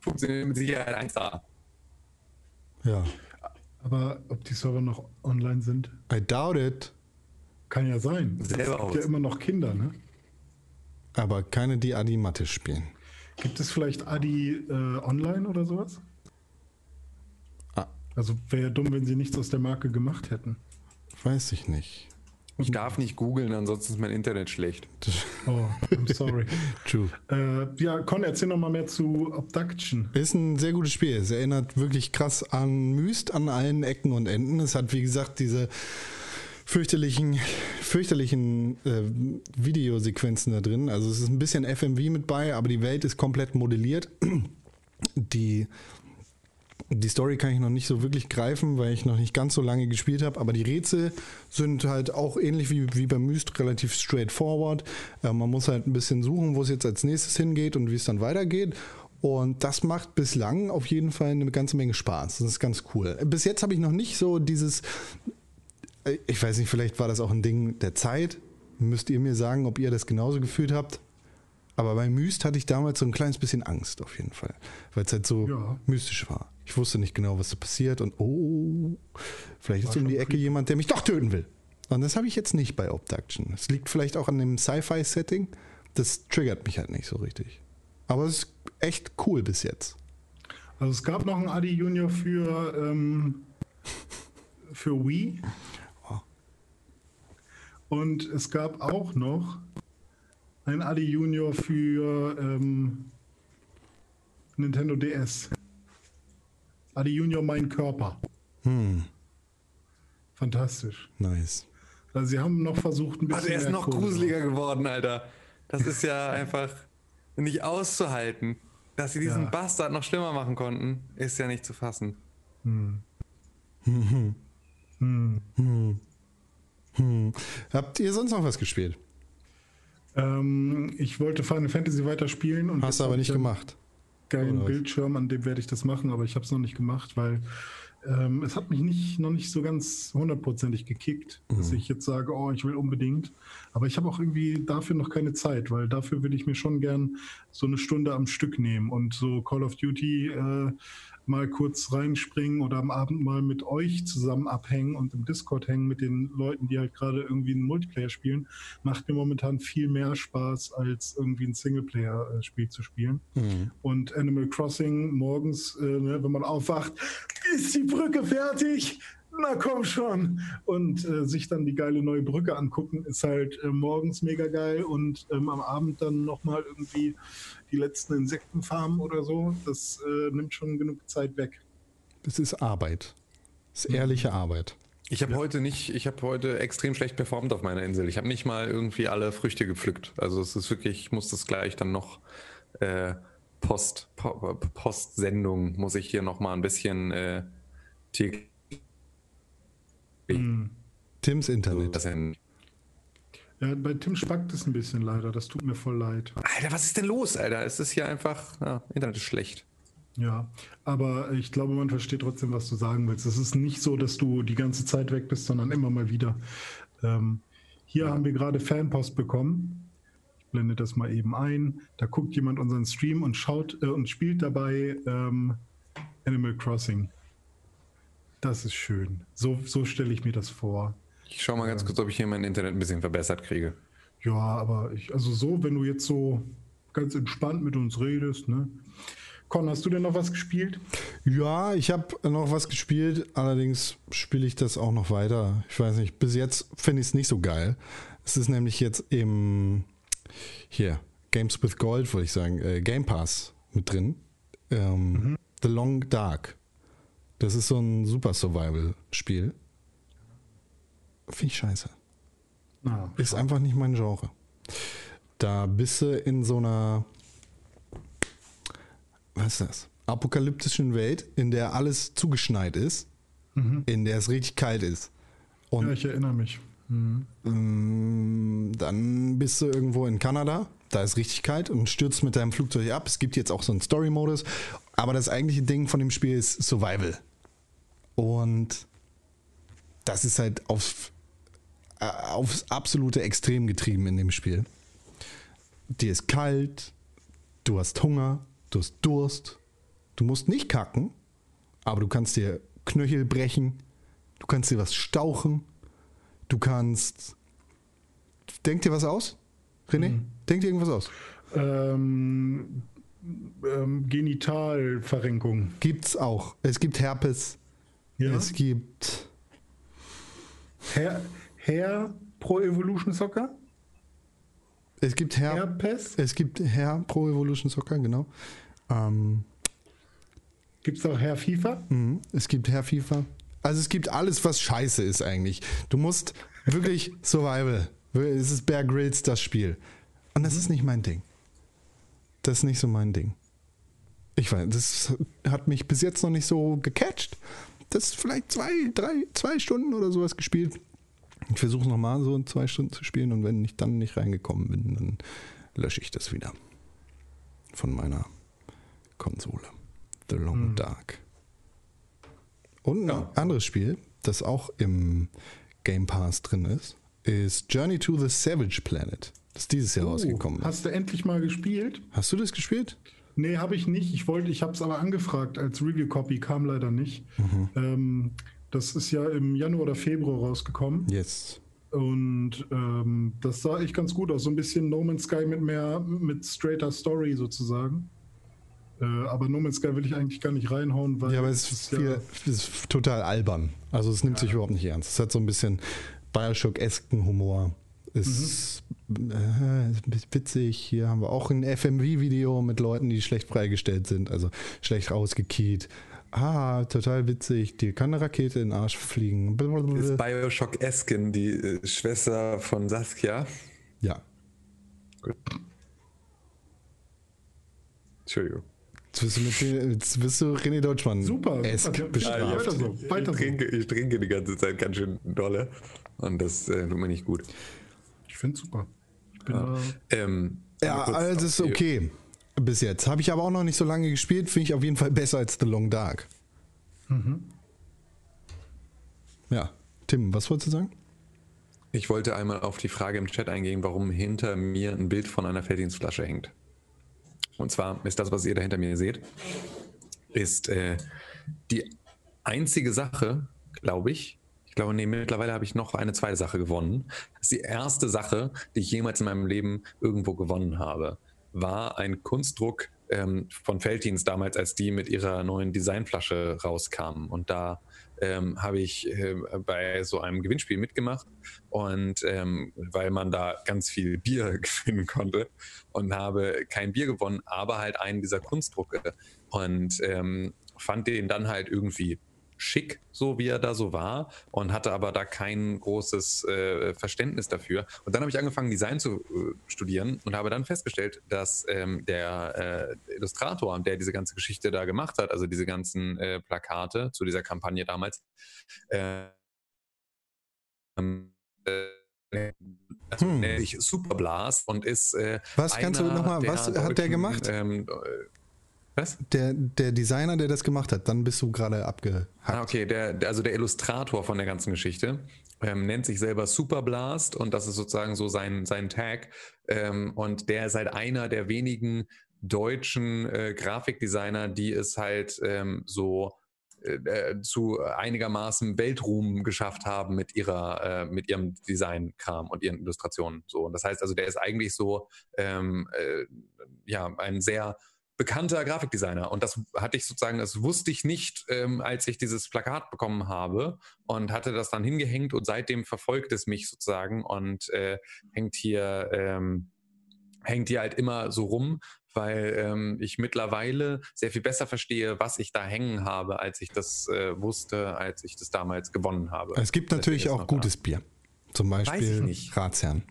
Funktioniert mit Sicherheit 1A. Ja. Aber ob die Server noch online sind, I doubt it. Kann ja sein. Selber es gibt aus. ja immer noch Kinder, ne? Aber keine, die Adi Mathe spielen. Gibt es vielleicht Adi äh, online oder sowas? Ah. Also wäre ja dumm, wenn sie nichts aus der Marke gemacht hätten. Weiß ich nicht. Ich darf nicht googeln, ansonsten ist mein Internet schlecht. Oh, I'm sorry. True. äh, ja, Con, erzähl noch mal mehr zu Abduction. Ist ein sehr gutes Spiel. Es erinnert wirklich krass an Myst an allen Ecken und Enden. Es hat, wie gesagt, diese fürchterlichen, fürchterlichen äh, Videosequenzen da drin. Also es ist ein bisschen FMV mit bei, aber die Welt ist komplett modelliert. Die, die Story kann ich noch nicht so wirklich greifen, weil ich noch nicht ganz so lange gespielt habe, aber die Rätsel sind halt auch ähnlich wie, wie bei Myst relativ straightforward. Äh, man muss halt ein bisschen suchen, wo es jetzt als nächstes hingeht und wie es dann weitergeht. Und das macht bislang auf jeden Fall eine ganze Menge Spaß. Das ist ganz cool. Bis jetzt habe ich noch nicht so dieses, ich weiß nicht, vielleicht war das auch ein Ding der Zeit. Müsst ihr mir sagen, ob ihr das genauso gefühlt habt. Aber bei Myst hatte ich damals so ein kleines bisschen Angst auf jeden Fall, weil es halt so Ja. mystisch war. Ich wusste nicht genau, was da passiert und oh, vielleicht ist War um die Ecke jemand, der mich doch töten will. Und das habe ich jetzt nicht bei Obduction. Es liegt vielleicht auch an dem Sci-Fi-Setting. Das triggert mich halt nicht so richtig. Aber es ist echt cool bis jetzt. Also es gab noch einen Adi Junior für, ähm, für Wii. Und es gab auch noch ein Adi Junior für ähm, Nintendo DS. Adi Junior Mein Körper. Hm, Fantastisch. nice. Also sie haben noch versucht, ein bisschen. Also er ist noch gruseliger geworden, Alter. Das ist ja einfach nicht auszuhalten. Dass sie diesen Ja. Bastard noch schlimmer machen konnten, ist ja nicht zu fassen. Hm. Habt ihr sonst noch was gespielt? Ähm, ich wollte Final Fantasy weiterspielen und Hast du aber nicht gemacht. Geilen? Bildschirm, an dem werde ich das machen, aber ich habe es noch nicht gemacht, weil ähm, es hat mich nicht, noch nicht so ganz hundertprozentig gekickt, dass Mhm. ich jetzt sage, oh, ich will unbedingt. Aber ich habe auch irgendwie dafür noch keine Zeit, weil dafür würde ich mir schon gern so eine Stunde am Stück nehmen und so Call of Duty äh, mal kurz reinspringen oder am Abend mal mit euch zusammen abhängen und im Discord hängen mit den Leuten, die halt gerade irgendwie ein Multiplayer spielen, macht mir momentan viel mehr Spaß, als irgendwie ein Singleplayer-Spiel zu spielen. Und Animal Crossing morgens, äh, ne, wenn man aufwacht, ist die Brücke fertig? Na komm schon. Und äh, sich dann die geile neue Brücke angucken, ist halt äh, morgens mega geil und ähm, am Abend dann nochmal irgendwie die letzten Insektenfarmen oder so. Das äh, nimmt schon genug Zeit weg. Das ist Arbeit. Das ist ehrliche Arbeit. Ich habe heute nicht, ich habe heute extrem schlecht performt auf meiner Insel. Ich habe nicht mal irgendwie alle Früchte gepflückt. Also es ist wirklich, ich muss das gleich dann noch äh, Post, po, Postsendung muss ich hier noch mal ein bisschen äh, täglich Tims Internet. das. Ja, bei Tim spackt es ein bisschen leider. Das tut mir voll leid. Alter, was ist denn los, Alter? Es ist hier einfach, ja, Internet ist schlecht. Ja, aber ich glaube, man versteht trotzdem, was du sagen willst. Es ist nicht so, dass du die ganze Zeit weg bist, sondern immer mal wieder. Ähm, hier haben wir gerade Fanpost bekommen. Ich blende das mal eben ein. Da guckt jemand unseren Stream und schaut äh, und spielt dabei ähm, Animal Crossing. Das ist schön. So, so stelle ich mir das vor. Ich schau mal ganz kurz, ob ich hier mein Internet ein bisschen verbessert kriege. Ja, aber ich, also so, wenn du jetzt so ganz entspannt mit uns redest, ne? Con, hast du denn noch was gespielt? Ja, ich habe noch was gespielt, allerdings spiele ich das auch noch weiter. Ich weiß nicht, bis jetzt finde ich es nicht so geil. Es ist nämlich jetzt im hier, Games with Gold, würde ich sagen, äh, Game Pass mit drin. Ähm, The Long Dark. Das ist so ein Super Survival-Spiel. Finde ich scheiße. Na, Ist einfach nicht mein Genre. Da bist du in so einer, was ist das? Apokalyptischen Welt, in der alles zugeschneit ist, in der es richtig kalt ist. ja, Und ich erinnere mich. ähm, dann bist du irgendwo in Kanada, da ist richtig kalt und stürzt mit deinem Flugzeug ab. Es gibt jetzt auch so einen Story-Modus, aber das eigentliche Ding von dem Spiel ist Survival. Und das ist halt auf, äh, aufs absolute Extrem getrieben in dem Spiel. Dir ist kalt, du hast Hunger, du hast Durst, du musst nicht kacken, aber du kannst dir Knöchel brechen, du kannst dir was stauchen, du kannst. Denk dir was aus? René? Denk dir irgendwas aus? Ähm, ähm, Genitalverrenkung. Gibt's auch. Es gibt Herpes, Ja. es gibt. Herr, Herr Pro Evolution Soccer? Es gibt Her Herpes? Es gibt Herr Pro Evolution Soccer, genau. Ähm, Gibt es auch Herr FIFA? Mhm. Es gibt Herr FIFA. Also es gibt alles, was scheiße ist eigentlich. Du musst wirklich Survival. Es ist Bear Grylls das Spiel. Und das ist nicht mein Ding. Das ist nicht so mein Ding. Ich weiß, das hat mich bis jetzt noch nicht so gecatcht. Das ist vielleicht zwei, drei, zwei Stunden oder sowas gespielt. Ich versuche es nochmal so in zwei Stunden zu spielen und wenn ich dann nicht reingekommen bin, dann lösche ich das wieder. Von meiner Konsole. The Long Dark. Und ein Ja. anderes Spiel, das auch im Game Pass drin ist, ist Journey to the Savage Planet. Das ist dieses Jahr rausgekommen. Oh, Hast du endlich mal gespielt? Hast du das gespielt? Nee, habe ich nicht. Ich wollte, ich habe es aber angefragt als Review-Copy, kam leider nicht. Ähm, das ist ja im Januar oder Februar rausgekommen. Yes. Und ähm, das sah echt ganz gut aus. So ein bisschen No Man's Sky mit mehr, mit straighter Story sozusagen. Äh, aber No Man's Sky will ich eigentlich gar nicht reinhauen, weil Ja, aber es ist, viel, es ist total albern. Also es nimmt sich überhaupt nicht ernst. Es hat so ein bisschen Bioshock-esken Humor. Ist, äh, ist ein bisschen witzig. Hier haben wir auch ein FMV-Video mit Leuten, die schlecht freigestellt sind, also schlecht rausgekiet. Ah, total witzig. Dir kann eine Rakete in den Arsch fliegen. Ist Bioshock Eskin die äh, Schwester von Saskia? Ja. Gut. Entschuldigung. Jetzt bist du, mit, jetzt bist du René Deutschmann Super, esk bestraft. Ja, weiter so, weiter ich, so. trinke, ich trinke die ganze Zeit ganz schön dolle und das äh, tut mir nicht gut. Ich finde es super. Ich bin da, Ähm, Ja, alles ist okay. Bis jetzt. Habe ich aber auch noch nicht so lange gespielt. Finde ich auf jeden Fall besser als The Long Dark. Ja. Tim, was wolltest du sagen? Ich wollte einmal auf die Frage im Chat eingehen, warum hinter mir ein Bild von einer Felddienstflasche hängt. Und zwar ist das, was ihr da hinter mir seht, ist äh, die einzige Sache, glaube ich glaube, nee, mittlerweile habe ich noch eine zweite Sache gewonnen. Das ist die erste Sache, die ich jemals in meinem Leben irgendwo gewonnen habe, war ein Kunstdruck ähm, von Feltins damals, als die mit ihrer neuen Designflasche rauskamen. Und da ähm, habe ich äh, bei so einem Gewinnspiel mitgemacht und ähm, weil man da ganz viel Bier gewinnen konnte und habe kein Bier gewonnen, aber halt einen dieser Kunstdrucke und ähm, fand den dann halt irgendwie schick, so wie er da so war und hatte aber da kein großes äh, Verständnis dafür. Und dann habe ich angefangen, Design zu äh, studieren und habe dann festgestellt, dass ähm, der äh, Illustrator, der diese ganze Geschichte da gemacht hat, also diese ganzen äh, Plakate zu dieser Kampagne damals, äh, ähm, äh, also Hm. nennt sich Superblast und ist äh, Was kannst du einer noch mal- der was hat der gemacht? Ähm, äh, was? Der, der Designer, der das gemacht hat, dann bist du gerade abgehackt. Ah, okay, der, also der Illustrator von der ganzen Geschichte ähm, nennt sich selber Superblast und das ist sozusagen so sein, sein Tag. Ähm, und der ist halt einer der wenigen deutschen äh, Grafikdesigner, die es halt ähm, so äh, äh, zu einigermaßen Weltruhm geschafft haben mit ihrer, äh, mit ihrem Designkram und ihren Illustrationen. So, und das heißt also, der ist eigentlich so ähm, äh, ja ein sehr bekannter Grafikdesigner. Und das hatte ich sozusagen, das wusste ich nicht, ähm, als ich dieses Plakat bekommen habe und hatte das dann hingehängt und seitdem verfolgt es mich sozusagen und äh, hängt hier, ähm, hängt hier halt immer so rum, weil ähm, ich mittlerweile sehr viel besser verstehe, was ich da hängen habe, als ich das äh, wusste, als ich das damals gewonnen habe. Es gibt natürlich auch noch da. gutes Bier. Zum Beispiel. Ratsherrn.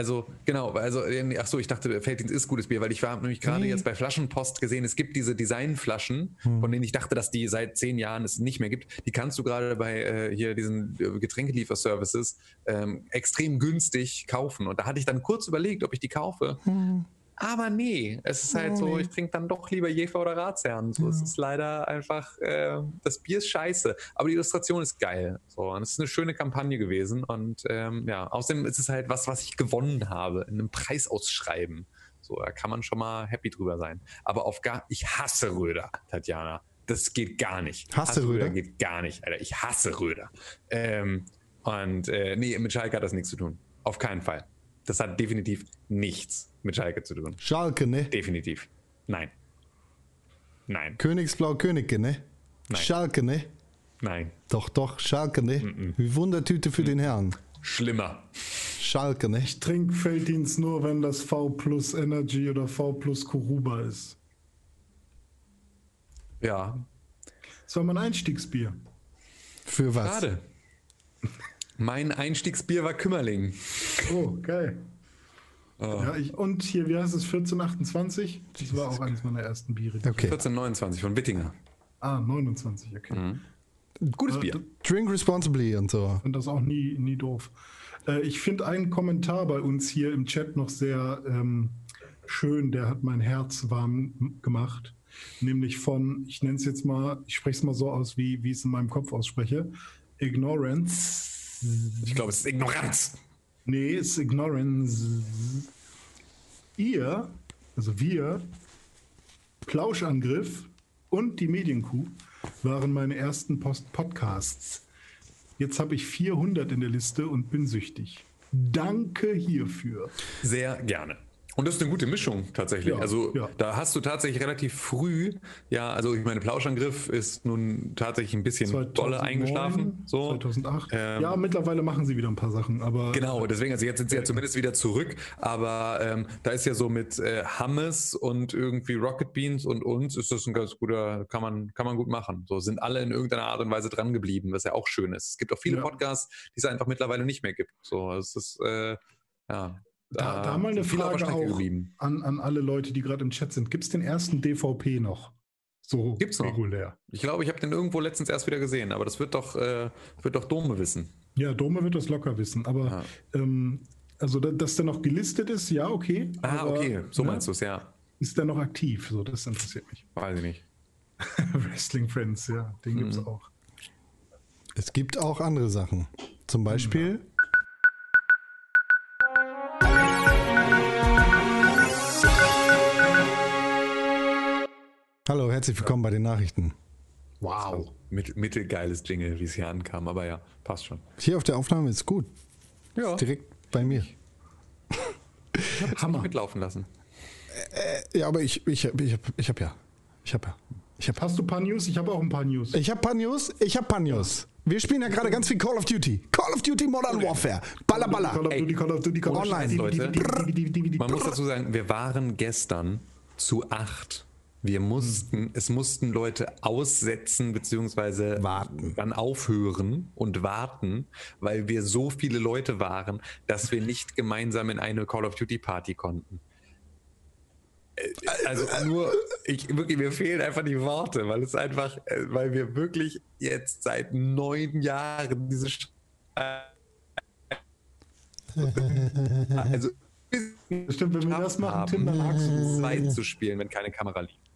Also genau, also äh, ach so, ich dachte, Felddienst ist gutes Bier, weil ich habe nämlich gerade Nee. jetzt bei Flaschenpost gesehen, es gibt diese Designflaschen, von denen ich dachte, dass die seit zehn Jahren es nicht mehr gibt. Die kannst du gerade bei äh, hier diesen äh, Getränkelieferservices ähm, extrem günstig kaufen. Und da hatte ich dann kurz überlegt, ob ich die kaufe. Aber nee, es ist halt so, ich trinke dann doch lieber Jefer oder Ratsherrn. So, es ist leider einfach, äh, das Bier ist scheiße, aber die Illustration ist geil. So, und es ist eine schöne Kampagne gewesen. Und ähm, ja, außerdem ist es halt was, was ich gewonnen habe in einem Preisausschreiben. So, da kann man schon mal happy drüber sein. Aber auf gar, ich hasse Röder, Tatjana. Das geht gar nicht. Hasse Röder? geht gar nicht, Alter. Ich hasse Röder. Ähm, und äh, nee, mit Schalke hat das nichts zu tun. Auf keinen Fall. Das hat definitiv nichts mit Schalke zu tun. Schalke, ne? Definitiv. Nein. Nein. Königsblau Könige, ne? Nein. Schalke, ne? Nein. Doch, doch, Schalke, ne? Wie Wundertüte für den Herrn. Schlimmer. Schalke, ne? Ich trinke Felddienst nur, wenn das V plus Energy oder V plus Kuruba ist. Ja. Das war mein Einstiegsbier. Für was? Schade. Mein Einstiegsbier war Kümmerling. Oh, geil. Ja, ich, und hier, wie heißt es, 1428? Das war auch eines meiner ersten Biere. Okay. 1429 von Wittinger. Ah, 29, okay. Gutes Äh, Bier. Drink responsibly und so. fand das auch nie, nie doof. Äh, ich finde einen Kommentar bei uns hier im Chat noch sehr ähm, schön, der hat mein Herz warm gemacht. Nämlich von, ich nenne es jetzt mal, ich spreche es mal so aus, wie, wie ich es in meinem Kopf ausspreche. Ignorance. Ich glaube, es ist Ignoranz. Nee, es ist Ignorance. Ihr, also wir, Plauschangriff und die Medienkuh waren meine ersten Post Podcasts. Jetzt habe ich 400 in der Liste und bin süchtig. Danke hierfür. Sehr gerne. Und das ist eine gute Mischung tatsächlich. Ja, also ja. da hast du tatsächlich relativ früh, ja, also ich meine, Plauschangriff ist nun tatsächlich ein bisschen 2009, dolle eingeschlafen. So. 2008. Ähm, ja, mittlerweile machen sie wieder ein paar Sachen, aber Genau, deswegen, also jetzt sind sie ja zumindest wieder zurück, aber ähm, da ist ja so mit äh, Hummus und irgendwie Rocket Beans und uns ist das ein ganz guter, kann man, kann man gut machen. So sind alle in irgendeiner Art und Weise dran geblieben, was ja auch schön ist. Es gibt auch viele Ja. Podcasts, die es einfach mittlerweile nicht mehr gibt. So, es ist, äh, ja. Da, da mal eine Frage auch an, an alle Leute, die gerade im Chat sind. Gibt es den ersten DVP noch? So Gibt's noch. regulär. Ich glaube, ich habe den irgendwo letztens erst wieder gesehen, aber das wird doch, äh, wird doch Dome wissen. Ja, Dome wird das locker wissen, aber Ja. ähm, also da- dass der noch gelistet ist, ja, okay. Ah, aber, okay, so ne, meinst du es, ja. Ist der noch aktiv? So, das interessiert mich. Weiß ich nicht. Wrestling Friends, ja, den gibt's Mhm. auch. Es gibt auch andere Sachen. Zum Beispiel. Hallo, herzlich willkommen bei den Nachrichten. Wow. Mit, mittelgeiles Jingle, wie es hier ankam, aber ja, passt schon. Hier auf der Aufnahme ist gut. Ja, Direkt bei mir. Hammer. mitlaufen lassen. Ja, aber ich, ich, ich, hab- ich habe ja. Ich habe ja. Ich habe Hast du ein paar News? Ich habe auch ein paar News. ich hab paar News. Ich habe paar News. Wir spielen ja gerade ganz viel Call of Duty. Call of Duty Modern Warfare. Baller, Call baller. of Duty, Call of Duty, Call of Duty. Online, Leute. Man muss dazu sagen, wir waren gestern zu acht. Wir mussten, es mussten Leute aussetzen beziehungsweise Warten. dann aufhören und warten, weil wir so viele Leute waren, dass wir nicht gemeinsam in eine Call of Duty Party konnten. Äh, Also nur, ich wirklich, mir fehlen einfach die Worte, weil es einfach, äh, weil wir wirklich jetzt seit neun Jahren diese also Stimmt, wenn wir das machen, Tim, dann hakst du. Zeit zu spielen, wenn keine Kamera liegt.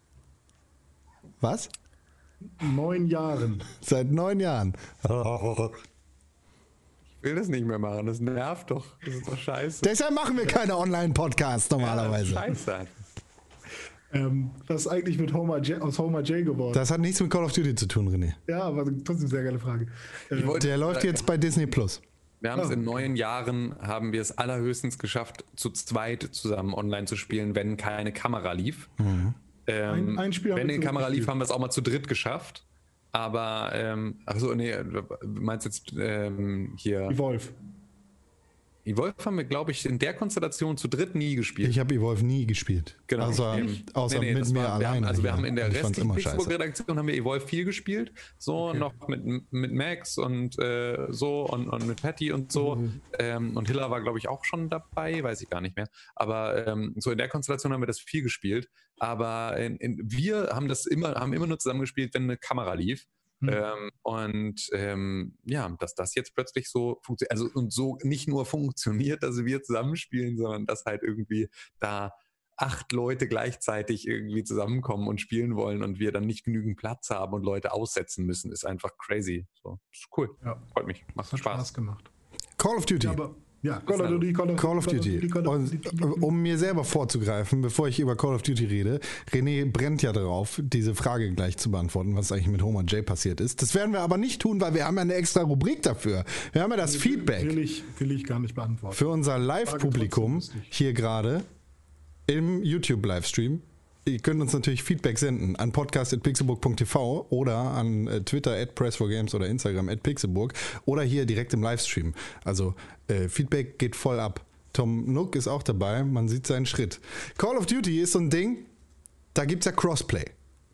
Was? Neun Jahren. Seit neun Jahren. Ich will das nicht mehr machen, das nervt doch. Das ist doch scheiße. Deshalb machen wir keine Online-Podcasts normalerweise. Scheiße. einfach. Ähm, was ist eigentlich mit Homer J, aus Homer J geworden? Das hat nichts mit Call of Duty zu tun, René. ja, aber trotzdem eine sehr geile Frage. Äh, Der läuft jetzt bei Disney Plus. Wir haben es Ah, in neun Jahren, haben wir es allerhöchstens geschafft, zu zweit zusammen online zu spielen, wenn keine Kamera lief. Ähm, Ein- ein Spiel haben wenn wir zu Kamera lief, haben wir es auch mal zu dritt geschafft. Aber, ähm, achso, nee, du meinst jetzt ähm, hier. Evolve. Evolve haben wir, glaube ich, in der Konstellation zu dritt nie gespielt. Ich habe Evolve nie gespielt. Genau. Außer, Eben. außer Nee, nee, mit mir war- wir alleine. Haben, also wir haben in der restlichen haben wir Evolve 4 gespielt. So Okay. noch mit, mit Max und äh, so und, und mit Patty und so. Mhm. Ähm, und Hilla war, glaube ich, auch schon dabei, weiß ich gar nicht mehr. Aber ähm, so in der Konstellation haben wir das viel gespielt. Aber in, in, wir haben das immer, haben immer nur zusammen gespielt, wenn eine Kamera lief. Hm. Ähm, und ähm, ja, dass das jetzt plötzlich so funktioniert, also und so nicht nur funktioniert, dass wir zusammenspielen, sondern dass halt irgendwie da acht Leute gleichzeitig irgendwie zusammenkommen und spielen wollen und wir dann nicht genügend Platz haben und Leute aussetzen müssen, ist einfach crazy. So, ist cool. Ja. Freut mich. Macht Spaß, Spaß. gemacht. Call of Duty. Ja, aber ja, Call of Duty, Call of, Call of Duty. Call of Und Duty. äh, um mir selber vorzugreifen, bevor ich über Call of Duty rede, René brennt ja darauf, diese Frage gleich zu beantworten, was eigentlich mit Homer J passiert ist. Das werden wir aber nicht tun, weil wir haben ja eine extra Rubrik dafür. Wir haben ja das Feedback Will ich, will ich gar nicht beantworten. für unser Live-Publikum hier gerade im YouTube-Livestream. Ihr könnt uns natürlich Feedback senden an podcast.pixelburg.tv oder an äh, Twitter at Press4Games oder Instagram at Pixelburg oder hier direkt im Livestream. Also äh, Feedback geht voll ab. Tom Nook ist auch dabei, man sieht seinen Schritt. Call of Duty ist so ein Ding, da gibt es ja Crossplay.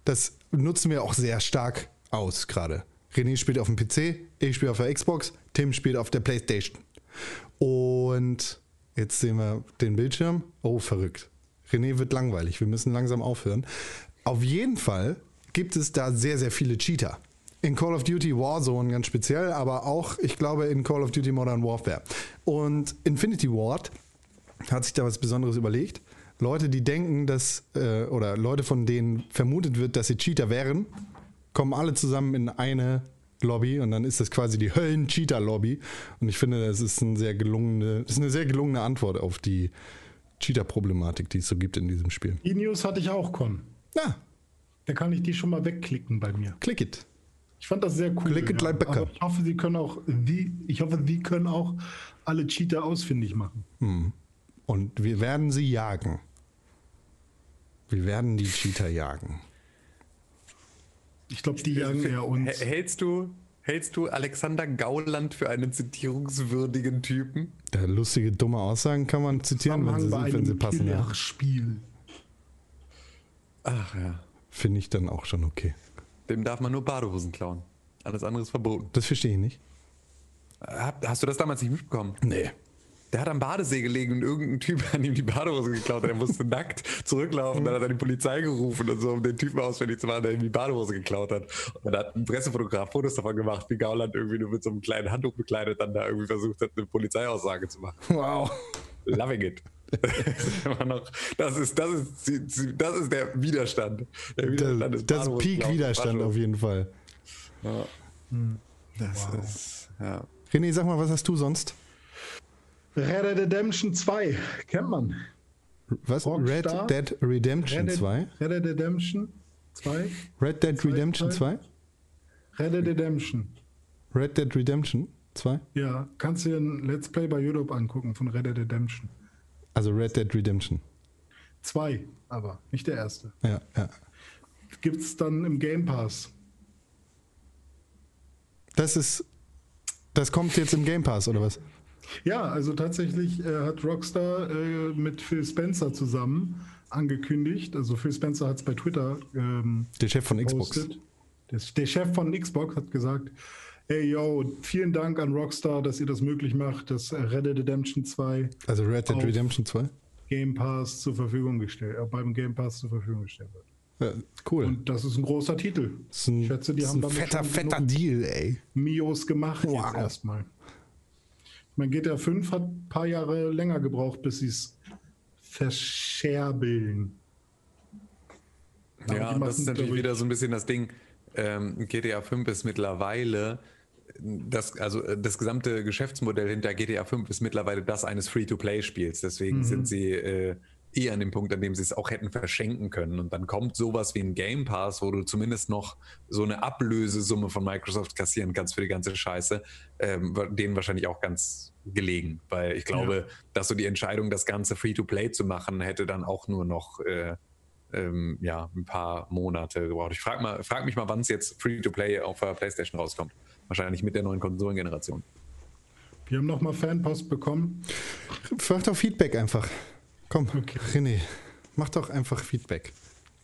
Das nutzen wir auch sehr stark aus gerade. René spielt auf dem PC, ich spiele auf der Xbox, Tim spielt auf der Playstation. Und jetzt sehen wir den Bildschirm. Oh, verrückt. René wird langweilig. Wir müssen langsam aufhören. Auf jeden Fall gibt es da sehr, sehr viele Cheater. In Call of Duty Warzone ganz speziell, aber auch, ich glaube, in Call of Duty Modern Warfare. Und Infinity Ward hat sich da was Besonderes überlegt. Leute, die denken, dass, äh, oder Leute, von denen vermutet wird, dass sie Cheater wären, kommen alle zusammen in eine Lobby und dann ist das quasi die Höllen-Cheater-Lobby. Und ich finde, das ist, ein sehr gelungene, das ist eine sehr gelungene Antwort auf die Cheater-Problematik, die es so gibt in diesem Spiel. Die News hatte ich auch, Con. Na, Da kann ich die schon mal wegklicken bei mir. click it. Ich fand das sehr cool. Click it like Becker. Aber ich hoffe, sie können auch, wie, ich hoffe, sie können auch alle Cheater ausfindig machen. Und wir werden sie jagen. Wir werden die Cheater jagen. Ich glaube, die jagen eher uns. Hältst du, hältst du Alexander Gauland für einen zitierungswürdigen Typen? Der lustige, dumme Aussagen kann man zitieren, wenn sie, wenn sie passen. Ja. Killerspiel. Ach ja. Finde ich dann auch schon okay. Dem darf man nur Badehosen klauen. Alles andere ist verboten. Das verstehe ich nicht. Hast du das damals nicht mitbekommen? Nee. Der hat am Badesee gelegen und irgendein Typ hat ihm die Badehose geklaut. und Er musste nackt zurücklaufen. Dann hat er die Polizei gerufen und so, um den Typen ausfindig zu machen, der ihm die Badehose geklaut hat. Und dann hat ein Pressefotograf Fotos davon gemacht, wie Gauland irgendwie nur mit so einem kleinen Handtuch bekleidet dann da irgendwie versucht hat, eine Polizeiaussage zu machen. Wow. Loving it. Das ist das ist, das ist, das ist der Widerstand. Der Widerstand Das, ist Peak-Widerstand auf jeden Fall. Ja. Das ist, ja. René, sag mal, was hast du sonst? Red Dead Redemption 2, kennt man. Was? Rockstar? Red Dead Redemption Red Dead, 2? Red Dead Redemption 2. Red Dead Redemption 2? Red Dead Redemption. Red Dead Redemption 2? Ja, kannst du dir ein Let's Play bei YouTube angucken von Red Dead Redemption. Also Red Dead Redemption. 2, aber nicht der erste. Ja, ja. Gibt's dann im Game Pass. Das ist. Das kommt jetzt im Game Pass, oder was? Ja, also tatsächlich äh, hat Rockstar äh, mit Phil Spencer zusammen angekündigt. Also Phil Spencer hat es bei Twitter ähm, Der Chef von Xbox. Der, der Chef von Xbox hat gesagt, hey yo, vielen Dank an Rockstar, dass ihr das möglich macht, dass Red Dead Redemption 2 Also Red Dead Redemption 2? Game Pass zur Verfügung gestellt, äh, beim Game Pass zur Verfügung gestellt wird. Ja, cool. Und das ist ein großer Titel. ein, ich schätze, die haben ein fetter, fetter Deal, ey. Mios gemacht Wow. jetzt erstmal. Ich meine, GTA 5 hat ein paar Jahre länger gebraucht, bis sie es verscherbeln. Ja, und das ist natürlich wieder so ein bisschen das Ding. Ähm, GTA 5 ist mittlerweile das, also äh, das gesamte Geschäftsmodell hinter GTA 5 ist mittlerweile das eines Free-to-Play-Spiels. Deswegen Mhm. sind sie äh, eher an dem Punkt, an dem sie es auch hätten verschenken können. Und dann kommt sowas wie ein Game Pass, wo du zumindest noch so eine Ablösesumme von Microsoft kassieren kannst für die ganze Scheiße, ähm, war denen wahrscheinlich auch ganz gelegen. Weil ich glaube, dass so die Entscheidung, das Ganze Free-to-Play zu machen, hätte dann auch nur noch äh, ähm, ja, ein paar Monate gebraucht. Ich frage mal, frag mich mal, wann es jetzt Free-to-Play auf der PlayStation rauskommt. Wahrscheinlich mit der neuen Konsolengeneration. Wir haben nochmal Fanpost bekommen. Mach doch Feedback einfach. Komm, Okay. René, mach doch einfach Feedback.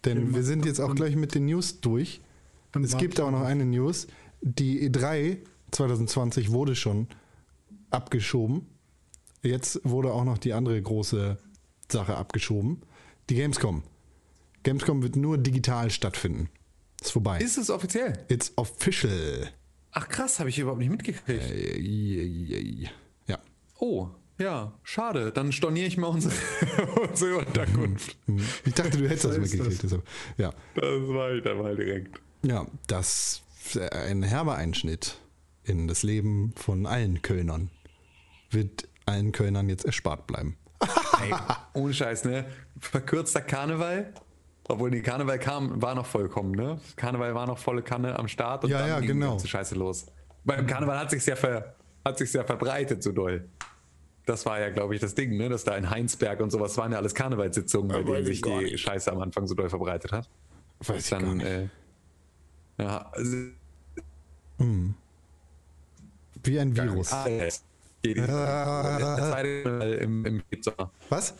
Denn wir sind jetzt auch gleich mit den News durch. Es gibt auch noch eine News. Die E3 2020 wurde schon abgeschoben. Jetzt wurde auch noch die andere große Sache abgeschoben. Die Gamescom. Gamescom wird nur digital stattfinden. Ist vorbei. Ist es offiziell? It's official. Ach krass, habe ich überhaupt nicht mitgekriegt. Äh, Ja. Oh, ja, schade. Dann storniere ich mal unsere, unsere Unterkunft. Ich dachte, du hättest das ist mitgekriegt. das. Ja. Das war ich dann mal direkt. Ja, das ein herber Einschnitt in das Leben von allen Kölnern. Wird allen Kölnern jetzt erspart bleiben. Ey, ohne Scheiß, ne? Verkürzter Karneval. Obwohl, die Karneval kam, war noch vollkommen, ne? Karneval war noch volle Kanne am Start und Ja, dann ja, ging die genau. ganze Scheiße los. Beim Karneval hat sich's ja ver, hat sich's ja verbreitet so doll. Das war ja, glaube ich, das Ding, ne? Dass da in Heinsberg und sowas waren ja alles Karnevalssitzungen, bei denen ich sich die nicht. Scheiße am Anfang so doll verbreitet hat. Weiß ich Dann, gar nicht. äh, ja, also, Wie ein Virus. alles. Im, im Sommer. Was?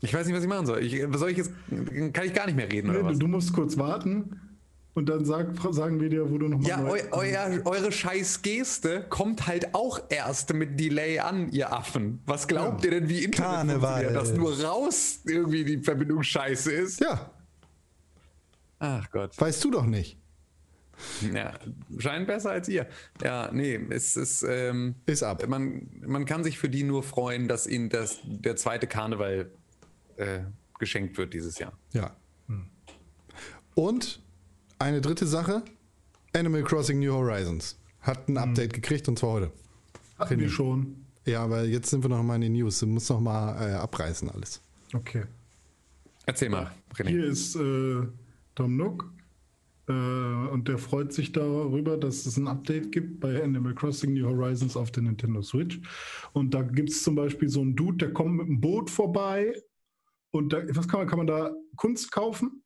Ich weiß nicht, was ich machen soll. Ich, was soll ich jetzt? Kann ich gar nicht mehr reden, Nee, oder was? du musst kurz warten und dann sag, sagen wir dir, wo du nochmal. Ja, eu, euer, eure scheiß Geste kommt halt auch erst mit Delay an, ihr Affen. Was glaubt Ja. ihr denn, wie Internet Karneval. dass nur raus irgendwie die Verbindung scheiße ist? Ja, Ach Gott. weißt du doch nicht. Ja, scheint besser als ihr. Ja, nee, es ist, ähm, Ist ab. man, man kann sich für die nur freuen, dass ihnen das, der zweite Karneval äh, geschenkt wird dieses Jahr. Ja. Und eine dritte Sache: Animal Crossing New Horizons hat ein Update gekriegt und zwar heute. Hatten wir schon. Ja, aber jetzt sind wir noch mal in den News. Du musst noch mal äh, abreißen alles. Okay. Erzähl mal, René. Hier ist äh, Tom Nook äh, und der freut sich darüber, dass es ein Update gibt bei Animal Crossing New Horizons auf der Nintendo Switch. Und da gibt es zum Beispiel so einen Dude, der kommt mit einem Boot vorbei und da, was kann man, kann man da Kunst kaufen?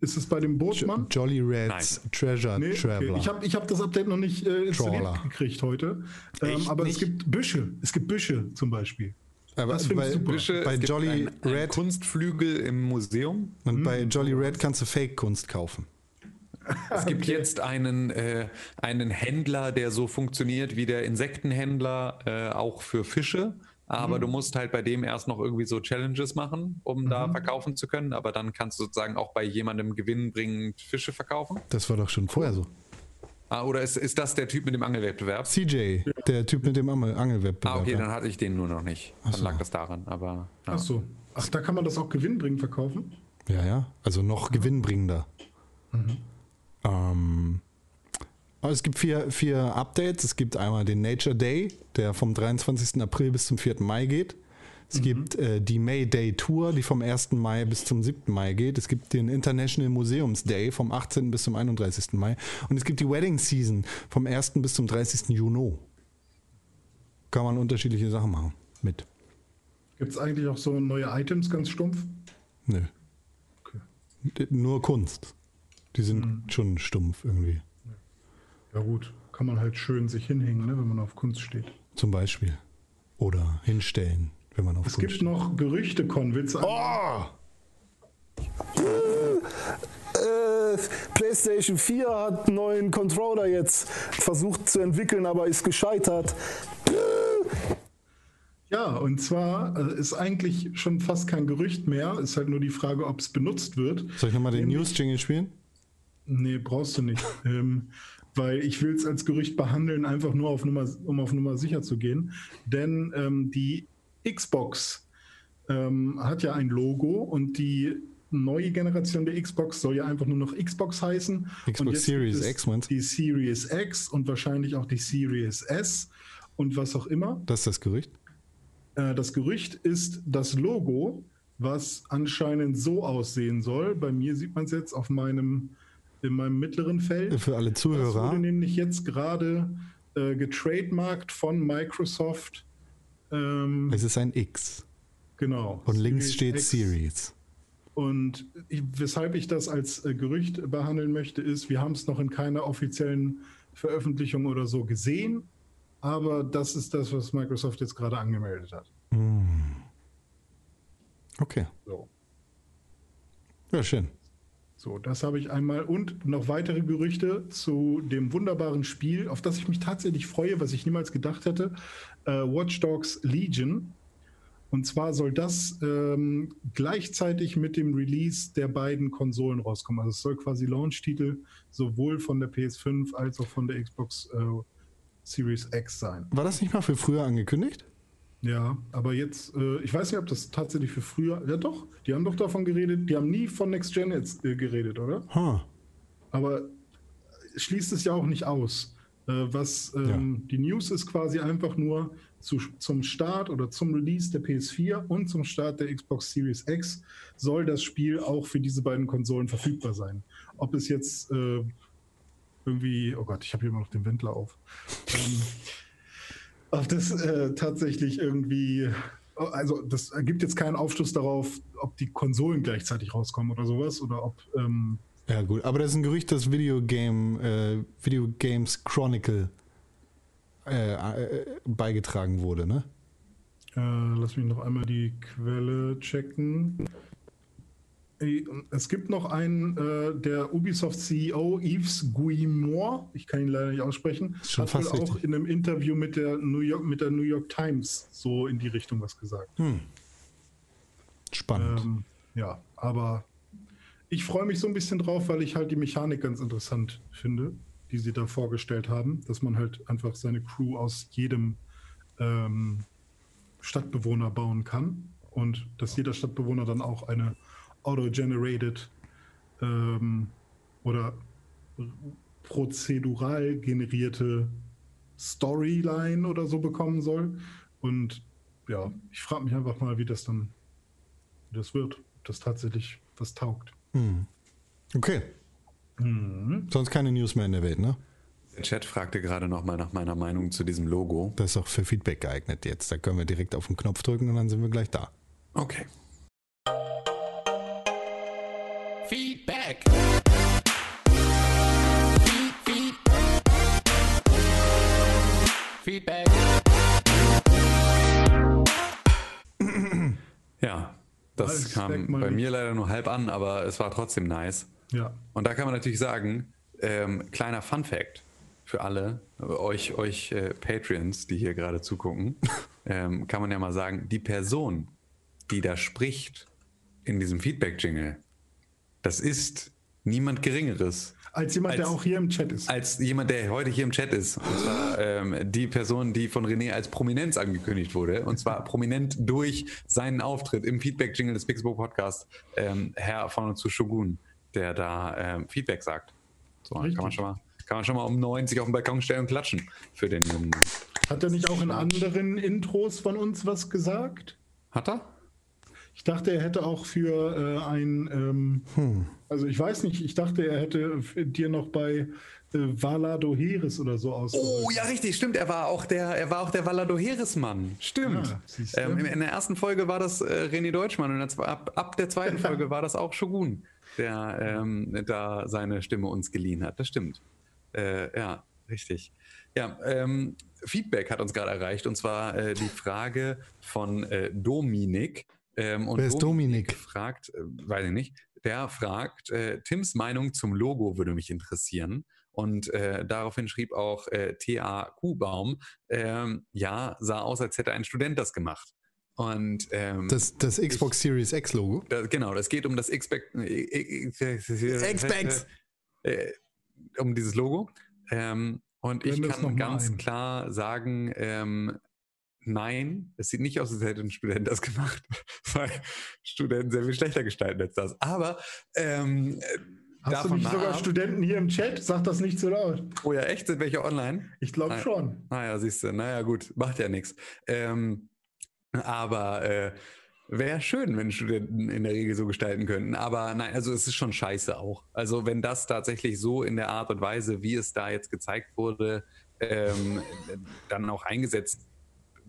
Ist es bei dem Bootmann? Jolly Reds Treasure Nee, okay. Traveler. Ich habe ich hab das Update noch nicht äh, installiert Trawler. gekriegt heute. Ähm, aber es nicht? gibt Büsche. Es gibt Büsche zum Beispiel. aber das finde ich bei, super. Büsche, bei es gibt Jolly ein, ein Red Kunstflügel im Museum. und bei Hm. Jolly Red kannst du Fake-Kunst kaufen. Es gibt jetzt einen, äh, einen Händler, der so funktioniert wie der Insektenhändler, äh, auch für Fische. Aber du musst halt bei dem erst noch irgendwie so Challenges machen, um da verkaufen zu können. Aber dann kannst du sozusagen auch bei jemandem gewinnbringend Fische verkaufen. Das war doch schon vorher so. Ah, oder ist, ist das der Typ mit dem Angelwettbewerb? CJ, der Typ mit dem Angel- Angelwettbewerb. Ah, okay, ja. dann hatte ich den nur noch nicht. Dann lag das daran. Aber ja. Ach so. Ach, da kann man das auch gewinnbringend verkaufen? Ja, ja. Also noch gewinnbringender. Ähm, aber es gibt vier, vier Updates. Es gibt einmal den Nature Day, der vom 23. April bis zum 4. Mai geht. Es gibt äh, die May Day Tour, die vom 1. Mai bis zum 7. Mai geht. Es gibt den International Museums Day vom 18. bis zum 31. Mai. Und es gibt die Wedding Season vom 1. bis zum 30. Juni. Kann man unterschiedliche Sachen machen mit. Gibt es eigentlich auch so neue Items, ganz stumpf? Nö. Okay. Nur Kunst. Die sind schon stumpf irgendwie. Ja gut, kann man halt schön sich hinhängen, ne, wenn man auf Kunst steht. Zum Beispiel. Oder hinstellen, wenn man auf Es Kunst gibt steht. noch Gerüchte, Con. Willst du Oh! Äh, PlayStation 4 hat einen neuen Controller jetzt versucht zu entwickeln, aber ist gescheitert. Ja, und zwar äh, ist eigentlich schon fast kein Gerücht mehr. Ist halt nur die Frage, ob es benutzt wird. Soll ich nochmal den News-Jingle spielen? Nee, brauchst du nicht. ähm, weil ich will es als Gerücht behandeln, einfach nur auf Nummer, um auf Nummer sicher zu gehen. Denn ähm, die Xbox ähm, hat ja ein Logo und die neue Generation der Xbox soll ja einfach nur noch Xbox heißen. Xbox Series X, meinst du? Die Series X und wahrscheinlich auch die Series S und was auch immer. Das ist das Gerücht. Äh, Das Gerücht ist das Logo, was anscheinend so aussehen soll. Bei mir sieht man es jetzt auf meinem, in meinem mittleren Feld. Für alle Das Zuhörer. wurde nämlich jetzt gerade äh, getrademarkt von Microsoft. Ähm, Es ist ein X. genau. Und links Series steht X. Series. Und ich, weshalb ich das als äh, Gerücht behandeln möchte, ist, wir haben es noch in keiner offiziellen Veröffentlichung oder so gesehen. Aber das ist das, was Microsoft jetzt gerade angemeldet hat. Okay. So. Ja, schön. So, das habe ich einmal. Und noch weitere Gerüchte zu dem wunderbaren Spiel, auf das ich mich tatsächlich freue, was ich niemals gedacht hätte. Äh, Watch Dogs Legion. Und zwar soll das ähm, gleichzeitig mit dem Release der beiden Konsolen rauskommen. Also es soll quasi Launch-Titel sowohl von der PS5 als auch von der Xbox äh, Series X sein. War das nicht mal für früher angekündigt? Ja, aber jetzt, äh, ich weiß nicht, ob das tatsächlich für früher. Ja, doch, die haben doch davon geredet. Die haben nie von Next Gen jetzt äh, geredet, oder? Huh. Aber schließt es ja auch nicht aus. Äh, was ähm, die News ist quasi einfach nur zu, zum Start oder zum Release der PS4 und zum Start der Xbox Series X soll das Spiel auch für diese beiden Konsolen verfügbar sein. Ob es jetzt äh, irgendwie, oh Gott, ich habe hier immer noch den Wendler auf. ähm, ob das äh, tatsächlich irgendwie, also das ergibt jetzt keinen Aufschluss darauf, ob die Konsolen gleichzeitig rauskommen oder sowas oder ob ähm, Ja, gut. Aber das ist ein Gerücht, dass Videogame, äh, Video Games Chronicle äh, äh, beigetragen wurde, ne? Äh, lass mich noch einmal die Quelle checken. Es gibt noch einen, äh, der Ubisoft-CEO Yves Guillemot, ich kann ihn leider nicht aussprechen, schon hat wohl fast auch richtig. in einem Interview mit der, New York, mit der New York Times so in die Richtung was gesagt. Spannend. Ähm, ja, aber ich freue mich so ein bisschen drauf, weil ich halt die Mechanik ganz interessant finde, die sie da vorgestellt haben, dass man halt einfach seine Crew aus jedem ähm, Stadtbewohner bauen kann und dass jeder Stadtbewohner dann auch eine auto-generated ähm, oder prozedural generierte Storyline oder so bekommen soll. Und ja, ich frage mich einfach mal, wie das dann wie das wird, ob das tatsächlich was taugt. Okay. Sonst keine News mehr in der Welt, ne? Der Chat fragte gerade nochmal nach meiner Meinung zu diesem Logo. Das ist auch für Feedback geeignet jetzt. Da können wir direkt auf den Knopf drücken und dann sind wir gleich da. Okay. Feedback. Feedback. Ja, das Alles kam bei mir leider nur halb an, aber es war trotzdem nice. Ja. Und da kann man natürlich sagen, ähm, kleiner Fun Fact für alle, euch, euch äh, Patreons, die hier gerade zugucken, ähm, kann man ja mal sagen, die Person, die da spricht in diesem Feedback-Jingle, das ist niemand Geringeres Als jemand, der Als- auch hier im Chat ist. als jemand, der heute hier im Chat ist. Und zwar ähm, die Person, die von René als Prominenz angekündigt wurde. Und zwar prominent durch seinen Auftritt im Feedback-Jingle des Pixelbook Podcast, ähm, Herr von und zu Shogun, der da ähm, Feedback sagt. So, kann man, schon mal, kann man schon mal um 90 auf den Balkon stellen und klatschen für den jungen Mann. Hat er nicht auch in anderen Intros von uns was gesagt? Hat er? Ich dachte, er hätte auch für äh, ein, ähm, Hm. also ich weiß nicht, ich dachte, er hätte dir noch bei äh, Valado Heres oder so aus. Oh ja, richtig, stimmt. Er war auch der, er war auch der Valado Heeresmann. Stimmt. Ah, ähm, in- der ersten Folge war das äh, René Deutschmann und der, ab, ab der zweiten Folge war das auch Shogun, der ähm, da seine Stimme uns geliehen hat. Das stimmt. Äh, ja, richtig. Ja, ähm, Feedback hat uns gerade erreicht und zwar äh, die Frage von äh, Dominik. Ähm, und Wer ist Dominik? fragt, äh, weiß ich nicht, der fragt, äh, Tims Meinung zum Logo würde mich interessieren. Und äh, daraufhin schrieb auch äh, T.A.Q.Baum, ähm, ja, sah aus, als hätte ein Student das gemacht. Und ähm, Das, das Xbox Series X Logo. da, genau, das geht um das Xback, äh, Xbox. äh, um dieses Logo. Ähm, und ich kann ganz klar sagen, ähm, nein, es sieht nicht aus, als hätte ein Student das gemacht, weil Studenten sehr viel schlechter gestalten als das. Aber ähm, Hast du nicht sogar Studenten hier im Chat? Sag das nicht so laut. Oh ja, echt? Sind welche online? Ich glaube Nein. schon. Naja, siehst du, naja, gut, macht ja nichts. Ähm, aber äh, wäre schön, wenn Studenten in der Regel so gestalten könnten. Aber nein, also es ist schon scheiße auch. Also wenn das tatsächlich so in der Art und Weise, wie es da jetzt gezeigt wurde, ähm, dann auch eingesetzt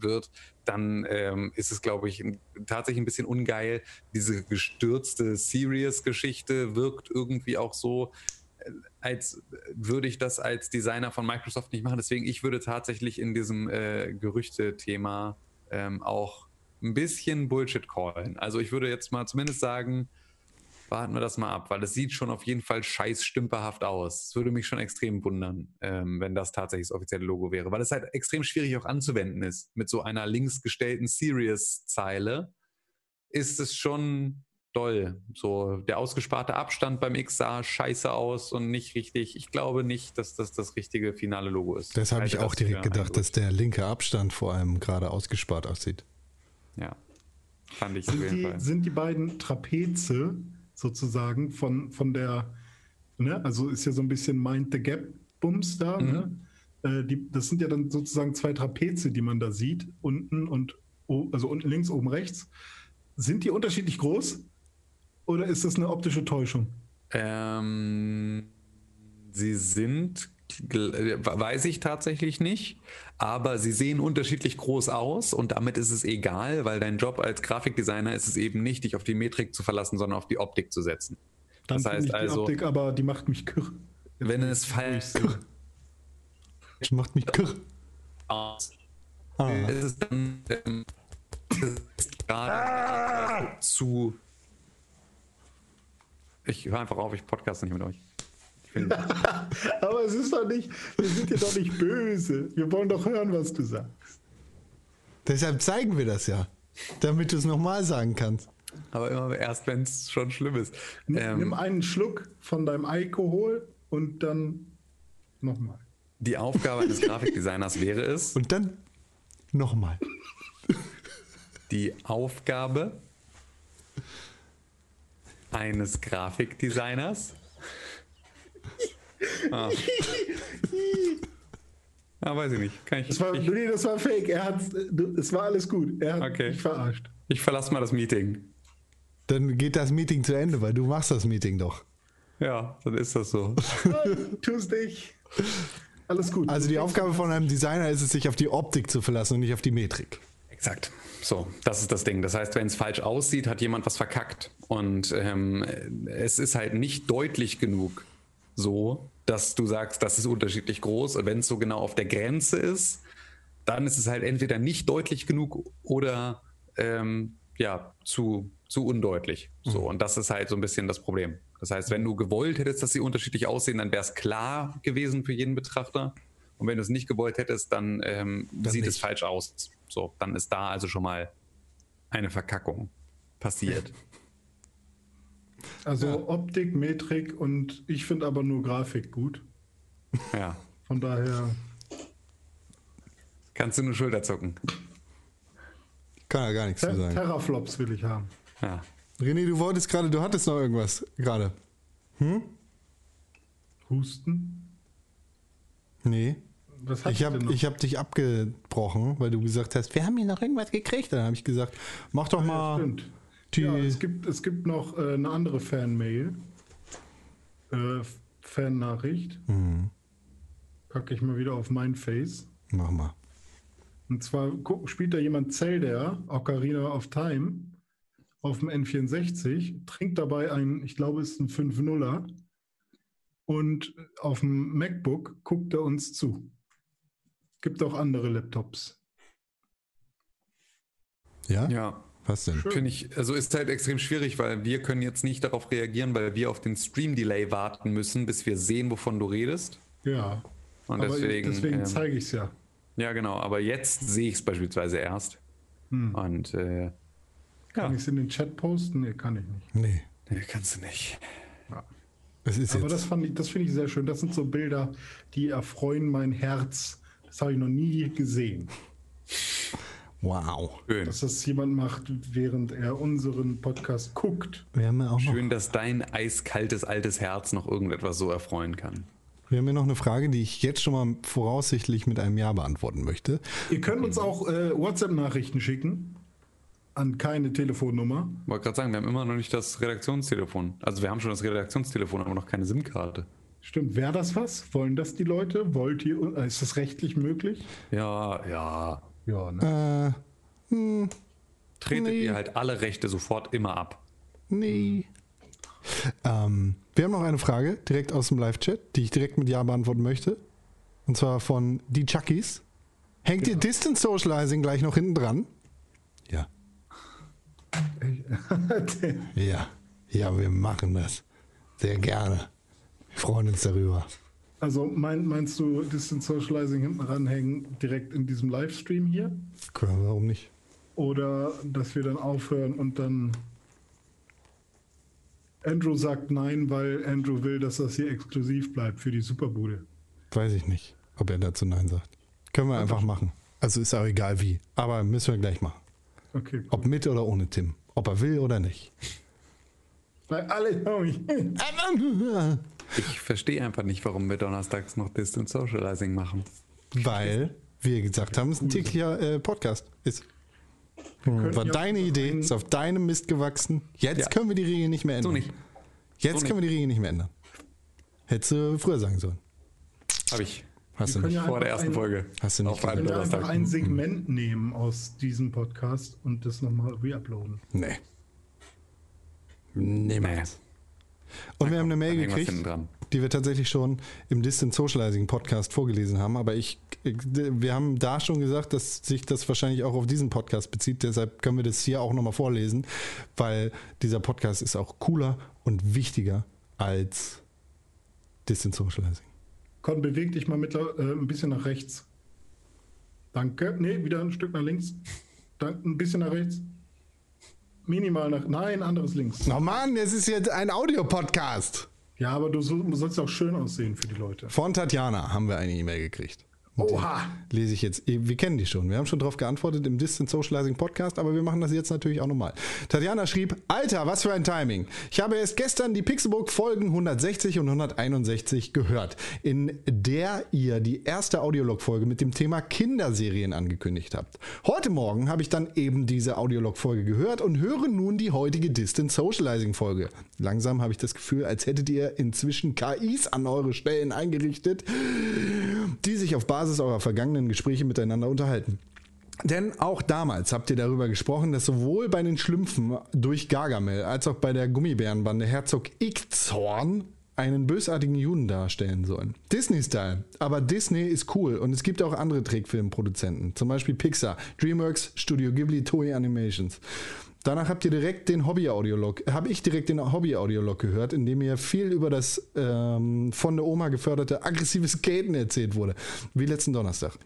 wird, dann ähm, ist es, glaube ich, tatsächlich ein bisschen ungeil. Diese gestürzte Serious-Geschichte wirkt irgendwie auch so, äh, als würde ich das als Designer von Microsoft nicht machen. Deswegen, ich würde tatsächlich in diesem äh, Gerüchte-Thema ähm, auch ein bisschen Bullshit callen. Also ich würde jetzt mal zumindest sagen, warten wir das mal ab, weil es sieht schon auf jeden Fall scheiß stümperhaft aus. Es würde mich schon extrem wundern, ähm, wenn das tatsächlich das offizielle Logo wäre, weil es halt extrem schwierig auch anzuwenden ist. Mit so einer links gestellten Serious-Zeile ist es schon doll. So der ausgesparte Abstand beim X sah scheiße aus und nicht richtig. Ich glaube nicht, dass das das richtige finale Logo ist. Das habe ich auch direkt gedacht, dass der linke Abstand vor allem gerade ausgespart aussieht. Ja. Fand ich auf Sind jeden die, Fall. sind die beiden Trapeze sozusagen von, von der, ne, also ist ja so ein bisschen Mind the Gap Bums da, ne? Äh, die, das sind ja dann sozusagen zwei Trapeze, die man da sieht, unten und also unten links, oben rechts. Sind die unterschiedlich groß oder ist das eine optische Täuschung? Ähm, sie sind, weiß ich tatsächlich nicht, aber sie sehen unterschiedlich groß aus und damit ist es egal, weil dein Job als Grafikdesigner ist es eben nicht, dich auf die Metrik zu verlassen, sondern auf die Optik zu setzen. Dann Das heißt ich die also- Optik, aber die macht mich kirr. Wenn es falsch Das macht mich kirr. Ah. ist es dann ähm, ist gerade zu. Ich höre einfach auf, ich podcast nicht mit euch. Nicht. Aber es ist doch nicht, wir sind dir doch nicht böse. Wir wollen doch hören, was du sagst. Deshalb zeigen wir das ja. Damit du es nochmal sagen kannst. Aber immer erst, wenn es schon schlimm ist. Nimm Ähm, einen Schluck von deinem Alkohol und dann nochmal. die Aufgabe eines Grafikdesigners wäre es, Und dann nochmal. die Aufgabe eines Grafikdesigners. Ah. ah, weiß ich nicht. Kann ich, Das war, ich, nee, das war fake. Er hat, es war alles gut. Er hat Okay. mich verarscht. ich verlasse mal das Meeting. Dann geht das Meeting zu Ende, weil du machst das Meeting doch. Ja, dann ist das so. Nein, tu's nicht. Alles gut. Also die Aufgabe von einem Designer ist es, sich auf die Optik zu verlassen und nicht auf die Metrik. Exakt. So, das ist das Ding. Das heißt, wenn es falsch aussieht, hat jemand was verkackt. Und ähm, es ist halt nicht deutlich genug so, dass du sagst, das ist unterschiedlich groß. Und wenn es so genau auf der Grenze ist, dann ist es halt entweder nicht deutlich genug oder ähm, ja, zu, zu undeutlich. So, und das ist halt so ein bisschen das Problem. Das heißt, wenn du gewollt hättest, dass sie unterschiedlich aussehen, dann wäre es klar gewesen für jeden Betrachter. Und wenn du es nicht gewollt hättest, dann ähm, sieht es nicht. falsch aus. So, dann ist da also schon mal eine Verkackung passiert. Also Optik, Metrik und ich finde aber nur Grafik gut. ja. Von daher, Kannst du nur Schulter zucken. Kann ja gar nichts zu Ter sagen. Terraflops will ich haben. Ja. René, du wolltest gerade, du hattest noch irgendwas gerade. Husten? Nee. Ich habe denn noch? ich hab dich abgebrochen, weil du gesagt hast, wir haben hier noch irgendwas gekriegt. Dann habe ich gesagt, mach doch Ja, mal stimmt. Die. Ja, es gibt, es gibt noch äh, eine andere Fanmail. Äh, Fan-Nachricht. Mhm. Packe ich mal wieder auf mein Face. mach mal. Und zwar spielt da jemand Zelda, Ocarina of Time, auf dem N64, trinkt dabei ein, ich glaube, es ist ein 5-0er. Und auf dem MacBook guckt er uns zu. Gibt auch andere Laptops. Ja? Ja. Was denn? Finde ich, also ist halt extrem schwierig, weil wir können jetzt nicht darauf reagieren, weil wir auf den Stream-Delay warten müssen, bis wir sehen, wovon du redest. Ja. Und Aber deswegen, deswegen ähm, zeige ich es ja. ja genau, aber jetzt sehe ich es beispielsweise erst. Hm. Und äh, Kann ja, ich es in den Chat posten? Nee, kann ich nicht. Nee, nee, kannst du nicht. es ist Aber jetzt. das, fand ich- das finde ich sehr schön. Das sind so Bilder, die erfreuen mein Herz. Das habe ich noch nie gesehen. Wow. Schön. Dass das jemand macht, während er unseren Podcast guckt. Wir haben ja auch noch, Schön, dass dein eiskaltes altes Herz noch irgendetwas so erfreuen kann. wir haben ja noch eine Frage, die ich jetzt schon mal voraussichtlich mit einem Ja beantworten möchte. Ihr könnt uns auch äh, WhatsApp-Nachrichten schicken. An keine Telefonnummer. Wollte gerade sagen, wir haben immer noch nicht das Redaktionstelefon. Also wir haben schon das Redaktionstelefon, aber noch keine SIM-Karte. Stimmt, wäre das was? Wollen das die Leute? Wollt ihr? äh, Ist das rechtlich möglich? Ja, ja. Ja, ne? Äh, Tretet Nee. ihr halt alle Rechte sofort immer ab. nee. Ähm, wir haben noch eine Frage direkt aus dem Live-Chat, die ich direkt mit Ja beantworten möchte. Und zwar von die Chuckies. Hängt ihr Distance Socializing gleich noch hinten dran? Ja. Ja. Ja, wir machen das. Sehr gerne. Wir freuen uns darüber. Also mein, meinst du Distance Socializing hinten ranhängen direkt in diesem Livestream hier? Klar, warum nicht? Oder dass wir dann aufhören und dann Andrew sagt nein, weil Andrew will, dass das hier exklusiv bleibt für die Superbude. Weiß ich nicht, ob er dazu Nein sagt. Können wir einfach machen. Also ist auch egal wie. Aber müssen wir gleich machen. Okay. Ob mit oder ohne Tim. Ob er will oder nicht. Weil alle, Ich verstehe einfach nicht, warum wir donnerstags noch Distance Socializing machen. Weil wir gesagt haben, es ist ein täglicher äh, Podcast. Ist. War deine Idee, ist auf deinem Mist gewachsen. Jetzt Ja. können wir die Regeln nicht mehr ändern. So nicht. Jetzt So können wir die Regeln nicht mehr ändern. Hättest du früher sagen sollen. Habe ich. Hast du Wir können nicht. ja Vor der ersten ein- Folge. Hast du nicht Auf können einfach Donnerstag. ein Segment nehmen aus diesem Podcast und das nochmal reuploaden. Nee. Niemals. Und Na wir haben eine Mail dann gekriegt, die wir tatsächlich schon im Distant Socializing Podcast vorgelesen haben. Aber ich, wir haben da schon gesagt, dass sich das wahrscheinlich auch auf diesen Podcast bezieht. Deshalb können wir das hier auch nochmal vorlesen, weil dieser Podcast ist auch cooler und wichtiger als Distant Socializing. Con, beweg dich mal mit, äh, ein bisschen nach rechts. Danke. Nee, wieder ein Stück nach links. Danke, ein bisschen nach rechts. Minimal nach. Nein, anderes links. Oh Mann, es ist jetzt ein Audiopodcast. Ja, aber du so- sollst auch schön aussehen für die Leute. Von Tatjana haben wir eine E-Mail gekriegt. Und Oha! Lese ich jetzt. Wir kennen die schon. Wir haben schon darauf geantwortet im Distant Socializing Podcast, aber wir machen das jetzt natürlich auch nochmal. Tatjana schrieb: Alter, was für ein Timing. Ich habe erst gestern die Pixelbook Folgen 160 und 161 gehört, in der ihr die erste Audiolog-Folge mit dem Thema Kinderserien angekündigt habt. Heute Morgen habe ich dann eben diese Audiolog-Folge gehört und höre nun die heutige Distant Socializing-Folge. Langsam habe ich das Gefühl, als hättet ihr inzwischen KIs an eure Stellen eingerichtet, die sich auf Basis eurer vergangenen Gespräche miteinander unterhalten. Denn auch damals habt ihr darüber gesprochen, dass sowohl bei den Schlümpfen durch Gargamel als auch bei der Gummibärenbande Herzog Ickzorn einen bösartigen Juden darstellen sollen. Disney-Style. Aber Disney ist cool und es gibt auch andere Trickfilmproduzenten. Zum Beispiel Pixar, DreamWorks, Studio Ghibli, Toei Animations. Danach habt ihr direkt den Hobby-Audiolog, habe ich direkt den Hobby-Audiolog gehört, in dem mir viel über das ähm, von der Oma geförderte aggressive Skaten erzählt wurde, wie letzten Donnerstag.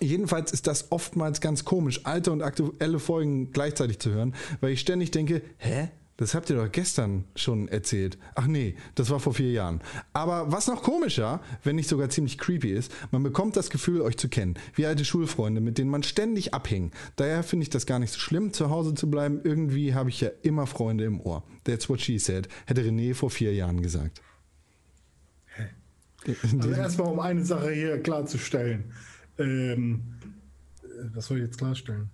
Jedenfalls ist das oftmals ganz komisch, alte und aktuelle Folgen gleichzeitig zu hören, weil ich ständig denke, hä? Das habt ihr doch gestern schon erzählt. Ach nee, das war vor vier Jahren. Aber was noch komischer, wenn nicht sogar ziemlich creepy ist, man bekommt das Gefühl, euch zu kennen. Wie alte Schulfreunde, mit denen man ständig abhängt. Daher finde ich das gar nicht so schlimm, zu Hause zu bleiben. Irgendwie habe ich ja immer Freunde im Ohr. That's what she said, hätte René vor vier Jahren gesagt. Also erstmal, um eine Sache hier klarzustellen. Ähm, äh, was soll ich jetzt klarstellen?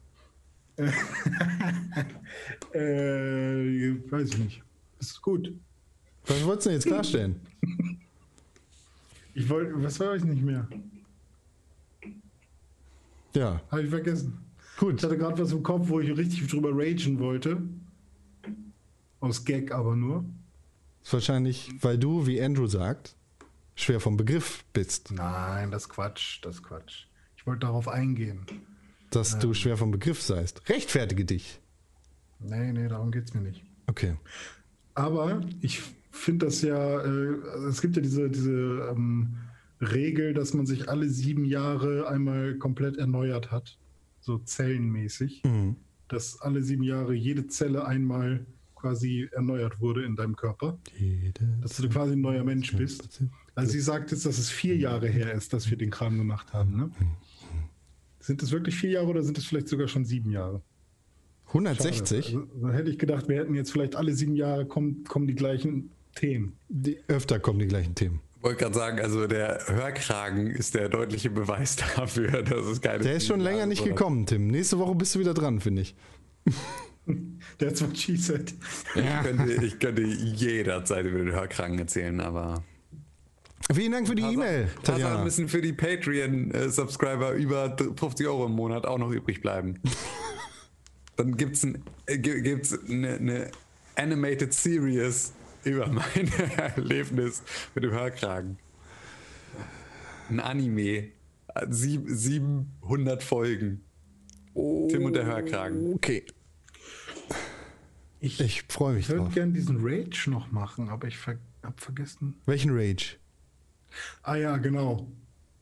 äh, weiß ich nicht. Ist gut. Was wolltest du denn jetzt klarstellen? Ich wollte, was weiß ich nicht mehr? Ja, Habe ich vergessen. gut. Ich hatte gerade was im Kopf, wo ich richtig drüber ragen wollte. Aus Gag aber nur. Ist wahrscheinlich, weil du, wie Andrew sagt, schwer vom Begriff bist. Nein, das ist Quatsch, das ist Quatsch. Ich wollte darauf eingehen. Dass du schwer vom Begriff seist. Rechtfertige dich. Nee, nee, darum geht es mir nicht. Okay. Aber ich finde das ja, äh, es gibt ja diese, diese ähm, Regel, dass man sich alle sieben Jahre einmal komplett erneuert hat. So zellenmäßig. Dass alle sieben Jahre jede Zelle einmal quasi erneuert wurde in deinem Körper. Dass du quasi ein neuer Mensch bist. Also sie sagt jetzt, dass es vier Jahre her ist, dass wir den Kram gemacht haben. Ne? Sind es wirklich vier Jahre oder sind es vielleicht sogar schon sieben Jahre? 160? Also, dann hätte ich gedacht, wir hätten jetzt vielleicht alle sieben Jahre kommen, kommen die gleichen Themen. Die, öfter kommen die gleichen Themen. Ich wollte gerade sagen, also der Hörkragen ist der deutliche Beweis dafür, dass es keine. Der ist schon länger nicht gekommen, Tim. Nächste Woche bist du wieder dran, finde ich. That's what she said. Ich könnte, ich könnte jederzeit über den Hörkragen erzählen, aber. Vielen Dank für die E-Mail, Tatsache müssen für die Patreon-Subscriber über 50 Euro im Monat auch noch übrig bleiben. Dann gibt es ein, äh, gi- gibt's eine, eine Animated Series über mein Erlebnis mit dem Hörkragen. Ein Anime. Sieb, 700 Folgen. Tim und der Hörkragen. Okay. Ich, Ich freue mich ich würde gerne diesen Rage noch machen, aber ich ver hab vergessen. Welchen Rage? Ah ja, genau.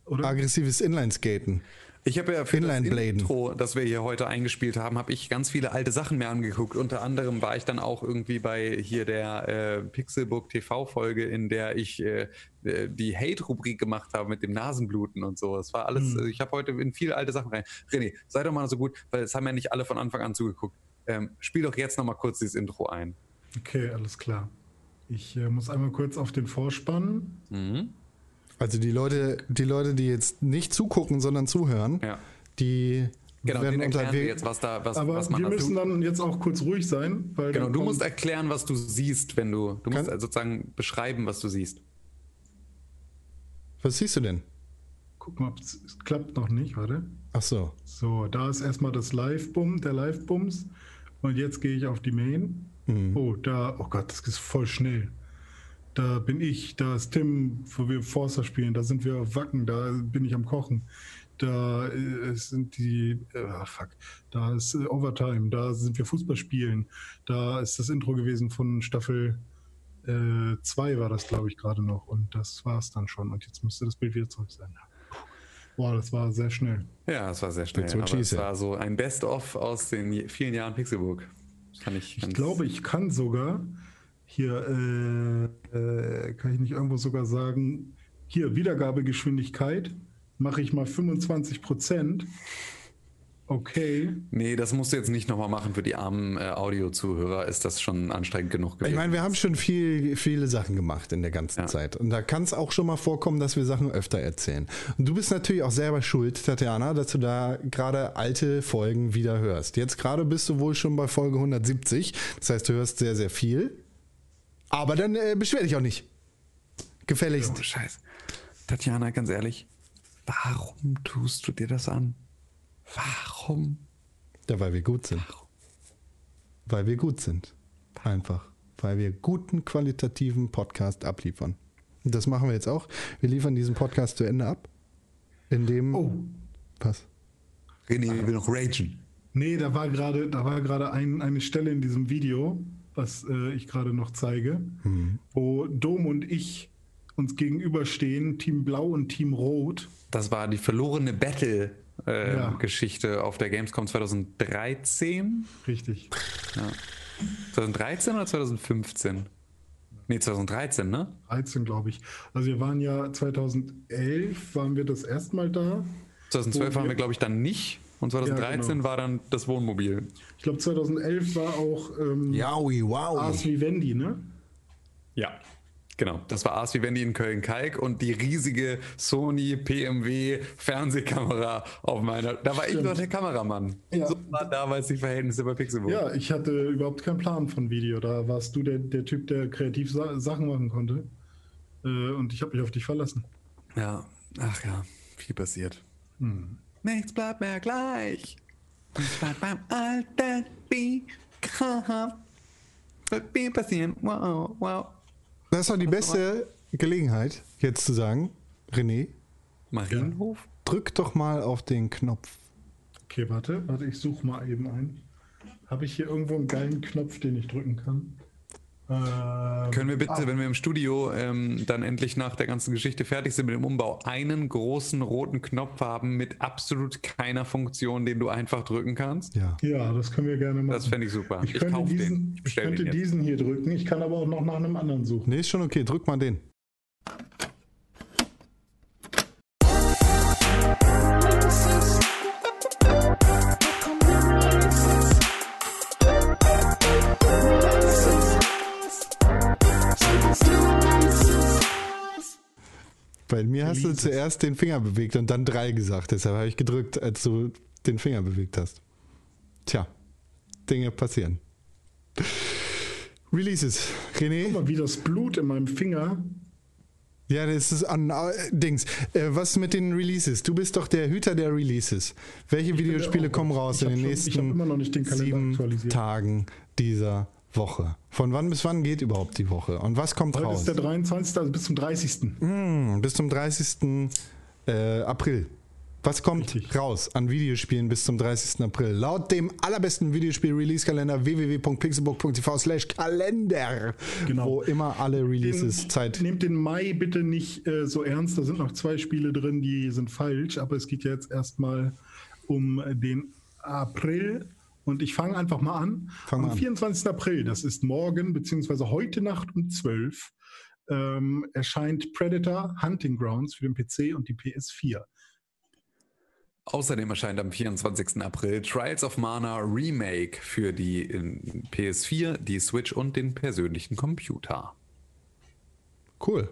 Oder? Aggressives Inlineskaten. Ich habe ja für das Inline-Bladen. Intro, das wir hier heute eingespielt haben, habe ich ganz viele alte Sachen mir angeguckt. Unter anderem war ich dann auch irgendwie bei hier der äh, Pixelbook TV-Folge, in der ich äh, äh, die Hate-Rubrik gemacht habe mit dem Nasenbluten und so. Das war alles, Hm. ich habe heute in viele alte Sachen rein. René, sei doch mal so gut, weil es haben ja nicht alle von Anfang an zugeguckt. Ähm, spiel doch jetzt noch mal kurz dieses Intro ein. Okay, alles klar. Ich äh, muss einmal kurz auf den Vorspann. Also die Leute, die Leute, die jetzt nicht zugucken, sondern zuhören, Ja. die Genau, werden den erklären wir unterwegs. jetzt, was da, was, Aber was man wir müssen dann jetzt auch kurz ruhig sein, weil Genau, du musst erklären, was du siehst, wenn du, du musst also sozusagen beschreiben, was du siehst. Was siehst du denn? guck mal, ob es es klappt noch nicht, warte. Ach so. So, da ist erstmal das Live-Bum, der Live-Bums. Und jetzt gehe ich auf die Main. Oh, da, oh Gott, das ist voll schnell. Da bin ich, da ist Tim, wo wir Forster spielen, da sind wir auf Wacken, da bin ich am Kochen. Da äh, sind die, äh, fuck, da ist äh, Overtime, da sind wir Fußball spielen. Da ist das Intro gewesen von Staffel 2 war das, glaube ich, gerade noch. Und das war es dann schon. Und jetzt müsste das Bild wieder zurück sein. Boah, das war sehr schnell. Ja, es war sehr schnell. Aber es war so ein Best-of aus den vielen Jahren. Kann ich, Ich glaube, ich kann sogar hier, äh, äh, kann ich nicht irgendwo sogar sagen, hier Wiedergabegeschwindigkeit mache ich mal 25 Prozent. Okay. Nee, das musst du jetzt nicht nochmal machen. Für die armen äh, Audio-Zuhörer ist das schon anstrengend genug Ich gewesen. meine, wir haben schon viel, viele Sachen gemacht in der ganzen Ja. Zeit. Und da kann es auch schon mal vorkommen, dass wir Sachen öfter erzählen. Und du bist natürlich auch selber schuld, Tatjana, dass du da gerade alte Folgen wieder hörst. Jetzt gerade bist du wohl schon bei Folge 170. Das heißt, du hörst sehr, sehr viel. Aber dann äh, beschwer dich auch nicht. Gefälligst. Oh, Scheiße. Tatjana, ganz ehrlich, warum tust du dir das an? Warum? Ja, weil wir gut sind. Weil wir gut sind. Einfach. Weil wir guten, qualitativen Podcast abliefern. Und das machen wir jetzt auch. Wir liefern diesen Podcast zu Ende ab. Indem. Oh. Was? René will noch ragen. Nee, da war gerade, da war gerade ein, eine Stelle in diesem Video, was äh, ich gerade noch zeige, wo Dom und ich uns gegenüberstehen, Team Blau und Team Rot. Das war die verlorene Ja. Battle-Geschichte auf der Gamescom 2013. Richtig. 2013 oder 2015? Nee, 2013, ne? 13, glaube ich. Also wir waren ja 2011, waren wir das erste Mal da. 2012 Wo waren wir- wir, glaube ich, dann nicht. Und 2013 genau. war dann das Wohnmobil. Ich glaube 2011 war auch ähm, Yaui, wow. Ars Vivendi, ne? Ja. Genau, das war aus wie wenn die in Köln-Kalk und die riesige Sony PMW Fernsehkamera auf meiner. Da war ich noch der Kameramann. Ja. So waren damals die Verhältnisse bei Pixelbook. Ja, ich hatte überhaupt keinen Plan von Video. Da warst du der, der Typ, der kreativ Sa Sachen machen konnte. Äh, und ich habe mich auf dich verlassen. Ja, ach ja, viel passiert. Nichts bleibt mehr gleich. Nichts bleibt beim Alten. Wird mir passieren. Wow, wow. Das ist doch die beste Gelegenheit, jetzt zu sagen, René, Marienhof? drück doch mal auf den Knopf. Okay, warte, warte, ich suche mal eben ein. Habe ich hier irgendwo einen geilen Knopf, den ich drücken kann? Ähm, Können wir bitte, ah, wenn wir im Studio ähm, dann endlich nach der ganzen Geschichte fertig sind mit dem Umbau, einen großen roten Knopf haben mit absolut keiner Funktion, den du einfach drücken kannst? Ja. Ja, das können wir gerne machen. Das fände ich super. Ich könnte, kauf diesen, Ich ich könnte diesen hier drücken. Ich kann aber auch noch nach einem anderen suchen. Nee, ist schon okay, drück mal den. Bei mir hast du zuerst den Finger bewegt und dann drei gesagt. Deshalb habe ich gedrückt, als du den Finger bewegt hast. Tja, Dinge passieren. Releases. René? Guck mal, wie das Blut in meinem Finger. Ja, das ist an äh, Dings. Äh, was mit den Releases? Du bist doch der Hüter der Releases. Welche der- Videospiele kommen raus ich in den schon- ich nächsten immer noch nicht den Kalender sieben. Tagen dieser Woche? Von wann bis wann geht überhaupt die Woche? Und was kommt Heute raus? ist der 23. also bis zum 30. Hm, bis zum 30. Äh, April. Was kommt Richtig. raus an Videospielen bis zum 30. April? Laut dem allerbesten Videospiel-Release-Kalender www.pixelbook.tv slash Kalender, Genau. wo immer alle Releases Zeit... Nehmt den Mai bitte nicht äh, so ernst. Da sind noch zwei Spiele drin, die sind falsch. Aber es geht ja jetzt erstmal um den April. Und ich fange einfach mal an. Fang mal Am an. 24. April, das ist morgen, beziehungsweise heute Nacht um 12, ähm, erscheint Predator Hunting Grounds für den PC und die PS4. Außerdem erscheint am 24. April Trials of Mana Remake für die äh, PS4, die Switch und den persönlichen Computer. Cool.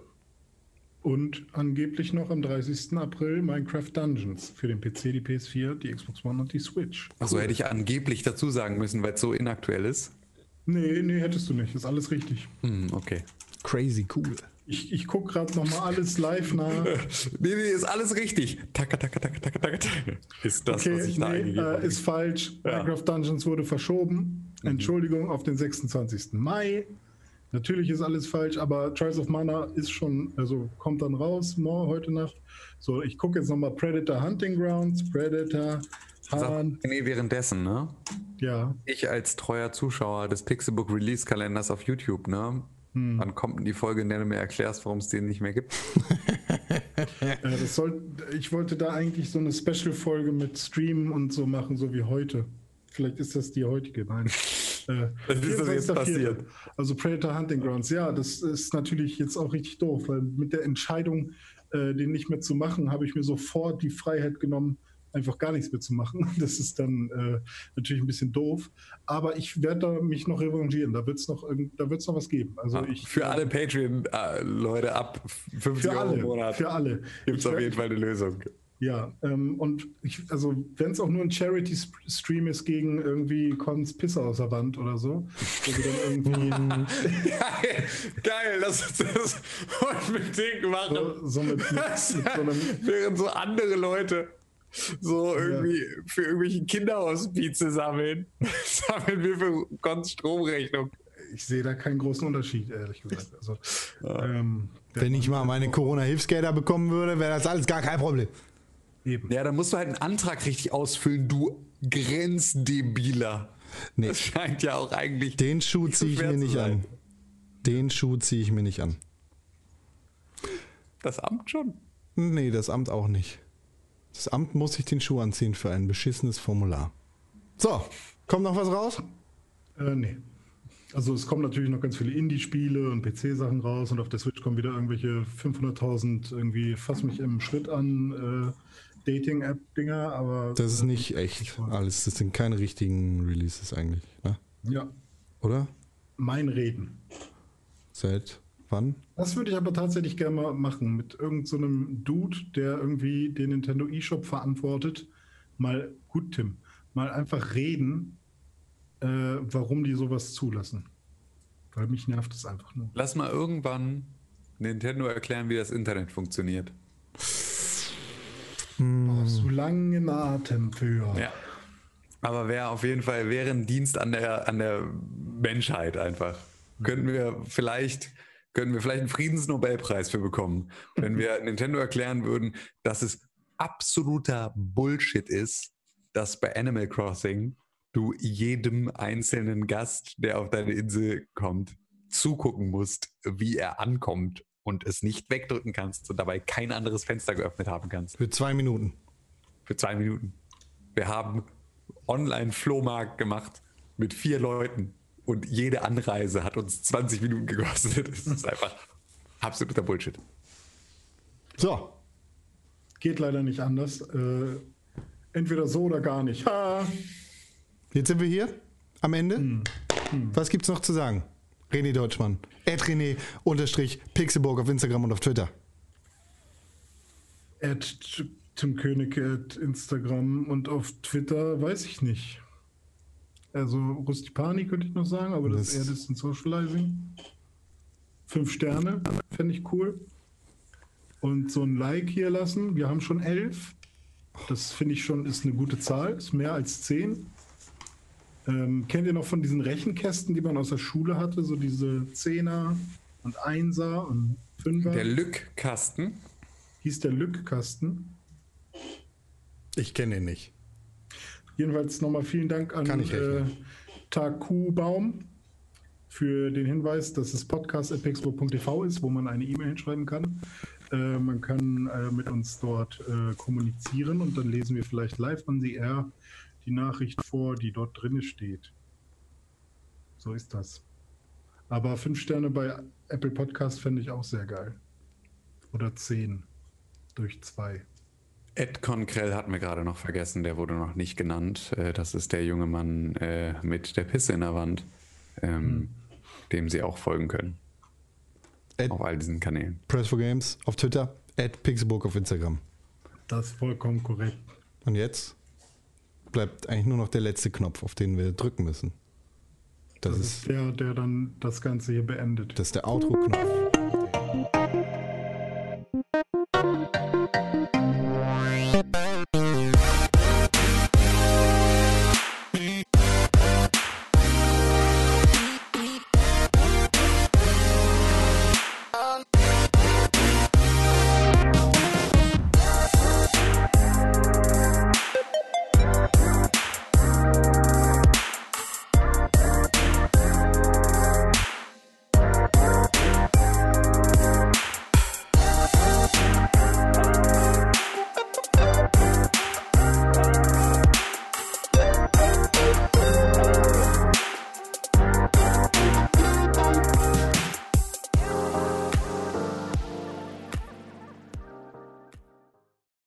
Und angeblich noch am 30. April Minecraft Dungeons für den PC, die PS4, die Xbox One und die Switch. Also hätte ich angeblich dazu sagen müssen, weil es so inaktuell ist. Nee, nee, hättest du nicht. Ist alles richtig. Hm, okay. Crazy cool. Ich, ich gucke gerade nochmal alles live nach. Nee, nee, ist alles richtig. Taka, taka, taka, taka, taka. Ist das, Okay, was ich da nee, äh, ist falsch. Ja. Minecraft Dungeons wurde verschoben. Mhm. Entschuldigung, auf den 26. Mai. Natürlich ist alles falsch, aber Trials of Mana ist schon, also kommt dann raus, morgen, heute Nacht. So, ich gucke jetzt nochmal Predator Hunting Grounds, Predator Hunt, Nee, währenddessen, ne? ja. Ich als treuer Zuschauer des Pixelbook Release Kalenders auf YouTube, ne? Wann kommt denn die Folge, in der du mir erklärst, warum es den nicht mehr gibt? Äh, soll, ich wollte da eigentlich so eine Special-Folge mit Streamen und so machen, so wie heute. Vielleicht ist das die heutige, nein. Äh, Was ist das jetzt 24.04.. passiert? Also Predator Hunting Grounds, ja, das ist natürlich jetzt auch richtig doof, weil mit der Entscheidung, äh, den nicht mehr zu machen, habe ich mir sofort die Freiheit genommen, einfach gar nichts mehr zu machen. Das ist dann äh, natürlich ein bisschen doof. Aber ich werde da mich noch revanchieren. Da wird es noch, irgend- da wird's noch was geben. Also ich, Ah, Für alle Patreon-Leute ab 50 für Euro im alle, Monat für alle. gibt es Ich auf jeden Fall eine Lösung. Ja, ähm, und ich, also wenn es auch nur ein Charity-Stream ist gegen irgendwie Cons Pisse aus der Wand oder so, wo wir dann irgendwie Geil, geil, lass uns das unbedingt machen. so, so mit, mit, mit so einem, Während so andere Leute so irgendwie für irgendwelche Kinderhospize sammeln, sammeln wir für Gons Stromrechnung. ich sehe da keinen großen Unterschied, ehrlich gesagt. Also, ähm, Wenn ich mal meine Corona-Hilfsgelder bekommen würde, wäre das alles gar kein Problem. Eben. Ja, dann musst du halt einen Antrag richtig ausfüllen, du Grenzdebiler. Nee. Das scheint ja auch eigentlich. Den Schuh ziehe ich mir nicht sein. an. Den Schuh ziehe ich mir nicht an. Das Amt schon. Nee, das Amt auch nicht. Das Amt muss sich den Schuh anziehen für ein beschissenes Formular. So, kommt noch was raus? Äh, nee. Also es kommen natürlich noch ganz viele Indie-Spiele und PC-Sachen raus und auf der Switch kommen wieder irgendwelche 500.000 irgendwie fass mich im Schritt an äh, Dating-App-Dinger, aber Das ist nicht echt alles. Das sind keine richtigen Releases eigentlich. Ne? ja, Oder? mein Reden. Seit Wann? Das würde ich aber tatsächlich gerne mal machen mit irgendeinem so einem Dude, der irgendwie den Nintendo eShop verantwortet. Mal, gut, Tim, mal einfach reden, äh, warum die sowas zulassen. Weil mich nervt es einfach nur. Lass mal irgendwann Nintendo erklären, wie das Internet funktioniert. Brauchst du langen Atem für. Ja. Aber wäre auf jeden Fall wäre ein Dienst an der, an der Menschheit einfach. Könnten wir vielleicht, könnten wir vielleicht einen Friedensnobelpreis für bekommen, wenn wir Nintendo erklären würden, dass es absoluter Bullshit ist, dass bei Animal Crossing du jedem einzelnen Gast, der auf deine Insel kommt, zugucken musst, wie er ankommt und es nicht wegdrücken kannst und dabei kein anderes Fenster geöffnet haben kannst. Für zwei Minuten. Für zwei Minuten. Wir haben Online-Flohmarkt gemacht mit vier Leuten und jede Anreise hat uns 20 Minuten gekostet. Das ist einfach absoluter Bullshit. So, Geht leider nicht anders. Äh, entweder so oder gar nicht. Ha! jetzt sind wir hier am Ende. Was gibt's noch zu sagen? René Deutschmann. Ed René unterstrich Pixelburg auf Instagram und auf Twitter. At Tim König at Instagram und auf Twitter weiß ich nicht. Also Rustipani könnte ich noch sagen, aber das, Das- ist eher Distant Socializing. Fünf Sterne, fände ich cool. Und so ein Like hier lassen. Wir haben schon elf. Das finde ich schon ist eine gute Zahl. Ist mehr als zehn. Ähm, kennt ihr noch von diesen Rechenkästen, die man aus der Schule hatte? So diese Zehner und Einser und Fünfer. Der Lückkasten. hieß der Lückkasten. Ich kenne ihn nicht. Jedenfalls nochmal vielen Dank an äh, rechnen. Taku Baum für den Hinweis, dass es podcast.pixburg.tv ist, wo man eine E-Mail hinschreiben kann. Äh, man kann äh, mit uns dort äh, kommunizieren und dann lesen wir vielleicht live on the air die Nachricht vor, die dort drin steht. So ist das. Aber fünf Sterne bei Apple Podcast fände ich auch sehr geil. Oder zehn durch zwei. Ed Konkrell hatten wir gerade noch vergessen, der wurde noch nicht genannt. Äh, Das ist der junge Mann äh, mit der Pisse in der Wand, ähm, dem Sie auch folgen können. Ed Auf all diesen Kanälen. Press for Games auf Twitter. Ed Pixelburg auf Instagram. Das ist vollkommen korrekt. Und jetzt bleibt eigentlich nur noch der letzte Knopf, auf den wir drücken müssen. Das Das ist, ist der, der dann das Ganze hier beendet. das ist der Outro-Knopf.